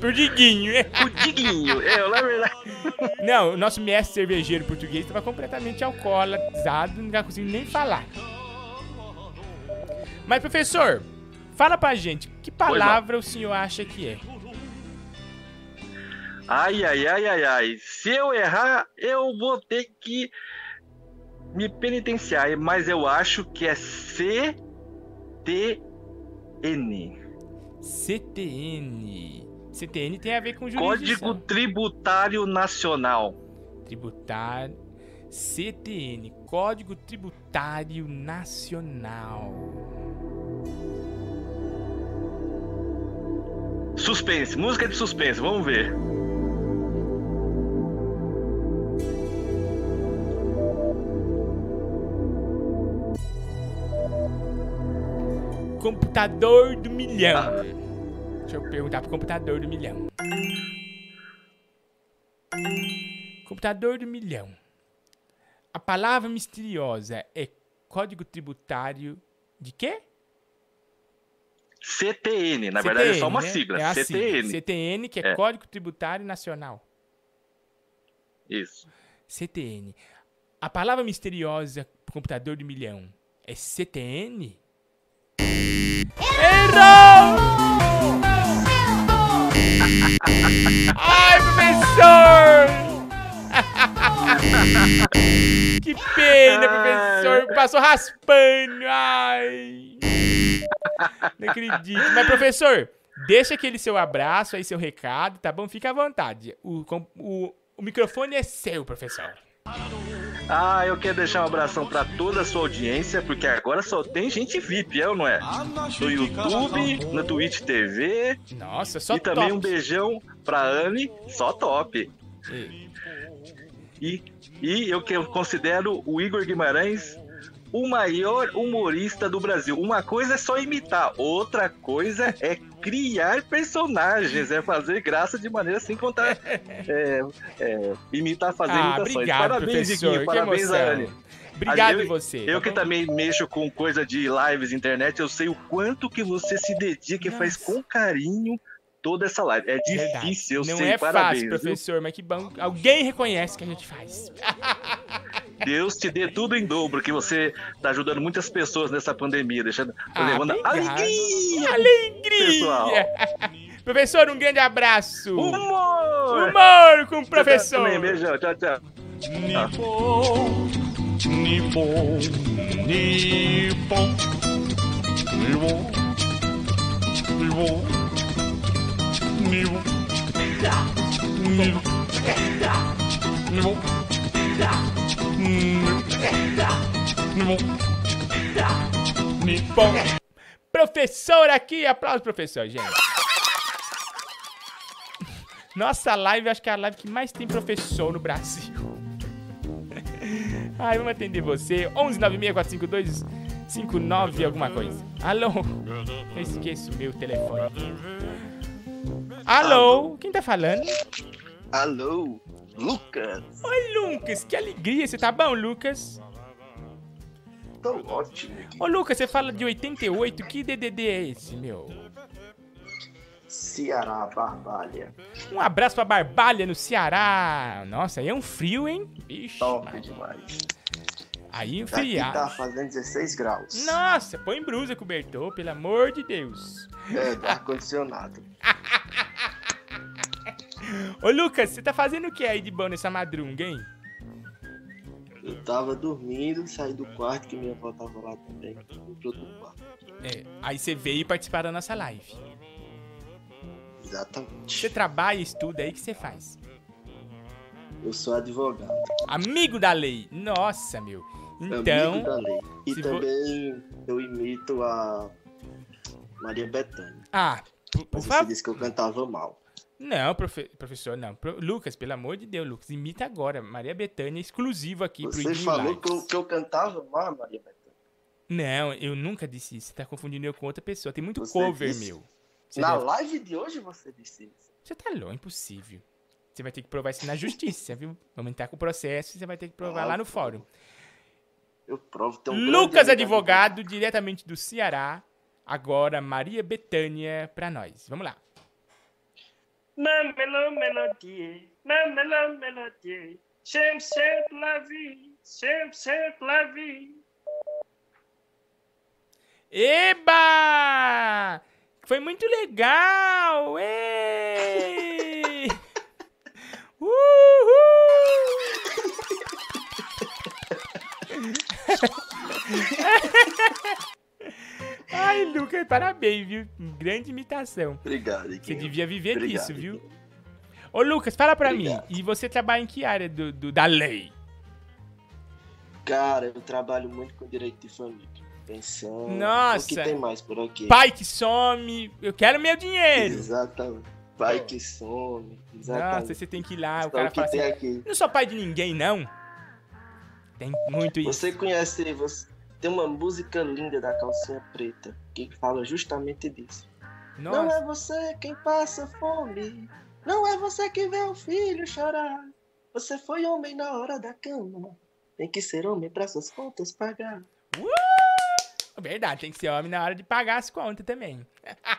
Por Diguinho, por Diguinho. É, na verdade. Não, o nosso mestre cervejeiro português estava completamente alcoolizado, não conseguindo nem falar. Mas, professor, fala pra gente, que palavra o senhor acha que é? Ai, ai, ai, ai, ai. Se eu errar, eu vou ter que me penitenciar. Mas eu acho que é CTN. CTN. CTN tem a ver com jurisdição. Código Tributário Nacional. Tributário. CTN, Código Tributário Nacional. Suspense, música de suspense, vamos ver. Computador do milhão. Deixa eu perguntar pro computador do milhão. Computador do milhão. A palavra misteriosa é código tributário de quê? CTN, na verdade é só uma né? sigla. É CTN. sigla. CTN, que é, É. Código Tributário Nacional. Isso. CTN. A palavra misteriosa pro computador do milhão é CTN? Errou! Ai, professor! [LAUGHS] que pena, professor. Passou raspando. Ai. Não acredito. Mas, professor, deixa aquele seu abraço aí, seu recado, tá bom? Fica à vontade. O, o, o microfone é seu, professor. Ah, eu quero deixar um abração pra toda a sua audiência, porque agora só tem gente VIP, é ou não é? No YouTube, no Twitch TV. Nossa, só E também top. um beijão pra Anne, só top. E, e eu que eu considero o Igor Guimarães o maior humorista do Brasil. Uma coisa é só imitar, outra coisa é criar personagens, é fazer graça de maneira sem contar, [LAUGHS] é, é, imitar, fazer Ah, imitações. obrigado, parabéns, Diguinho, parabéns. Anne. Obrigado eu, você, Eu tá que bom? também mexo com coisa de lives internet, eu sei o quanto que você se dedica e faz com carinho toda essa live. É Verdade. difícil, eu Não sei, é parabéns. fácil, viu? professor, mas que bom. Alguém reconhece que a gente faz. [LAUGHS] Deus te dê tudo em dobro, que você tá ajudando muitas pessoas nessa pandemia, deixando, Ah, levando alegria, Alegria! pessoal. Professor, um grande abraço. Humor! Humor com o professor. Também, beijão, tchau, tchau. Nippon, Nippon, Nippon, Nippon, Nippon, Nippon, Nippon, Nippon, Nippon. Professor aqui, aplausos, professor, gente. Nossa live, acho que é a live que mais tem professor no Brasil. Ai, vamos atender você. 11 96452 59 alguma coisa. Alô? Eu esqueço meu telefone. Alô? Quem tá falando? Alô, Lucas. Oi, Lucas. Que alegria. Você tá bom, Lucas? Tô ótimo. Ô, Lucas, você fala de 88. Que DDD é esse, meu? Ceará, Barbalha. Um abraço pra Barbalha no Ceará. Nossa, aí é um frio, hein? Ixi, Top demais. aí Aqui friado. tá fazendo 16 graus. Nossa, põe brusa, cobertor, pelo amor de Deus. É, do ar-condicionado. [LAUGHS] Ô, Lucas, você tá fazendo o que aí de bom nessa madrunga, hein? Eu tava dormindo, saí do quarto, que minha avó tava lá também. Fui pro outro quarto. É, aí você veio participar da nossa live. Exatamente. Você trabalha, estuda aí, o que você faz? Eu sou advogado. Amigo da lei. Nossa, meu. Então. Amigo da lei. E se vo- também eu imito a Maria Bethânia. Ah, por, Mas você favor. disse que eu cantava mal. Não, profe- professor, não. Pro- Lucas, pelo amor de Deus, Lucas, imita agora. Maria Bethânia, exclusivo aqui pro Você falou que eu, que eu cantava Maria Bethânia. Não, eu nunca disse isso. Você tá confundindo eu com outra pessoa. Tem muito Você cover, disse? meu. Você Na deve- live de hoje você disse isso. Você tá louco, impossível. Você vai ter que provar isso na justiça, viu? Vamos entrar com o processo e você vai ter que provar Ah, lá no fórum. Eu provo. Tem um Lucas, advogado, diretamente do Ceará. Agora, Maria Bethânia pra nós. Vamos lá. Ma melo melodie, ma melo melodie. Sempre, sempre la vie, sempre, sempre la vie. Eba! Foi muito legal! Ei! [LAUGHS] Uhul! [LAUGHS] Ai, Lucas, parabéns, viu? Grande imitação. Obrigado, Você Iguinho. devia viver Obrigado, disso, viu? Ô, Lucas, fala pra Obrigado. mim. E você trabalha em que área do, do- da lei? Cara, eu trabalho muito com direito de família. Pensando. Nossa. O que tem mais por aqui? Pai que some. Eu quero meu dinheiro. Exatamente. Pai que some. Exatamente. Nossa, você tem que ir lá. O Então, cara o que fala tem assim, aqui? não sou pai de ninguém, não. Tem muito isso. Você conhece. Você... Tem uma música linda da calcinha preta que fala justamente disso. Não Nossa. é você quem passa fome. Não é você que vê o filho chorar. Você foi homem na hora da cama. Tem que ser homem pra suas contas pagar. Uh! Verdade, tem que ser homem na hora de pagar as contas também.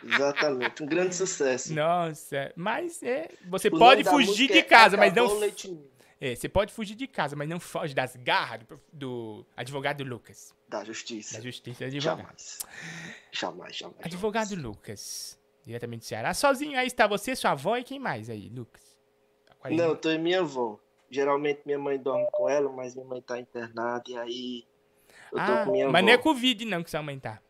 Exatamente, um grande [LAUGHS] sucesso. Nossa, mas é, você O pode fugir de é casa, mas não. Leite. É, você pode fugir de casa, mas não foge das garras do, do advogado Lucas. Da justiça. Da justiça do advogado. Jamais. Jamais, jamais. Advogado Lucas, diretamente do Ceará. Sozinho aí está você, sua avó e quem mais aí, Lucas? Não, eu tô em minha avó. Geralmente minha mãe dorme com ela, mas minha mãe tá internada e aí eu tô Ah, com minha mas avó. não é Covid não que sua mãe tá.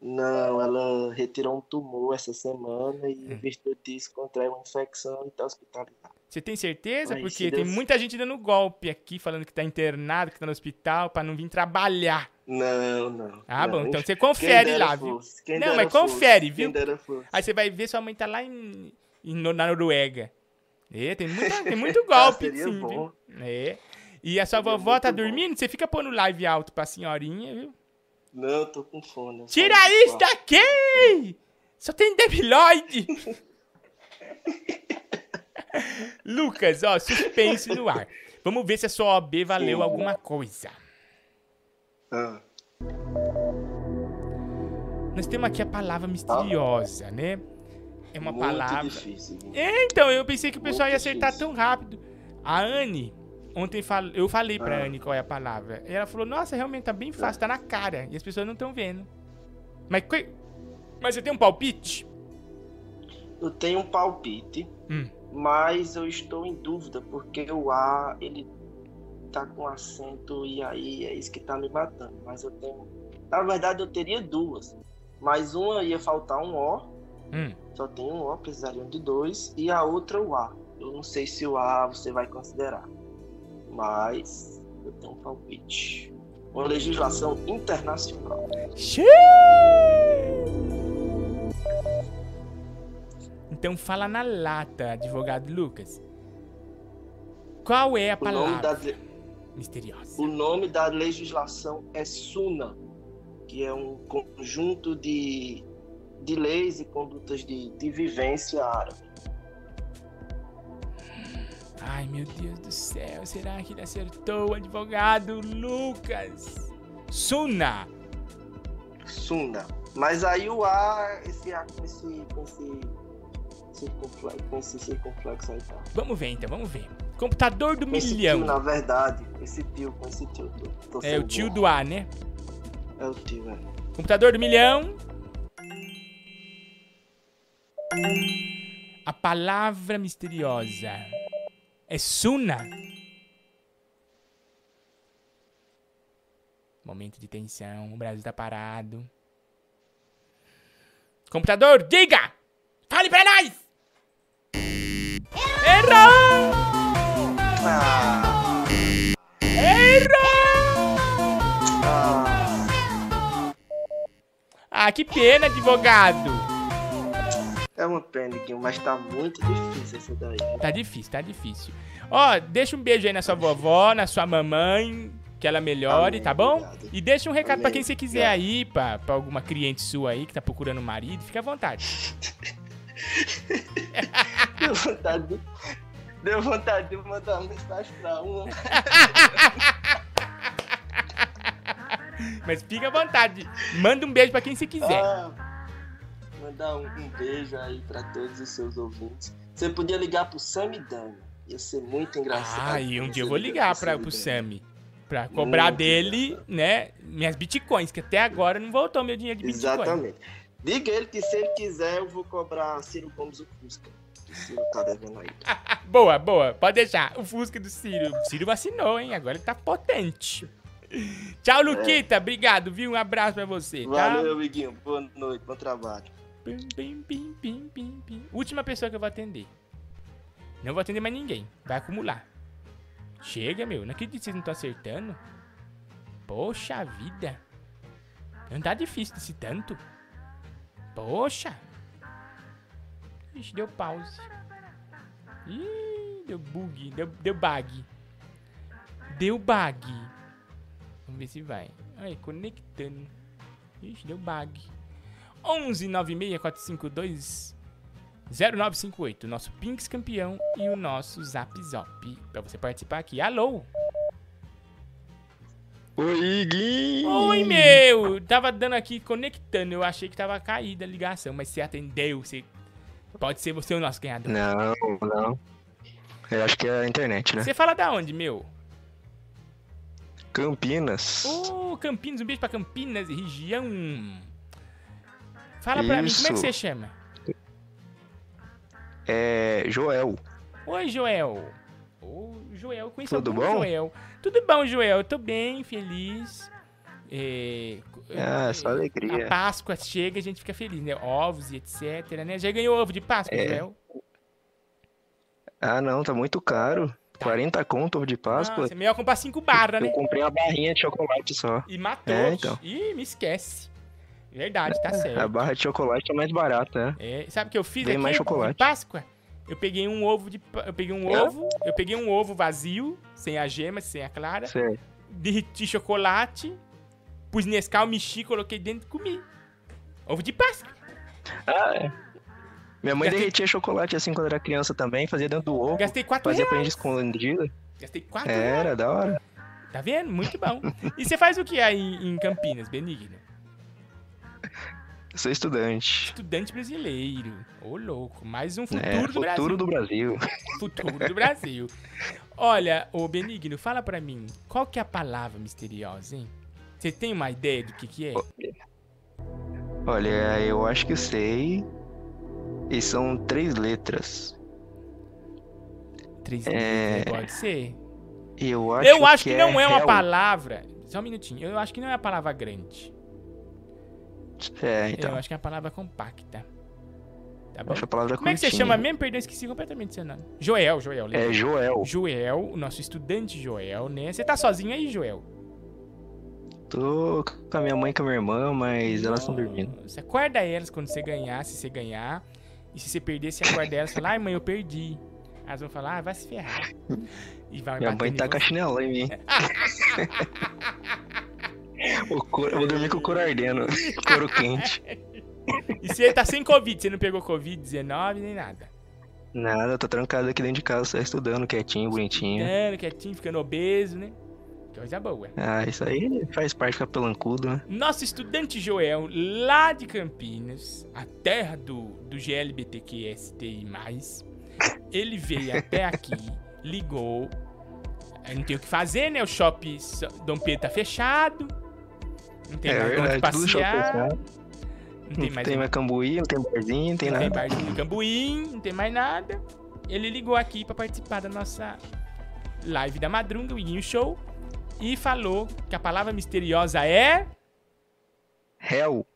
Não, ela retirou um tumor essa semana e Hum. em virtude disso contraiu uma infecção e tá hospitalizada. Você tem certeza? Aí, Porque tem Deus- muita gente dando golpe aqui, falando que tá internado, que tá no hospital, pra não vir trabalhar. Não, não. Ah, não. bom, então você confere lá, viu? fosse, quem Não, mas confere, fosse, viu? Aí você vai ver sua mãe tá lá em, em- na Noruega. É, tem, muita, [LAUGHS] tem muito Ah, golpe, seria sim, bom. viu? É. E a sua Seria vovó tá muito bom. dormindo? Você fica pondo live alto pra senhorinha, viu? Não, eu tô com fone. eu Tira isso daqui! Só tem debilóide! [LAUGHS] Lucas, ó, suspense no ar. Vamos ver se a sua OB valeu Sim. alguma coisa. Ah. Nós temos aqui a palavra misteriosa, né? É uma Muito palavra. difícil. É, então, eu pensei que o pessoal Muito ia acertar difícil. tão rápido. A Anne, ontem eu falei pra Ah. Anne qual é a palavra. E ela falou, nossa, realmente tá bem fácil, tá na cara. E as pessoas não estão vendo. Mas, mas você tem um palpite? Eu tenho um palpite, Hum. mas eu estou em dúvida porque o A ele tá com acento e aí é isso que tá me matando. Mas eu tenho, na verdade eu teria duas, mas uma ia faltar um O, Hum. só tem um O, precisariam de dois e a outra o A. Eu não sei se o A você vai considerar, mas eu tenho um palpite. Uma legislação internacional. Então fala na lata, advogado Lucas. Qual é a O palavra da, misteriosa? o nome da legislação é SUNA, que é um conjunto de, de leis e condutas de, de vivência árabe. Ai, meu Deus do céu, será que ele acertou o advogado Lucas? Suna! Suna. Mas aí o A, esse A com esse, com esse circunflexo, com esse circunflexo aí tá. Vamos ver então, vamos ver. Computador do esse milhão. tio, na verdade, esse tio, com esse tio. Tô, tô É o tio do A, né? É o tio, é. Computador do milhão. A palavra misteriosa é Suna. Momento de tensão, o Brasil tá parado. Computador, diga! Fale pra nós! Errou! Errou! Ah, que pena, advogado! É uma pena, Guinho, mas tá muito difícil esse daí. Tá difícil, tá difícil. Ó, deixa um beijo aí na sua vovó, na sua mamãe, que ela melhore, Amém, tá bom? obrigado. E deixa um recado pra Amém, quem você quiser obrigado. aí, pra, pra alguma cliente sua aí que tá procurando um marido, fica à vontade. [LAUGHS] Deu vontade de, deu vontade de mandar uma mensagem pra uma. [LAUGHS] Mas fica à vontade. Manda um beijo pra quem você quiser. Ah, mandar um, um beijo aí pra todos os seus ouvintes. Você podia ligar pro Sam e Dani. Ia ser muito engraçado. Ah, e um dia eu vou ligar e pro. Sammy. Pra cobrar Muito dele, né, minhas bitcoins, que até agora não voltou meu dinheiro de bitcoin. Exatamente. Diga ele que se ele quiser, eu vou cobrar Ciro Gomes o Fusca. Que o Ciro tá devendo aí. [LAUGHS] Boa, boa. Pode deixar. O Fusca do Ciro. O Ciro vacinou, hein? Agora ele tá potente. Tchau, Luquita. Obrigado, viu? Um abraço pra você, tá? Valeu, amiguinho. Boa noite, bom trabalho. Pim, pim, pim, pim, pim. Última pessoa que eu vou atender. Não vou atender mais ninguém. Vai acumular. Chega, meu. Não acredito que vocês não estão acertando. Poxa vida. Não tá difícil desse tanto. Poxa. Ixi, deu pause. Ih, deu bug. Deu, deu bug. Deu bug. Vamos ver se vai. Aí, conectando. Ixi, deu bug. 11 96 452 0958, o nosso Pinks campeão e o nosso Zap Zop pra você participar aqui. Alô? Oi, Iguinho! Oi, meu! Tava dando aqui, conectando. Eu achei que tava caída a ligação, mas você atendeu. Você... Pode ser você o nosso ganhador. Não, não. Eu acho que é a internet, né? Você fala da onde, meu? Campinas. Ô, Campinas, um beijo pra Campinas, região. Fala pra mim, como é que você chama? É. Joel. Oi, Joel. Ô, Joel, conheço Tudo bom? Joel. Tudo bom, Joel? Eu tô bem, feliz. É, Ah, só alegria. A Páscoa chega, a gente fica feliz, né? Ovos e etc, né? Já ganhou ovo de Páscoa, É. Joel? Ah, não, tá muito caro. 40 conto ovo de Páscoa. Nossa, é melhor comprar cinco barras, né? Eu comprei uma barrinha de chocolate só. E matou. É, então. Ih, me esquece. Verdade, tá [LAUGHS] certo. A barra de chocolate é mais barata, né? É, sabe o que eu fiz Bem aqui mais de chocolate. Páscoa? Eu peguei um ovo de eu peguei um É? ovo, eu peguei um ovo vazio, sem a gema, sem a clara. Certo. Derreti chocolate, pus Nescau, mexi, coloquei dentro e comi. Ovo de Páscoa. Ah, é. Minha mãe Gastei- derretia chocolate assim quando era criança também, fazia dentro do ovo. Gastei quatro Fazia pra reais. gente escondida. Gastei quatro Era, reais. da hora. Tá vendo? Muito bom. e você faz o que aí em Campinas, Benigno? Sou estudante. Estudante brasileiro. Ô, louco. Mais um futuro, É, do Brasil. futuro do Brasil. Futuro do Brasil. Olha, ô Benigno, fala pra mim, qual que é a palavra misteriosa, hein? Você tem uma ideia do que que é? Olha, eu acho que sei. E são três letras. Três é... letras, pode ser. Eu acho, Eu acho que, não é uma hell. palavra. Só um minutinho. Eu acho que não é uma palavra grande. É, então. Eu acho que é uma palavra compacta. Tá bom? Acho a palavra Como é que você curtinha. chama mesmo? Perdão, esqueci completamente seu nome. Joel, Joel. lembrei. É Joel. Joel, o nosso estudante Joel, né? Você tá sozinho aí, Joel? Tô com a minha mãe e com a minha irmã, mas elas estão dormindo. Você acorda elas quando você ganhar, se você ganhar. E se você perder, você acorda elas e fala, ai mãe, eu perdi. Elas vão falar, ah, vai se ferrar. [LAUGHS] E vai Minha mãe tá com a chinela em mim. [LAUGHS] o couro, eu vou dormir com o couro ardendo. [LAUGHS] Couro quente. E você tá sem Covid, você não pegou Covid-19 nem nada. Nada, tô trancado aqui dentro de casa, só estudando quietinho, bonitinho. Ficando quietinho, ficando obeso, né? Coisa boa. Ah, isso aí faz parte ficar pelancudo, né? Nosso estudante Joel, lá de Campinas, a terra do, do GLBTQSTI+, ele veio até aqui, ligou, não tem o que fazer, né? O shopping Dom Pedro tá fechado, não tem é mais onde verdade, show passear, não tem mais tem mais cambuí, não tem barzinho, não tem não tem nada. barzinho de Cambuim, não tem mais nada. Ele ligou aqui pra participar da nossa live da Madrum, do Iguinho Show, e falou que a palavra misteriosa é... Hell.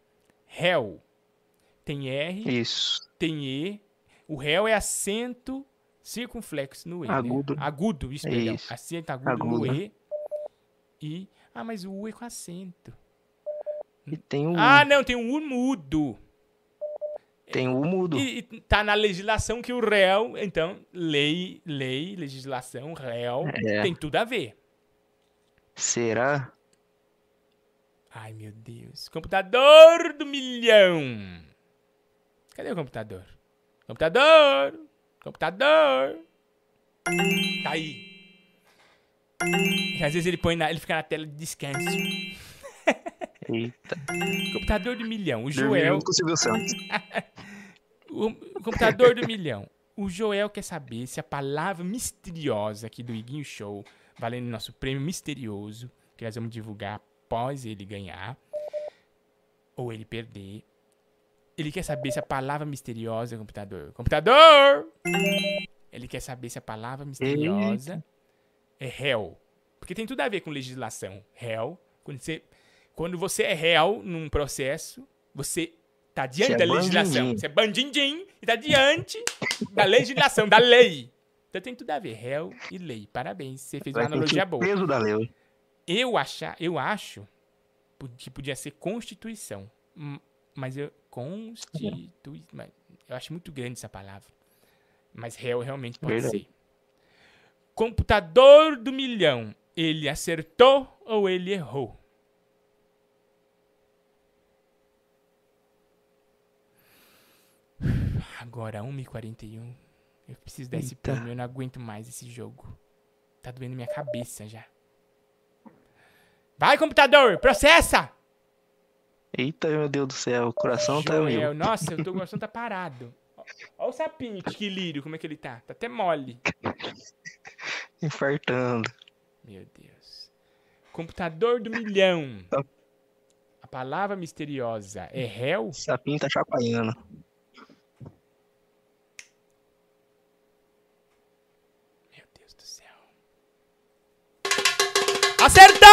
Hell. Tem R. Isso. Tem E. O réu é acento circunflexo no E. né? Agudo. Agudo, isso, É perdão. isso. Acento agudo, Agudo. no E. E. Ah, mas o U é com acento. E tem o Ah, não, tem um U mudo. tem o mudo. E, e tá na legislação que o réu, então, lei, lei, legislação, réu, É. tem tudo a ver. Será? Ai, meu Deus. Computador do milhão. Cadê o computador? Computador! Computador! Tá aí. E às vezes ele põe na, ele fica na tela de descanso. Eita. Computador do milhão. O Joel. com o Silvio Santos. o, [LAUGHS] o computador do milhão. O Joel quer saber se a palavra misteriosa aqui do Iguinho Show, valendo nosso prêmio misterioso, que nós vamos divulgar após ele ganhar, ou ele perder. Ele quer saber se a palavra misteriosa, computador. Computador! Ele quer saber se a palavra misteriosa é réu. Porque tem tudo a ver com legislação. Réu. Quando você, quando você é réu num processo, você tá diante Você é da legislação. bandindim. Você é bandindim e tá diante da legislação, da lei. Então tem tudo a ver. Réu e lei. Parabéns. Você fez uma Vai sentir analogia boa. peso da lei. Eu, achar, eu acho que podia ser Constituição. Hum, Mas eu. Constitui. mas Eu acho muito grande essa palavra. Mas réu realmente pode Verdade. ser. Computador do milhão. Ele acertou ou ele errou? Agora, 1h41. Eu preciso dar esse Eita. prêmio, eu não aguento mais esse jogo. Tá doendo minha cabeça já. Vai, computador, processa! Eita, meu Deus do céu, o coração tá Joel, mil. [LAUGHS] nossa, o coração tá parado. Olha o sapinho, que lírio, como é que ele tá? Tá até mole. Infartando. Meu Deus. Computador do milhão. A palavra misteriosa é réu? O sapinho tá chapaiando. Acertou!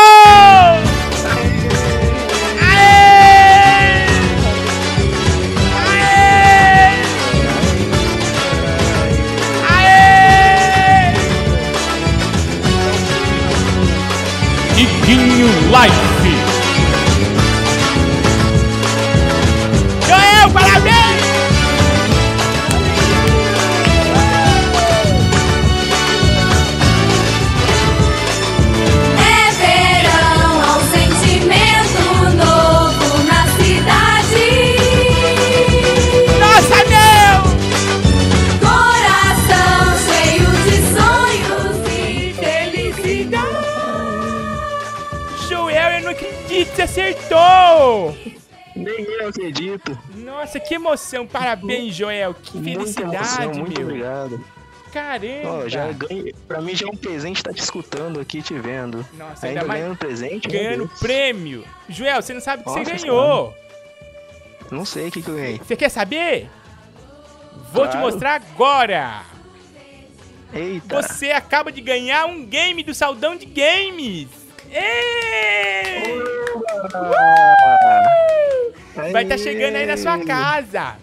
Aê! Aê! Aê! Iguinho Life. Acredito. Nossa, que emoção! Parabéns, Joel! Que felicidade, emoção, muito meu! obrigado. Caramba! Já ganhei, pra mim já é um presente estar te escutando aqui, te vendo. Nossa, Ainda ainda ganhando presente? Ganhando prêmio! Joel, você não sabe o que você Nossa ganhou! Não sei o que, que eu ganhei. Você quer saber? Vou te Claro. mostrar agora! Eita! Você acaba de ganhar um game do Saldão de Games! Ê! Vai estar chegando aí na sua casa!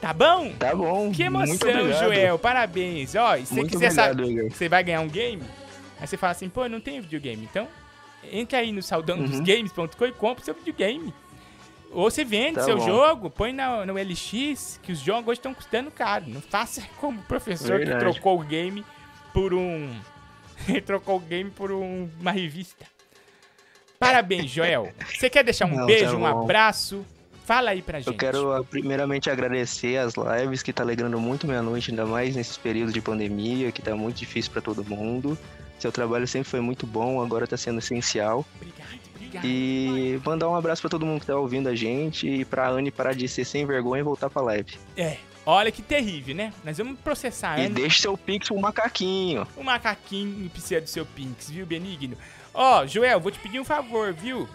Tá bom? Tá bom. Que emoção. Joel. Parabéns. Ó, se você quiser saber, você vai ganhar um game, aí você fala assim, pô, eu não tenho videogame. Então, entra aí no Uhum. saudandosgames.com e compra o seu videogame. Ou você vende Tá seu bom. jogo, põe na, no LX, que os jogos hoje estão custando caro. Não faça [LAUGHS] como o professor Verdade. que trocou o game por um... Ele [LAUGHS] trocou o game por um- uma revista. Parabéns, Joel. Você quer deixar um Não, tá beijo, um bom. abraço? Fala aí pra gente. Eu quero ah, primeiramente agradecer as lives que tá alegrando muito minha noite, ainda mais nesses períodos de pandemia, que tá muito difícil pra todo mundo. Seu trabalho sempre foi muito bom, agora tá sendo essencial. E mandar um abraço pra todo mundo que tá ouvindo a gente e pra Anne parar de ser sem vergonha e voltar pra live. É, olha que terrível, né? Nós vamos processar E Anne. deixe seu pix pro macaquinho. O macaquinho precisa do seu Pinks, viu, Benigno? Ó, Joel, vou te pedir um favor, viu?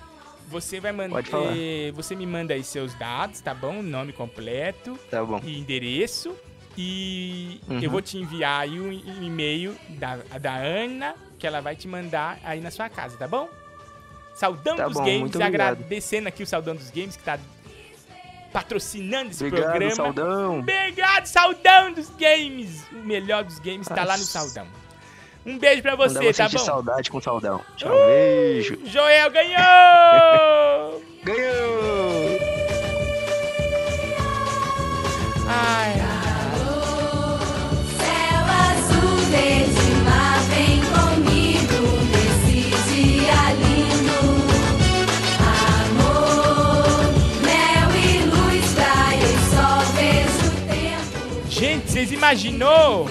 Você vai mandar. Falar. você me manda aí seus dados, tá bom? Nome completo. Tá bom. E endereço. E Uhum. eu vou te enviar aí um e-mail da, da Ana, que ela vai te mandar aí na sua casa, tá bom? Saudão Tá dos bom, Games, agradecendo aqui o Saudão dos Games, que tá patrocinando esse Obrigado, programa. Saudão. Obrigado, Saudão dos Games! O melhor dos games tá lá no Nossa. Saudão. Um beijo pra você, tá bom? saudade com saudão. Tchau, beijo. Joel ganhou! ganhou! Ai, Céu azul, verde mar, vem comigo nesse dia lindo. Amor, mel e luz, praia e sol, vejo o tempo. Gente, vocês imaginou?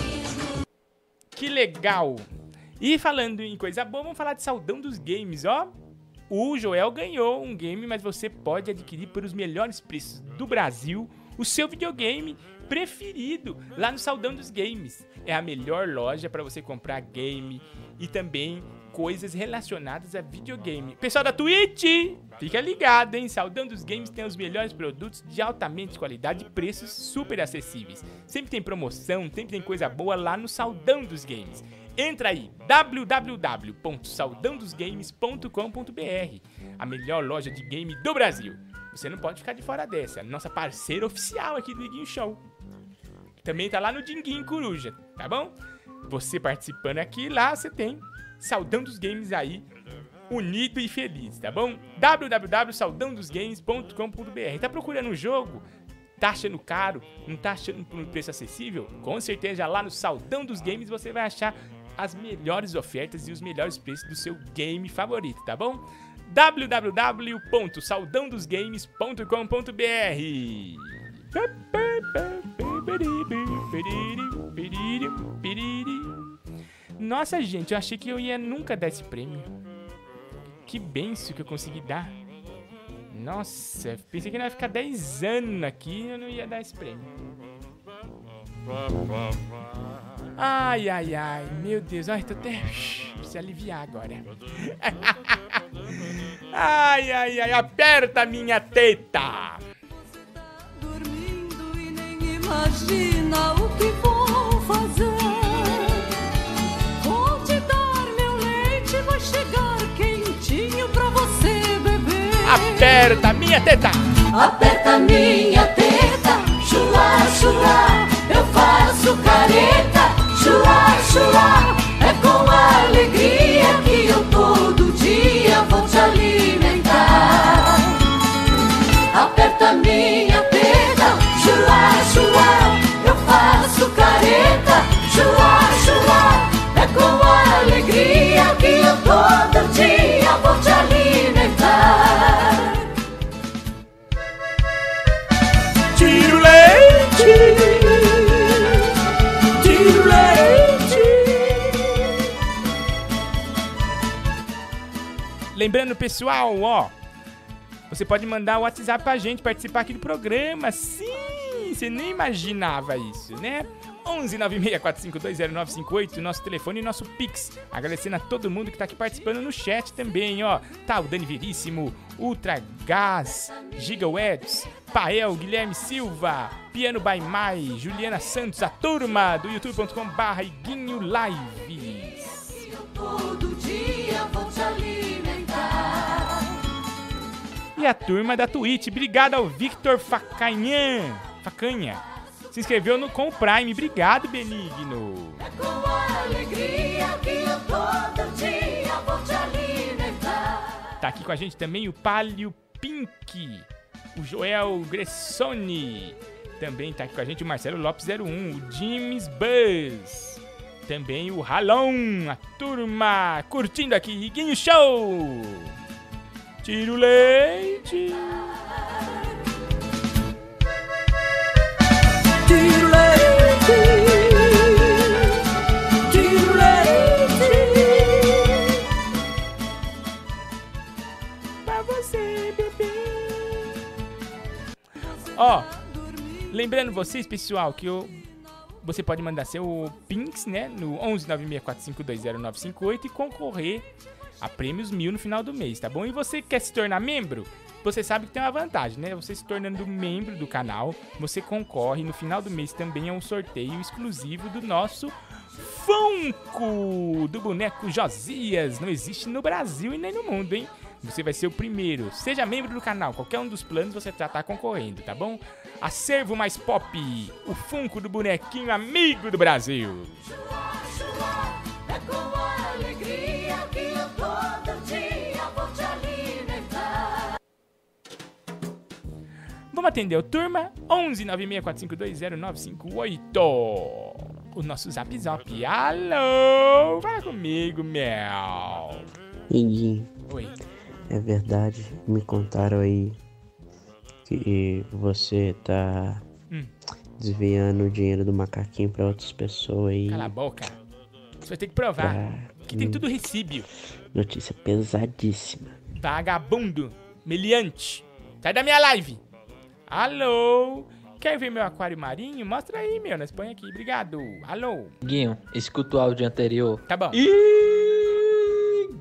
Que legal! E falando em coisa boa, vamos falar de Saudão dos Games, ó. O Joel ganhou um game, mas você pode adquirir por os melhores preços do Brasil o seu videogame preferido lá no Saudão dos Games. É a melhor loja para você comprar game e também coisas relacionadas a videogame. Pessoal da Twitch, fica ligado, hein? Saudão dos Games tem os melhores produtos de altamente qualidade e preços super acessíveis. Sempre tem promoção, sempre tem coisa boa lá no Saudão dos Games. Entra aí, www.saudãodosgames.com.br, a melhor loja de game do Brasil. Você não pode ficar de fora dessa, nossa parceira oficial aqui do Iguinho Show. Também tá lá no Dinguinho Coruja, tá bom? Você participando aqui, lá você tem Saudão dos Games aí, unido e feliz, tá bom? www.saudãodosgames.com.br Tá procurando um jogo? Tá achando caro? Não tá achando por um preço acessível? Com certeza lá no Saudão dos Games você vai achar as melhores ofertas e os melhores preços do seu game favorito, tá bom? www.saudãodosgames.com.br Nossa, gente, eu achei que eu ia nunca dar esse prêmio. Que benção que eu consegui dar. Nossa, pensei que não ia ficar 10 anos aqui e eu não ia dar esse prêmio. Ai, ai, ai, meu Deus, ai, tô até. [LAUGHS] Preciso aliviar agora. [LAUGHS] Ai, ai, ai, aperta minha teta! Imagina o que vou Aperta minha teta! Aperta minha teta, chula, chula. Eu faço careta, chula, chula. É com alegria que eu todo dia vou te alimentar. Aperta minha Lembrando, pessoal, ó. Você pode mandar o WhatsApp pra gente participar aqui do programa. Sim, você nem imaginava isso, né? 11 964520958, nosso telefone e nosso Pix. Agradecendo a todo mundo que tá aqui participando no chat também, ó. Tá o Dani Veríssimo, Ultra Gás, Gigawebs, Pael, Guilherme Silva, Piano by Mai, Juliana Santos, a turma do youtube.com/barra Iguinho Lives. Todo dia vou te alimentar. E a turma da Twitch, obrigado ao Victor Facanhan, Facanha. Se inscreveu no, com Prime, obrigado, Benigno. Com alegria que eu todo dia vou te alimentar. Tá aqui com a gente também o Palio Pink, o Joel Gressoni. Também tá aqui com a gente o Marcelo Lopes 01, o James Buzz. Também o Ralon, a turma curtindo aqui, Iguinho Show. Tiro leite. Tiro leite, tiro leite. Pra você beber. Ó, lembrando vocês, pessoal, que eu, você pode mandar seu Pinks, né, no 11964520958 e concorrer a prêmios mil no final do mês, tá bom? E você quer se tornar membro? Você sabe que tem uma vantagem, né? Você se tornando membro do canal, você concorre no final do mês também a um sorteio exclusivo do nosso Funko do boneco Josias. Não existe no Brasil e nem no mundo, hein? Você vai ser o primeiro. Seja membro do canal, qualquer um dos planos você já tá concorrendo, tá bom? Acervo mais pop, o Funko do bonequinho amigo do Brasil. É com alegria Vamos atender o turma 11 964520958. O nosso zap zap. Alô? Fala comigo, Mel. Iguinho, Oi. é verdade, me contaram aí que você tá Hum. desviando o dinheiro do macaquinho pra outras pessoas aí. Cala a boca. Você vai ter que provar. Ah, Que tem hum. tudo recíbio. Notícia pesadíssima. Vagabundo. Meliante. Sai da minha live. Alô? Quer ver meu aquário marinho? Mostra aí, meu. Nós põe aqui. Obrigado. Alô? Guinho, escuta o áudio anterior. Tá bom. Iguinho.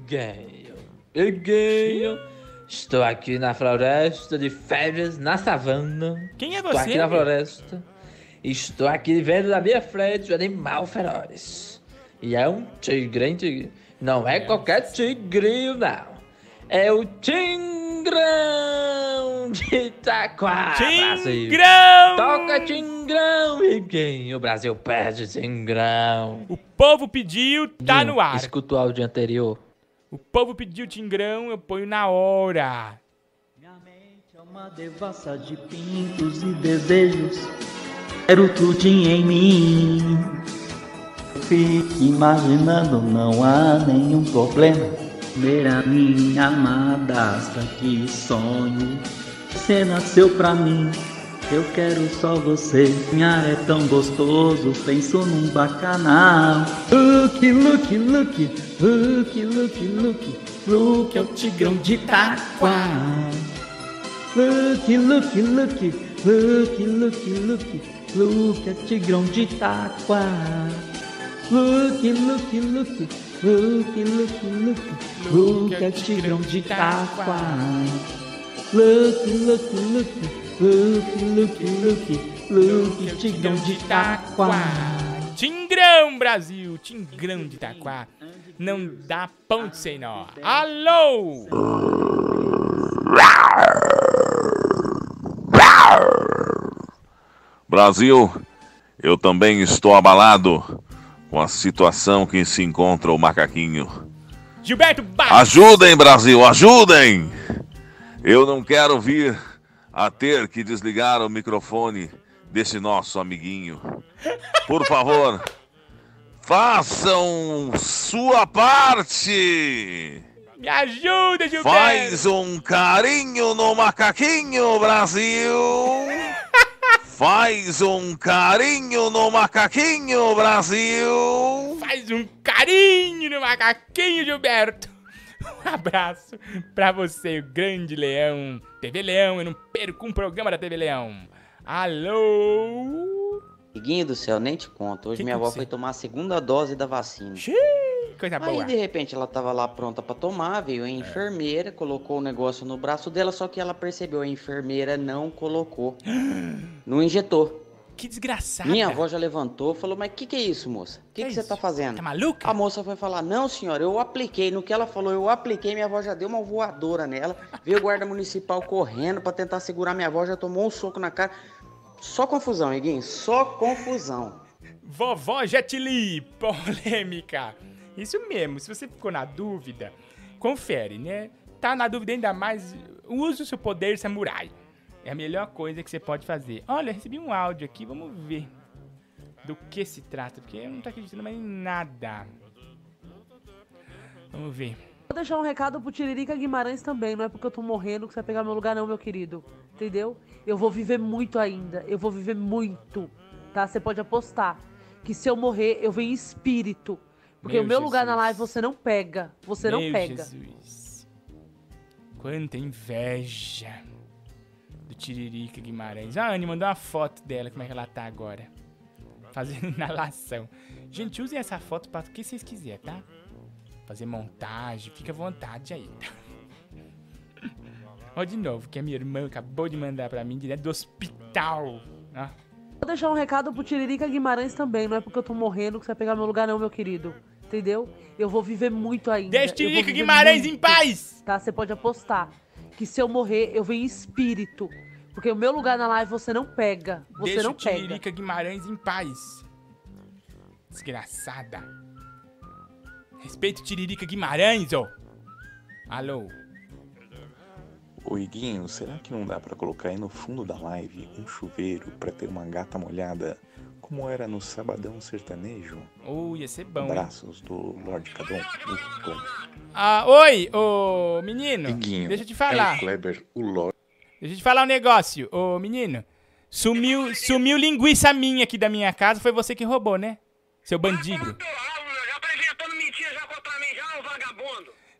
Iguinho. Estou aqui na floresta de férias, na savana. Quem é Estou você, aqui na floresta. Estou aqui vendo na minha frente um animal feroz. E é um tigre, hein, tigre? Não é qualquer tigrinho, não. É o Tingrão de Itaquá, Brasil. Tingrão! Toca Tingrão, Iguinho. O Brasil perde Tingrão. O povo pediu, tá no ar. Escuta o áudio anterior. O povo pediu Tingrão, eu ponho na hora. Uma devassa de pintos e desejos Quero tudo em mim Fique imaginando, não há nenhum problema Ver a minha amada, que sonho Você nasceu pra mim Eu quero só você. Sonhar é tão gostoso, penso num bacanal. Look, look, look, look, look, look. Look é o tigrão de Itaquá. Look, look, look, look, look, look. Look é o tigrão de Itaquá. Look, look, look, look, look, look. Look é o tigrão de Itaquá. Look, look, look, look, look, look, look, tigrão de Itaquá. Tingrão, Brasil! Tingrão de Itaquá. Não dá ponto sem nó. Alô! Brasil, eu também estou abalado com a situação que se encontra o macaquinho. Gilberto Barros! Ajudem, Brasil, ajudem! Eu não quero vir a ter que desligar o microfone desse nosso amiguinho. Por favor, façam sua parte! Me ajuda, Gilberto! Faz um carinho no macaquinho, Brasil! Faz um carinho no macaquinho, Brasil! Faz um carinho no macaquinho, Gilberto! [LAUGHS] Um abraço pra você, o grande leão. TV Leão, eu não perco um programa da TV Leão. Alô? Iguinho do céu, nem te conto. Hoje Que minha avó foi tomar a segunda dose da vacina. Coisa Aí boa. de repente ela tava lá pronta pra tomar, veio a enfermeira, colocou o negócio no braço dela, só que ela percebeu, a enfermeira não colocou. [GASPS] Não injetou. Que desgraçada. Minha avó já levantou falou, mas o que, que é isso, moça? O que, que você tá fazendo? Tá maluca? A moça foi falar, não, senhora, eu apliquei. No que ela falou, eu apliquei, minha avó já deu uma voadora nela. Veio o guarda municipal correndo pra tentar segurar minha avó, já tomou um soco na cara. Só confusão, Iguinho, só confusão. Vovó Jet Li, polêmica. Isso mesmo, se você ficou na dúvida, confere, né? Tá na dúvida ainda mais, use o seu poder samurai. É a melhor coisa que você pode fazer. Olha, recebi um áudio aqui, vamos ver do que se trata, porque eu não tô acreditando mais em nada. Vamos ver. Vou deixar um recado pro Tiririca Guimarães também. Não é porque eu tô morrendo que você vai pegar meu lugar, não, meu querido. Entendeu? Eu vou viver muito ainda. Eu vou viver muito. Tá? Você pode apostar que se eu morrer, eu venho em espírito. Porque Meu o meu lugar na Jesus. live você não pega. Você não Meu pega. Jesus. Quanta inveja do Tiririca Guimarães. A Anne mandou uma foto dela, como é que ela tá agora. Fazendo [LAUGHS] inalação. Gente, usem essa foto para o que vocês quiserem, tá? Fazer montagem, fica à vontade aí. tá? [LAUGHS] Ó, de novo, que a minha irmã acabou de mandar pra mim direto do hospital. Ó. Vou deixar um recado pro Tiririca Guimarães também. Não é porque eu tô morrendo que você vai pegar meu lugar, não, meu querido. Entendeu? Eu vou viver muito ainda. Deixa Tiririca Guimarães muito. em paz! Tá? Você pode apostar que se eu morrer, eu venho em espírito. Porque o meu lugar na live você não pega. Você Deixa não o pega. Tiririca Guimarães em paz. Desgraçada. Respeita o Tiririca Guimarães, ô. Alô. Ô Iguinho, será que não dá pra colocar aí no fundo da live um chuveiro pra ter uma gata molhada, como era no Sabadão Sertanejo? Oh, ia ser bom. hein? Abraços do Lorde Cadom. Ah, oi, ô menino. Iguinho, Deixa eu te é falar. o Kleber, o Lorde. Deixa eu te falar um negócio, ô menino. Sumiu, sumiu linguiça minha aqui da minha casa, foi você que roubou, né? Seu bandido.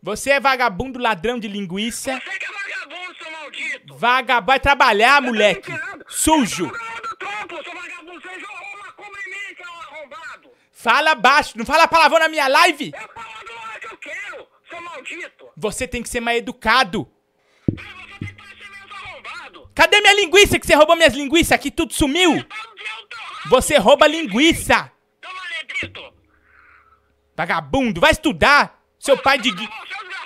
Você é vagabundo, ladrão de linguiça. Você que é vagabundo, seu maldito. Vagabundo, vai trabalhar, moleque. Sujo. Fala baixo, não fala palavrão na minha live. Você tem que ser mais educado. Cadê minha linguiça que você roubou minhas linguiças aqui? Tudo sumiu. Você rouba linguiça. Vagabundo, vai estudar. Seu pai de Gui...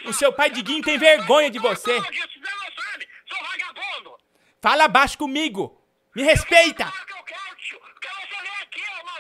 O seu pai de Guinho tem vergonha de você. Fala baixo comigo. Me respeita.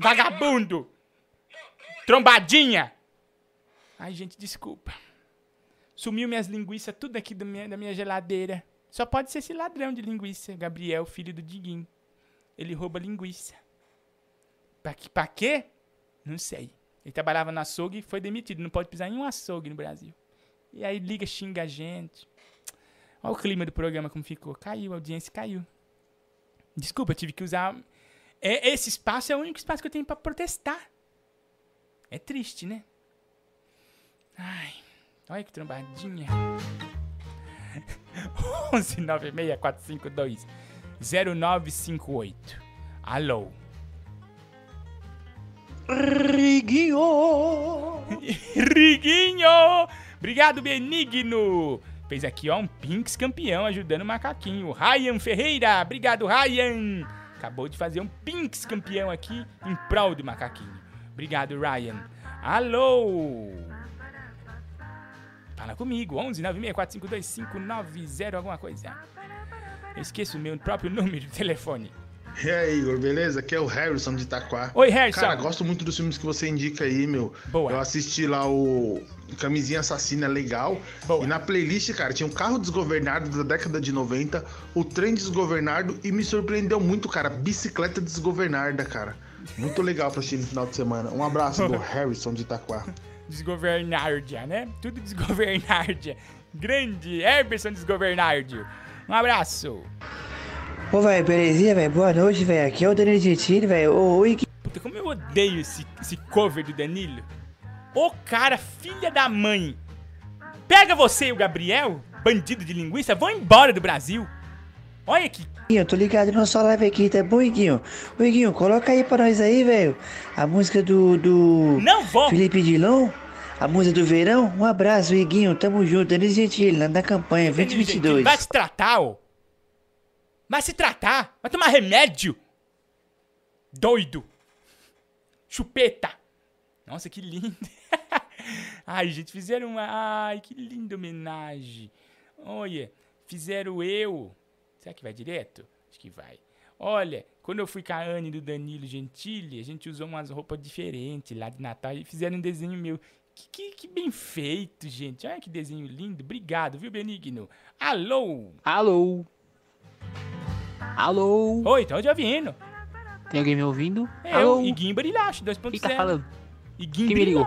Vagabundo! Trombadinha! Ai, gente, desculpa. Sumiu minhas linguiças tudo aqui da minha, da minha geladeira. Só pode ser esse ladrão de linguiça, Gabriel, filho do Diguinho. Ele rouba linguiça. Pra, que- pra quê? Não sei. Ele trabalhava no açougue e foi demitido. Não pode pisar em um açougue no Brasil. E aí liga, xinga a gente. Olha o clima do programa como ficou. Caiu, a audiência caiu. Desculpa, eu tive que usar. É, esse espaço é o único espaço que eu tenho pra protestar. É triste, né? Ai, olha que trombadinha. 11 96 452 0958. Alô. Riguinho! [LAUGHS] Riguinho! Obrigado, Benigno! Fez aqui, ó, um Pinks campeão ajudando o macaquinho. Ryan Ferreira! Obrigado, Ryan! Acabou de fazer um Pinks campeão aqui em prol do macaquinho. Obrigado, Ryan. Alô! Fala comigo, 11 96452 590 alguma coisa. Eu esqueço o meu próprio [LAUGHS] número de telefone. E aí, Igor, beleza? Aqui é o Harrison de Itaquá. Oi, Harrison. Cara, gosto muito dos filmes que você indica aí, meu. Boa. Eu assisti lá o Camisinha Assassina, é legal. E na playlist, cara, tinha um carro desgovernado da década de 90, o trem desgovernado e me surpreendeu muito, cara. Bicicleta desgovernada, cara. Muito legal pra assistir no final de semana. Um abraço do [LAUGHS] Harrison de Itaquá. Desgovernardia, né? Tudo desgovernardia. Grande Herberson Desgovernardio. Um abraço. Ô, velho, belezinha, velho? Boa noite, velho. Aqui é o Danilo Gentili, velho. Ô, oi, que... Puta, como eu odeio esse, esse cover do Danilo. Ô cara, filha da mãe. Pega você e o Gabriel, bandido de linguiça, vão embora do Brasil. Olha que Eu tô ligado na sua live aqui, tá bom, Iguinho? Ô, Iguinho, coloca aí pra nós aí, velho. A música do, do... Não vou! Felipe Dilon. A música do verão. Um abraço, Iguinho. Tamo junto. Danilo Gentili, lá na campanha 2022. Vai se tratar, ô. Vai se tratar. Vai tomar remédio. Doido. Chupeta. Nossa, que lindo. [LAUGHS] Ai, gente, fizeram uma... Ai, que linda homenagem. Olha, fizeram eu. Será que vai direto? Acho que vai. Olha, quando eu fui com a Anne do Danilo Gentili, a gente usou umas roupas diferentes lá de Natal e fizeram um desenho meu. Que, que, que bem feito, gente. Olha que desenho lindo. Obrigado, viu, Benigno? Alô? Alô? Alô? Oi, tô te ouvindo. Tem alguém me ouvindo? É Alô? eu, Iguinho Barilacho, 2.0. Quem tá falando? Iguinho Quem me ligou?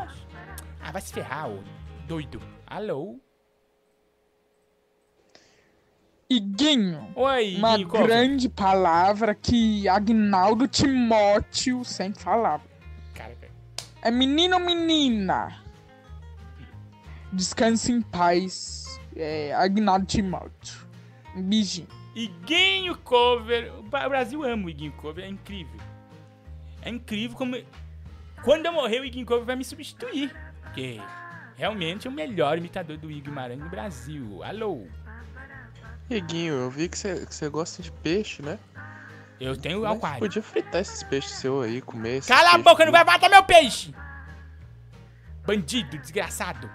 Ah, vai se ferrar, ô doido. Alô? Iguinho. Oi, Uma Iguinho, grande palavra que Agnaldo Timóteo sempre falava. Cara. É menino ou menina? Descanse em paz. É Agnaldo Timóteo. Um beijinho. Iguinho Cover. O Brasil ama o Iguinho Cover, é incrível. É incrível como. Quando eu morrer, o Iguinho Cover vai me substituir. Porque realmente é o melhor imitador do Igor Guimarães no Brasil. Alô? Iguinho, eu vi que você gosta de peixe, né? Eu tenho Mas aquário. Podia fritar esses peixes seus aí, comer Cala a boca, não vai matar meu peixe! Bandido, desgraçado.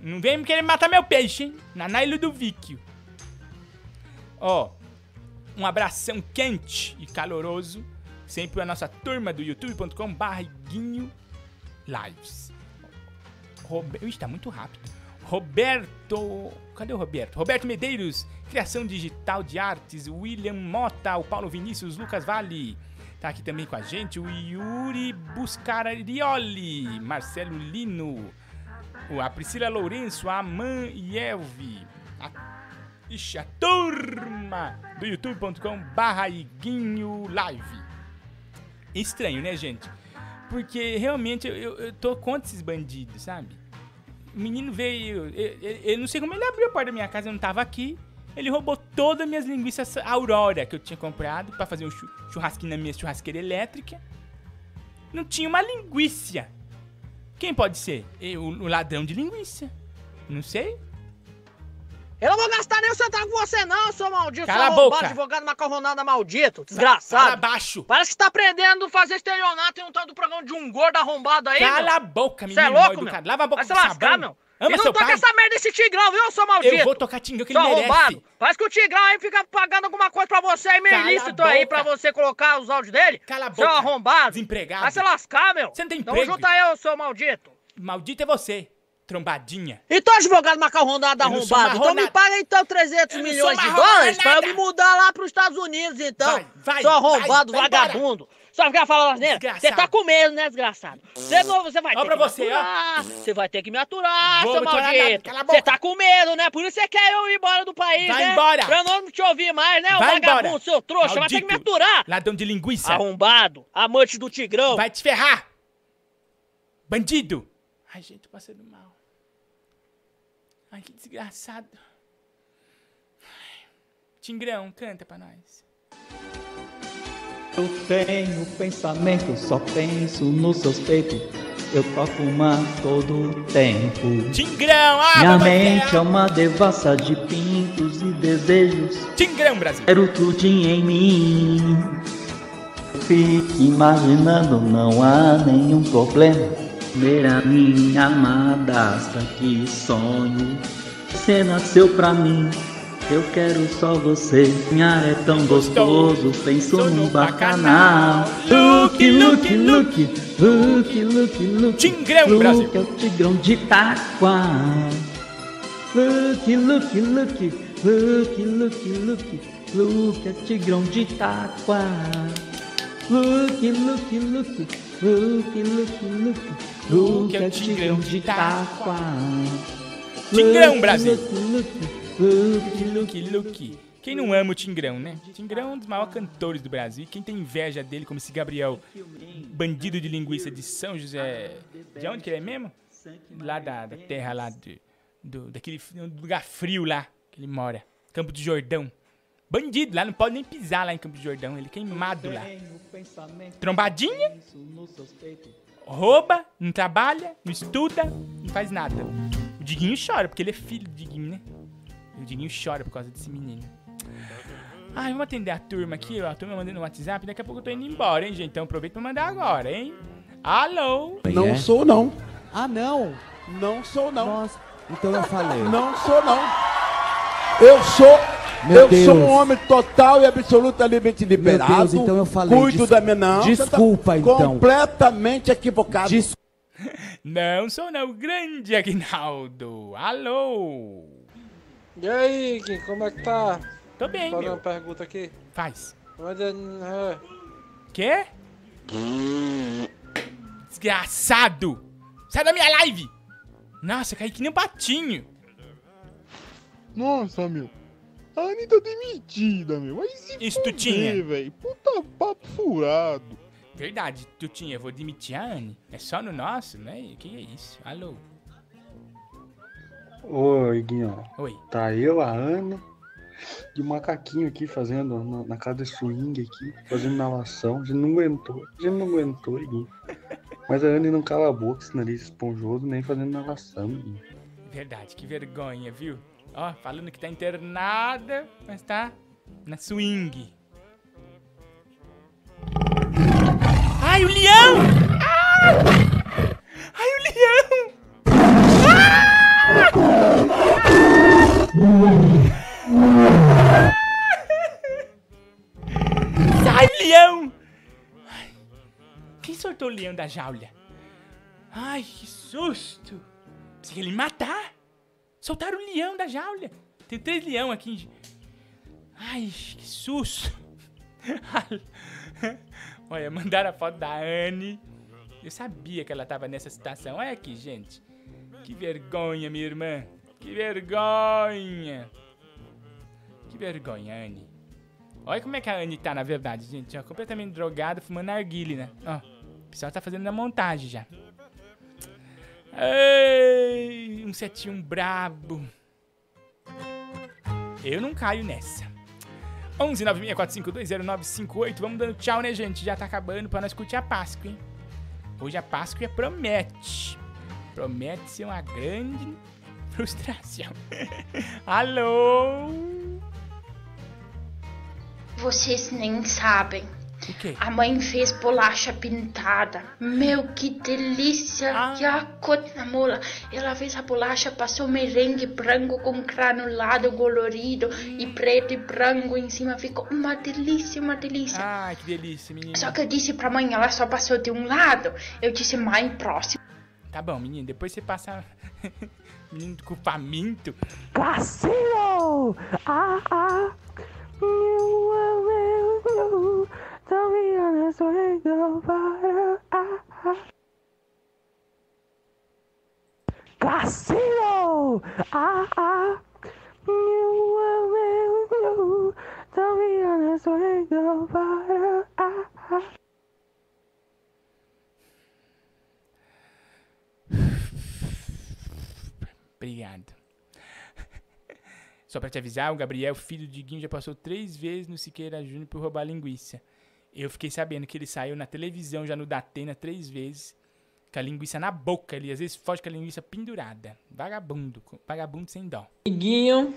Não vem me querer matar meu peixe, hein? Naná e Ludovício. Ó, um abração quente e caloroso. Sempre a nossa turma do youtube.com Guinho Lives. Robe... Ixi, tá muito rápido. Roberto... Cadê o Roberto? Roberto Medeiros, criação digital de artes. William Mota, o Paulo Vinícius, Lucas Vale. Tá aqui também com a gente o Yuri Buscarioli, Marcelo Lino, a Priscila Lourenço, a Man Yelvi, a, ixi, a turma do youtube.com barra Iguinho Live. Estranho, né, gente? Porque realmente eu, eu, eu tô contra esses bandidos, sabe? O menino veio. Eu, eu- eu não sei como ele abriu a porta da minha casa, eu não tava aqui. Ele roubou todas as minhas linguiças Aurora que eu tinha comprado pra fazer um chu- churrasquinho na minha churrasqueira elétrica. Não tinha uma linguiça. Quem pode ser? Eu, o ladrão de linguiça. Não sei. Eu não vou gastar nem um centavo com você, não, seu maldito. Cala seu a boca. advogado macarronada maldito, desgraçado. Cala abaixo. Parece que tá aprendendo a fazer estelionato em um tal do programa de um gordo arrombado aí, Cala meu. a boca, é menino mal louco, educado. meu? Lava a boca Vai se lascar, sabão. meu. Ama e não seu toca pai? essa merda desse tigrão, viu, seu maldito? Eu vou tocar Tigrão que ele Seu merece. arrombado. Parece que o tigrão aí fica pagando alguma coisa pra você aí, meio ilícito aí, pra você colocar os áudios dele. Cala a Seu boca. arrombado. Desempregado. Vai se lascar, meu. Você não tem Tamo emprego. junto aí, seu maldito. Maldito é você, trombadinha. Então, advogado não sou arrombado, então me paga então 300 Eu não milhões de dólares pra eu me mudar lá pros Estados Unidos, então. Vai, vai, seu arrombado, vai, vai vagabundo. Só ficar falando asneira? Você Desgraçado. tá com medo, né, desgraçado? Você não, você vai Ó ter pra que você, me ó. aturar. Você vai ter que me aturar, Vou seu maldito. Você tá com medo, né? Por isso você quer eu ir embora do país, Vai né? embora. Pra eu não te ouvir mais, né, Vai vagabundo, embora. seu trouxa. Vai ter que me Maldito. aturar. Ladrão de linguiça. Arrombado, amante do tigrão. Vai te ferrar. Bandido. Ai, gente, tô passando mal. Ai, que desgraçado. Tingrão, canta pra nós. Eu tenho pensamento, só penso nos seus peitos. Eu toco uma todo tempo. Tingrão, ah, Minha mente é uma devassa de pintos e desejos. Tingrão, Brasil. Quero tudo em mim. Fique imaginando, não há nenhum problema. Ver a minha amada, que sonho. Você nasceu pra mim. Eu quero só você. Minha é tão gostoso. Penso num bacanal. Look, look. Look, look, look. Tingrão, look, Brasil. é o tigrão de Itaquá. Look, look, look. Look, look, look. Look, é o tigrão de Itaquá. Look, look, look. Look, look, look. Look, é o tigrão de Itaquá. Tingrão, Look, Brasil. Look, Luke, Luke. Quem não ama o Tingrão, né? Tingrão é um dos maiores cantores do Brasil. E quem tem inveja dele, como esse Gabriel, bandido de linguiça de São José. De onde que ele é mesmo? Lá da, da terra lá do, do, daquele lugar frio lá que ele mora. Campo do Jordão. Bandido lá, não pode nem pisar lá em Campo do Jordão. Ele é queimado lá. Trombadinha, rouba, não trabalha, não estuda, não faz nada. O Diguinho chora, porque ele é filho do Diguinho, né? E o Diguinho chora por causa desse menino. Ai, vamos atender a turma aqui, ó. A turma mandando no WhatsApp. Daqui a pouco eu tô indo embora, hein, gente? Então aproveita pra mandar agora, hein? Alô? Não sou, não. Ah, não. Não sou, não. Nossa, então eu falei. Não sou, não. Eu sou. Meu eu Deus. sou um homem total e absolutamente liberado. Deus, então eu falei. Cuido Des- da minha. Não, tá Desculpa, então. Completamente equivocado. Não sou não, grande Aguinaldo. Alô? E aí, Gui, como é que tá? Tô bem, Fazer meu. uma pergunta aqui. Faz. É, Quê? Desgraçado! Sai da minha live! Nossa, caí que nem um patinho. Nossa, meu. A Anitta demitida, meu. Vai se Isso, tu tinha? fuder, velho. Puta papo furado. Verdade, Tutinha, eu vou demitir a Anne. É só no nosso, né? Que é isso? Alô? Oi, Guinho. Oi. Tá eu, a Ana e o macaquinho aqui fazendo na, na casa de swing aqui, fazendo inalação. A gente não aguentou. A gente não aguentou, Guinho. Mas a Ana não cala a boca, esse nariz esponjoso, nem fazendo inalação, Guinho. Verdade, que vergonha, viu? Ó, falando que tá internada, mas tá na swing. Ai, o leão! Ah! Ai, o leão! Ah! Sai, leão! Ai, Quem soltou o leão da jaula? Ai, que susto! Pensei que ele matar! Soltaram o leão da jaula! Tem três leão aqui. Ai, que susto! [LAUGHS] Olha, mandaram a foto da Anne. Eu sabia que ela tava nessa situação. Olha aqui, gente. Que vergonha, minha irmã. Que vergonha. Que vergonha, Anne. Olha como é que a Anne tá, na verdade, gente. Ó, completamente drogada, fumando narguile, né? Ó, o pessoal tá fazendo a montagem já. Ei, um setinho brabo. Eu não caio nessa. 11 964520958. Vamos dando tchau, né, gente? Já tá acabando pra nós curtir a Páscoa, hein? Hoje a Páscoa promete. Promete ser uma grande frustração. [LAUGHS] Alô? Vocês nem sabem. A mãe fez bolacha pintada. Meu, que delícia! E a mola. Ela fez a bolacha, passou merengue branco com granulado colorido e preto e branco em cima. Ficou uma delícia, uma delícia. Ai, que delícia, menino. Só que eu disse pra mãe, ela só passou de um lado. Eu disse, mãe, próximo. Tá bom, menino, depois você passa. [LAUGHS] menino com faminto. Cassino! Ah, ah. You, you, you, you. Tell me honest, ain't no fire. Ah, ah. Cassino! Ah, ah. You, you, you, you. Tell me honest, ain't no fire. Ah, ah. Obrigado. Só pra te avisar, o Gabriel, filho de Guinho, já passou três vezes no Siqueira Júnior por roubar linguiça. Eu fiquei sabendo que ele saiu na televisão já no Datena três vezes, com a linguiça na boca. Ele às vezes foge com a linguiça pendurada. Vagabundo, vagabundo sem dó. Amiguinho,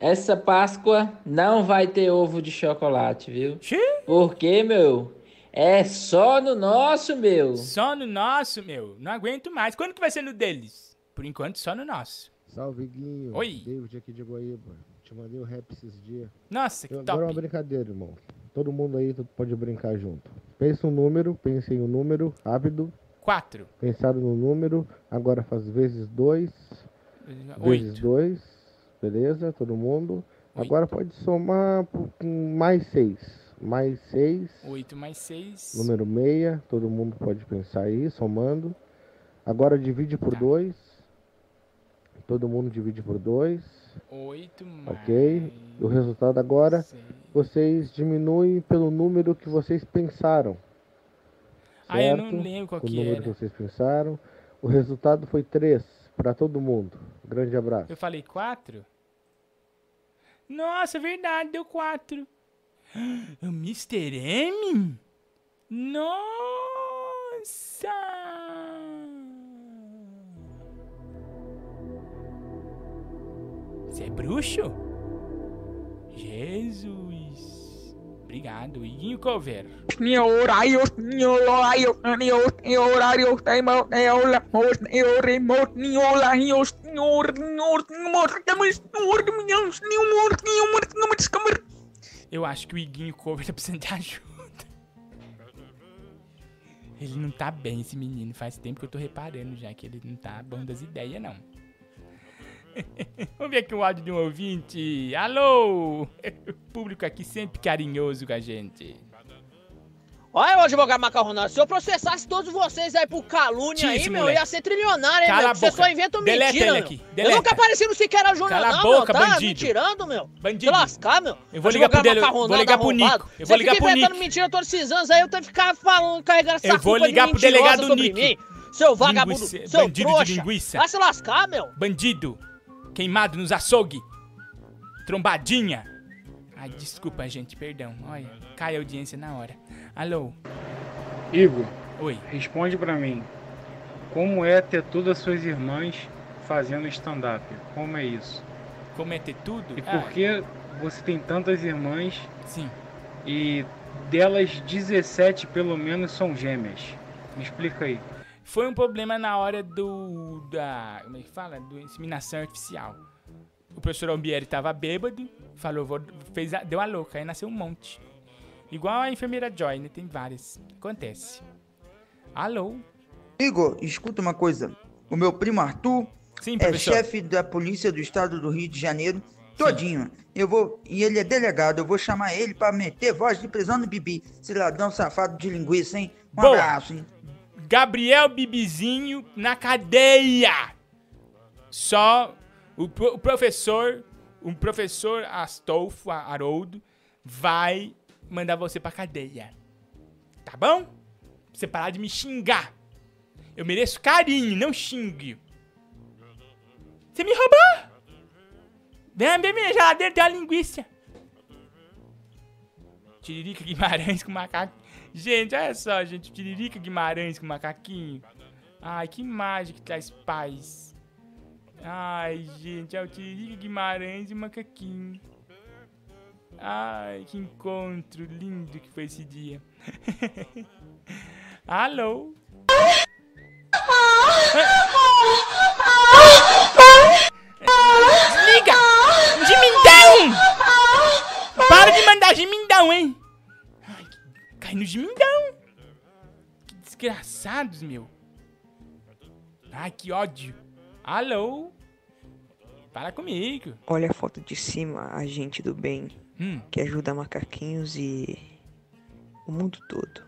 essa Páscoa não vai ter ovo de chocolate, viu? Porque, meu, é só no nosso, meu. Só no nosso, meu. Não aguento mais. Quando que vai ser no deles? Por enquanto, só no nosso. Salve, Guinho. Oi. David aqui de Guaíba. Te mandei o rap esses dias. Nossa, que Agora top. é uma brincadeira, irmão. Todo mundo aí pode brincar junto. Pensa um número, pense em um número, rápido. Quatro. Pensaram no número, agora faz vezes dois. Vezes Oito. dois. Beleza? Todo mundo. Agora pode somar mais seis. Mais seis. Oito mais seis. Número meia. Todo mundo pode pensar aí, somando. Agora divide Tá. por dois. Todo mundo divide por dois. Oito mais. Ok? O resultado agora, vocês diminuem pelo número que vocês pensaram. Ah, eu não certo? lembro qual o que número era. que vocês pensaram. O resultado foi 3 para todo mundo. Grande abraço. Eu falei quatro? Nossa, é verdade, deu quatro. [GASPS] O Mr. M? Nossa! Você é bruxo? Jesus! Obrigado, Iguinho Cover. Eu acho que o Iguinho Cover tá precisando de ajuda. Ele não tá bem, esse menino. Faz tempo que eu tô reparando já que ele não tá bom das ideias, não. [LAUGHS] Vamos ver aqui o áudio de um ouvinte. Alô! [LAUGHS] Público aqui sempre carinhoso com a gente. Olha, ô advogado macarronado, se eu processasse todos vocês aí por calúnia aí, meu, moleque. ia ser trilionário, hein, Cala meu? Você só inventa Deleta mentira, meu. aqui, Eu deleta. nunca apareci no Siqueira Júnior, Cala a não, boca, meu, tá bandido. me tirando, meu. Bandido. Se lascar, meu. Eu vou ligar pro dele- vou ligar pro. Nico. Eu Você vou ligar fica pro inventando mentira todos esses anos aí, eu tenho que ficar falando, carregando essa Eu vou culpa de ligar pro delegado Nico. Seu vagabundo, seu bandido de trouxa. linguiça. Vai se lascar, meu. Bandido! Queimado nos açougue! Trombadinha! Ai, desculpa, gente, perdão. Olha, cai a audiência na hora. Alô? Igor, Oi. responde pra mim. Como é ter todas as suas irmãs fazendo stand-up? Como é isso? Como é ter tudo? E Ah. por que você tem tantas irmãs? Sim. E delas 17 pelo menos são gêmeas. Me explica aí. Foi um problema na hora do. da. Como é que fala? Do inseminação artificial. O professor Albieri tava bêbado, falou, vou, fez a- deu a louca, aí nasceu um monte. Igual a enfermeira Joy, né? Tem várias. Acontece. Alô? Igor, escuta uma coisa. O meu primo Arthur Sim, é chefe da polícia do estado do Rio de Janeiro todinho. Eu vou e ele é delegado. Eu vou chamar ele pra meter voz de prisão no Bibi. Cidadão safado de linguiça, hein? Um Boa. abraço, hein? Gabriel Bibizinho na cadeia. Só o, o professor, o professor Astolfo Haroldo vai mandar você pra cadeia. Tá bom? Pra você parar de me xingar. Eu mereço carinho, não xingue. Você me roubou? Vem, vem, minha geladeira tem uma linguiça. Tiririca Guimarães com macaco. Gente, olha só, gente. Tiririca Guimarães com macaquinho. Ai, que imagem que traz paz. Ai, gente, é o Tiririca Guimarães e o macaquinho. Ai, que encontro lindo que foi esse dia. [LAUGHS] Alô? Desliga! Gemindão! Para de mandar gemindão, hein? Ai, cai no gemindão. Que desgraçados, meu. Ai, que ódio. Alô? Fala comigo. Olha a foto de cima, a gente do bem, Hum. que ajuda macaquinhos e o mundo todo.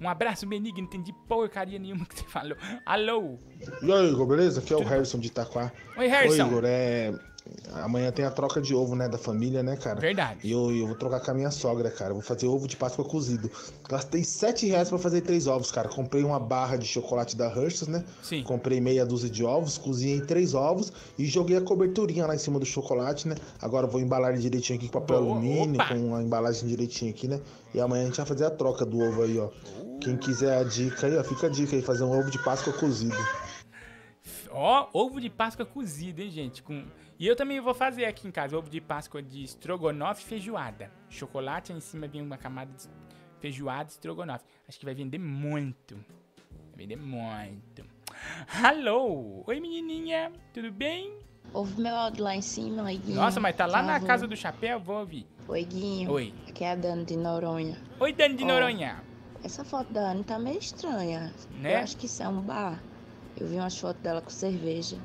Um abraço, Benigno. Não entendi porcaria nenhuma que você falou. Alô? E aí, Igor, beleza? Aqui é o Harrison de Itaquá. Oi, Harrison. Oi, Igor, é... Amanhã tem a troca de ovo, né, da família, né, cara? Verdade. E eu, eu vou trocar com a minha sogra, cara. Eu vou fazer ovo de Páscoa cozido. Gastei 7 reais pra fazer três ovos, cara. Comprei uma barra de chocolate da Hershey's, né? Sim. Comprei meia dúzia de ovos, cozinhei três ovos e joguei a coberturinha lá em cima do chocolate, né? Agora vou embalar ele direitinho aqui com papel Boa, alumínio, opa. com a embalagem direitinho aqui, né? E amanhã a gente vai fazer a troca do ovo aí, ó. Quem quiser a dica aí, ó, fica a dica aí, fazer um ovo de Páscoa cozido. Ó, ovo de Páscoa cozido, hein, gente? Com... E eu também vou fazer aqui em casa ovo de Páscoa de estrogonofe e feijoada. Chocolate aí em cima vem uma camada de feijoada e estrogonofe. Acho que vai vender muito. Vai vender muito. Alô? Oi, menininha. Tudo bem? Ouve meu áudio lá em cima, Iguinho. Nossa, mas tá lá na favor. casa do chapéu? Vou ouvir. Oi, Guinho. Oi. Aqui é a Dani de Noronha. Oi, Dani de Ó, Noronha. Essa foto da Dani tá meio estranha. Né? Eu acho que isso é um bar. Eu vi umas fotos dela com cerveja.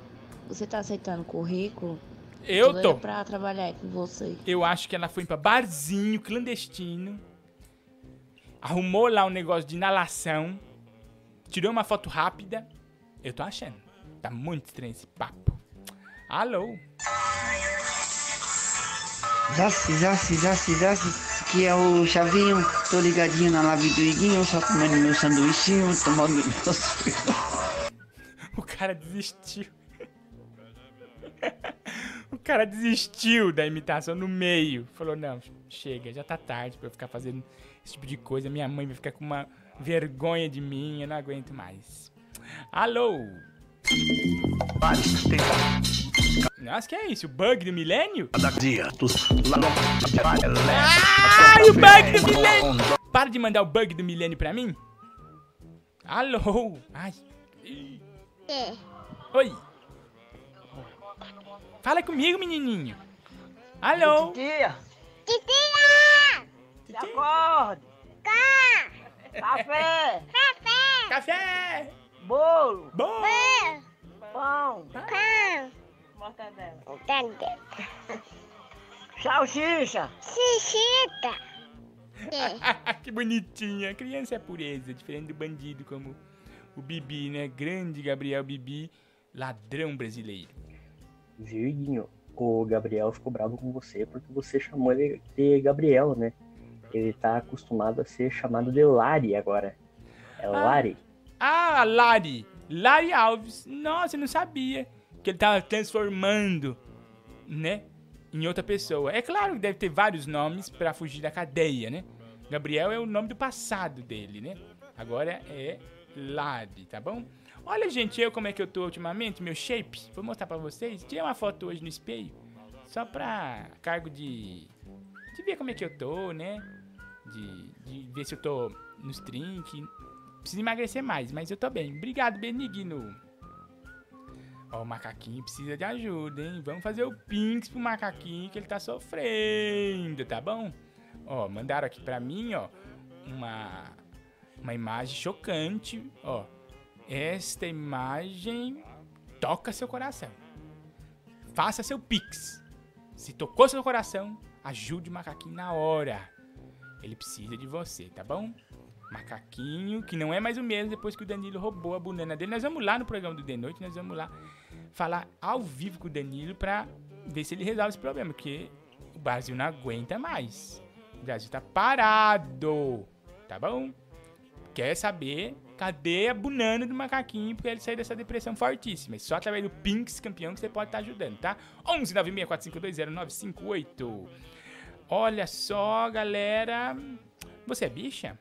Você tá aceitando currículo? Eu tô. pra trabalhar aí com você. Eu acho que ela foi pra barzinho clandestino. Arrumou lá um negócio de inalação. Tirou uma foto rápida. Eu tô achando. Tá muito estranho esse papo. Alô? Zassi, Zassi, Zassi, Zassi, que é o Chavinho, tô ligadinho na live do Iguinho, só comendo meu sanduichinho, tomando meu [LAUGHS] O cara desistiu. [LAUGHS] o cara desistiu da imitação no meio. Falou, não, chega, já tá tarde pra eu ficar fazendo esse tipo de coisa. Minha mãe vai ficar com uma vergonha de mim, eu não aguento mais. Alô? Nossa, que é isso? O bug do milênio? Ai, o bug do milênio! Para de mandar o bug do milênio pra mim. Alô? Ai. Oi. Fala comigo, menininho. Alô? Titia! Titia! Se acorde! Café! Café! Café! Bolo! Bolo! Pão! Pão! Mortadela! [LAUGHS] Salsicha! Xixita! [LAUGHS] que bonitinha. Criança é pureza, diferente do bandido como o Bibi, né? Grande Gabriel Bibi, ladrão brasileiro. Viu, Iguinho? O Gabriel ficou bravo com você porque você chamou ele de Gabriel, né? Ele tá acostumado a ser chamado de Lari agora. É Lari. Ah, Lari! Lari Alves. Nossa, eu não sabia que ele tava transformando, né? Em outra pessoa. É claro que deve ter vários nomes pra fugir da cadeia, né? Gabriel é o nome do passado dele, né? Agora é Lari, tá bom? Olha, gente, eu como é que eu tô ultimamente, meu shape. Vou mostrar pra vocês. Tirei uma foto hoje no espelho. Só pra cargo de. De ver como é que eu tô, né? De, de ver se eu tô nos trinques. Preciso emagrecer mais, mas eu tô bem. Obrigado, Benigno. Ó, o macaquinho precisa de ajuda, hein? Vamos fazer o pinks pro macaquinho que ele tá sofrendo, tá bom? Ó, mandaram aqui pra mim, ó, uma, uma imagem chocante, ó. Esta imagem toca seu coração. Faça seu pix. Se tocou seu coração, ajude o macaquinho na hora. Ele precisa de você, tá bom? Macaquinho, que não é mais o mesmo depois que o Danilo roubou a banana dele. Nós vamos lá no programa do The Noite, nós vamos lá falar ao vivo com o Danilo pra ver se ele resolve esse problema, porque o Brasil não aguenta mais. O Brasil tá parado, tá bom? Quer saber cadê a banana do macaquinho pra ele sair dessa depressão fortíssima? É só através do Pinks campeão que você pode estar ajudando, tá? 11 964520958. Olha só, galera. Você é bicha?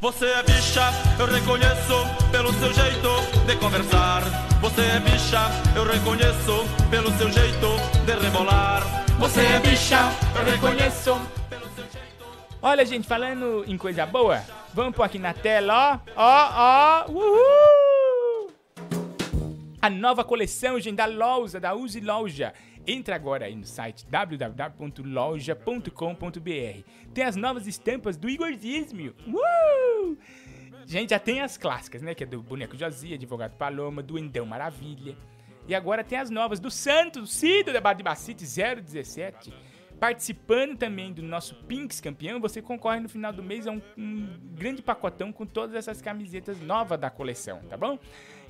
Você é bicha, eu reconheço pelo seu jeito de conversar. Você é bicha, eu reconheço pelo seu jeito de rebolar. Você é bicha, eu reconheço. Olha, gente, falando em coisa boa, vamos pôr aqui na tela, ó, ó, ó, uhul! A nova coleção, gente, da Lousa, da Use Loja. Entra agora aí no site www.loja.com.br. Tem as novas estampas do Igorzismo. Uh! Gente, já tem as clássicas, né? Que é do Boneco Josia, Advogado Paloma, do Endão Maravilha. E agora tem as novas do Santos, Cido da Badibacite 017. Participando também do nosso Pinks campeão, você concorre no final do mês a um, um grande pacotão com todas essas camisetas novas da coleção, tá bom?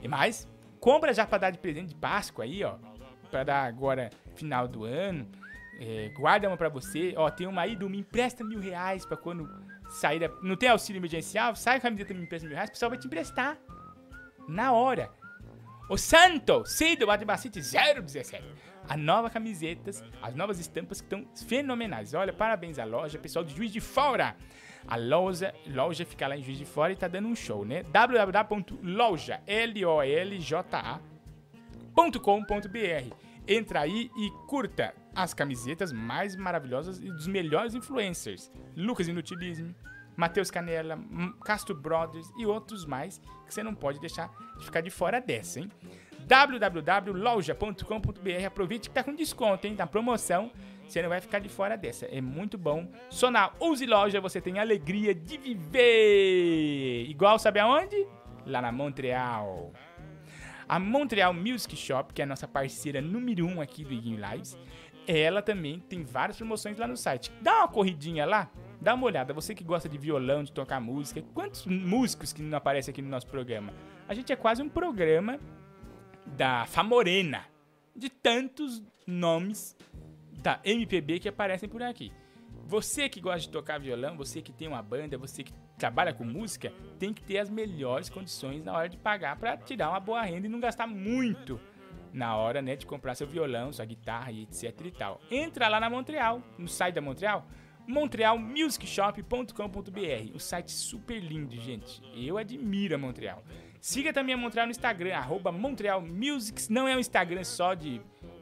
E mais, compra já pra dar de presente de Páscoa aí, ó. Pra dar agora, final do ano. É, guarda uma pra você. Ó, tem uma aí do Me Empresta Mil Reais pra quando sair da... Não tem auxílio emergencial? Sai a camiseta Me Empresta Mil Reais, o pessoal vai te emprestar. Na hora. O Santo, Cido Badibacite 017. As novas camisetas, as novas estampas que estão fenomenais. Olha, parabéns à loja, pessoal de Juiz de Fora. A loja, loja fica lá em Juiz de Fora e tá dando um show, né? www.loja, L-O-L-J-A.com.br Entra aí e curta as camisetas mais maravilhosas e dos melhores influencers. Lucas Inutilismo, Matheus Canela, M- Castro Brothers e outros mais que você não pode deixar de ficar de fora dessa, hein? www.loja.com.br Aproveite que tá com desconto, hein? Na promoção, você não vai ficar de fora dessa. É muito bom. Só na Use Loja você tem alegria de viver. Igual, sabe aonde? Lá na Montreal. A Montreal Music Shop, que é a nossa parceira número 1 um aqui do Iguinho Lives, ela também tem várias promoções lá no site. Dá uma corridinha lá, dá uma olhada. Você que gosta de violão, de tocar música, quantos músicos que não aparecem aqui no nosso programa? A gente é quase um programa da Famorena, de tantos nomes da MPB que aparecem por aqui. Você que gosta de tocar violão, você que tem uma banda, você que trabalha com música, tem que ter as melhores condições na hora de pagar para tirar uma boa renda e não gastar muito na hora, né, de comprar seu violão, sua guitarra e etc e tal. Entra lá na Montreal, no site da Montreal, montrealmusicshop.com.br. O site super lindo, gente. Eu admiro a Montreal. Siga também a Montreal no Instagram, arroba. Não é um Instagram só de,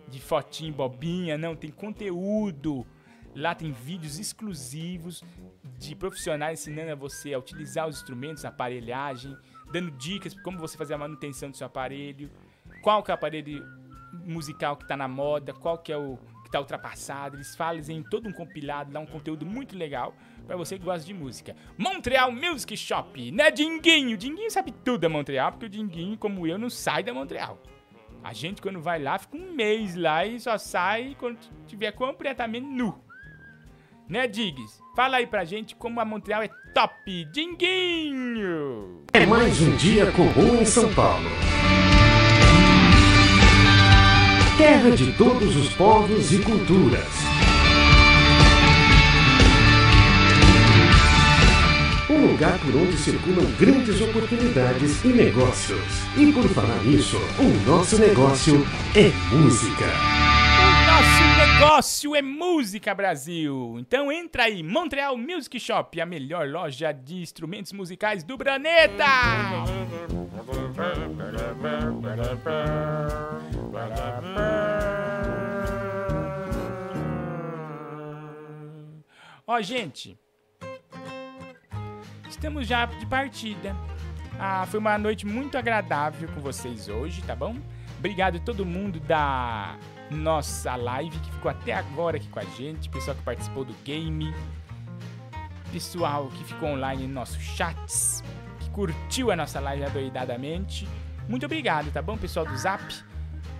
de fotinho bobinha, não. Tem conteúdo. Lá tem vídeos exclusivos de profissionais ensinando a você a utilizar os instrumentos, a aparelhagem, dando dicas como você fazer a manutenção do seu aparelho, qual que é o aparelho musical que tá na moda, qual que é o que tá ultrapassado. Eles fazem todo um compilado, dá um conteúdo muito legal para você que gosta de música. Montreal Music Shop, né, Dinguinho? Dinguinho sabe tudo da Montreal, porque o Dinguinho, como eu, não sai da Montreal. A gente, quando vai lá, fica um mês lá e só sai quando tiver completamente nu. Né, Diggs? Fala aí pra gente como a Montreal é top. Dinguinho! É mais um dia comum em São Paulo. Terra de todos os povos e culturas. Um lugar por onde circulam grandes oportunidades e negócios. E por falar nisso, o nosso negócio é música. Nosso negócio é música, Brasil! Então entra aí, Montreal Music Shop, a melhor loja de instrumentos musicais do planeta! Ó, gente, estamos já de partida. Ah, foi uma noite muito agradável com vocês hoje, tá bom? Obrigado a todo mundo da nossa live que ficou até agora aqui com a gente, pessoal que participou do game, pessoal que ficou online nos nossos chats, que curtiu a nossa live adoidadamente. Muito obrigado, tá bom, pessoal do Zap?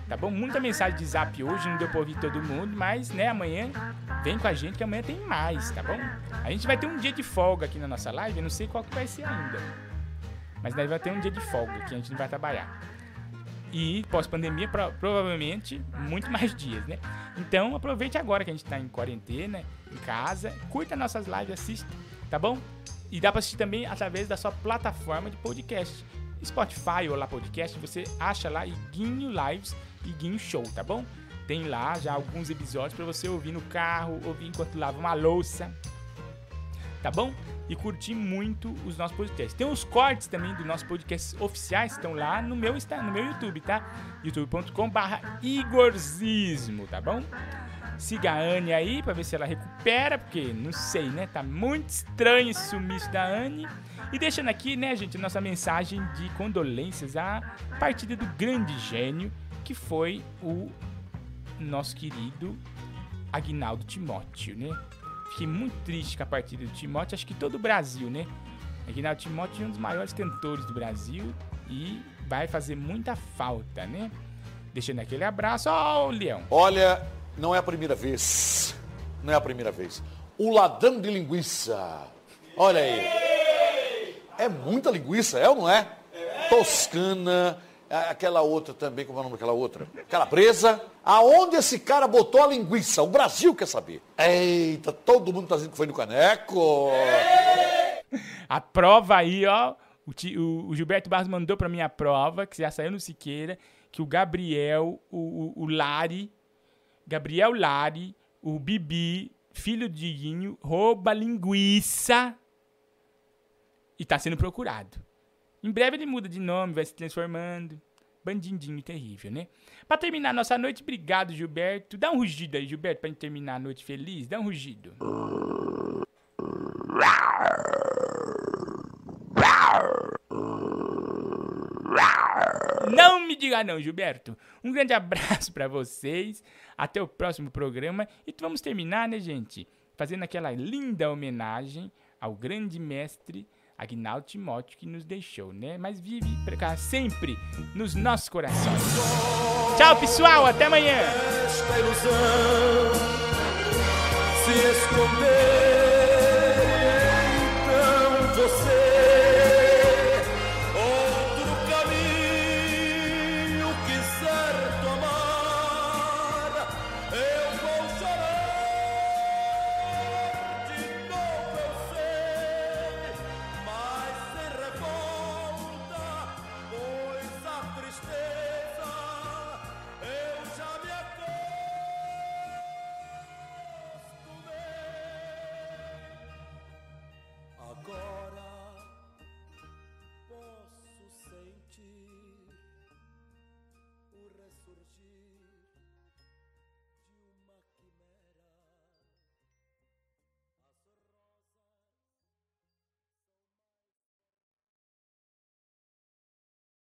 Tá bom? Muita mensagem de Zap hoje, não deu pra ouvir todo mundo, mas, né, amanhã vem com a gente que amanhã tem mais, tá bom? A gente vai ter um dia de folga aqui na nossa live, eu não sei qual que vai ser ainda. Mas daí vai ter um dia de folga que a gente não vai trabalhar. E pós-pandemia, pro- provavelmente, muito mais dias, né? Então aproveite agora que a gente tá em quarentena, em casa, curta nossas lives, assista, tá bom? E dá pra assistir também através da sua plataforma de podcast. Spotify ou lá podcast, você acha lá Iguinho Lives, Iguinho Show, tá bom? Tem lá já alguns episódios pra você ouvir no carro, ouvir enquanto lava uma louça. tá bom? E curtir muito os nossos podcasts. Tem os cortes também dos nossos podcasts oficiais, que estão lá no meu, Insta- no meu YouTube, tá? youtube.com/barra Igorzismo, tá bom? Siga a Anne aí pra ver se ela recupera, porque não sei, né? Tá muito estranho esse sumiço da Anne. E deixando aqui, né, gente, nossa mensagem de condolências à partida do grande gênio que foi o nosso querido Agnaldo Timóteo, né? Fiquei muito triste com a partida do Timóteo, acho que todo o Brasil, né? Agnaldo Timóteo é um dos maiores cantores do Brasil e vai fazer muita falta, né? Deixando aquele abraço, ó, o Leão. Olha, não é a primeira vez. Não é a primeira vez. O ladrão de linguiça. Olha aí. É muita linguiça, é ou não é? Toscana, aquela outra também, como é o nome daquela outra? Calabresa. Aonde esse cara botou a linguiça? O Brasil quer saber. Eita, todo mundo tá dizendo que foi no caneco. A prova aí, ó. O, o- Gilberto Barros mandou pra mim a prova, que já saiu no Siqueira, que o Gabriel, o, o, o Lari, Gabriel Lari, o Bibi, filho de Diguinho, rouba linguiça e tá sendo procurado. Em breve ele muda de nome, vai se transformando. Bandindinho terrível, né? Pra terminar nossa noite, obrigado, Gilberto. Dá um rugido aí, Gilberto, pra gente terminar a noite feliz. Dá um rugido. Não me diga não, Gilberto. Um grande [LAUGHS] abraço pra vocês. Até o próximo programa. E vamos terminar, né, gente? Fazendo aquela linda homenagem ao grande mestre Agnaldo Timóteo que nos deixou, né? Mas vive pra cá sempre nos nossos corações. Tchau, pessoal. Até amanhã.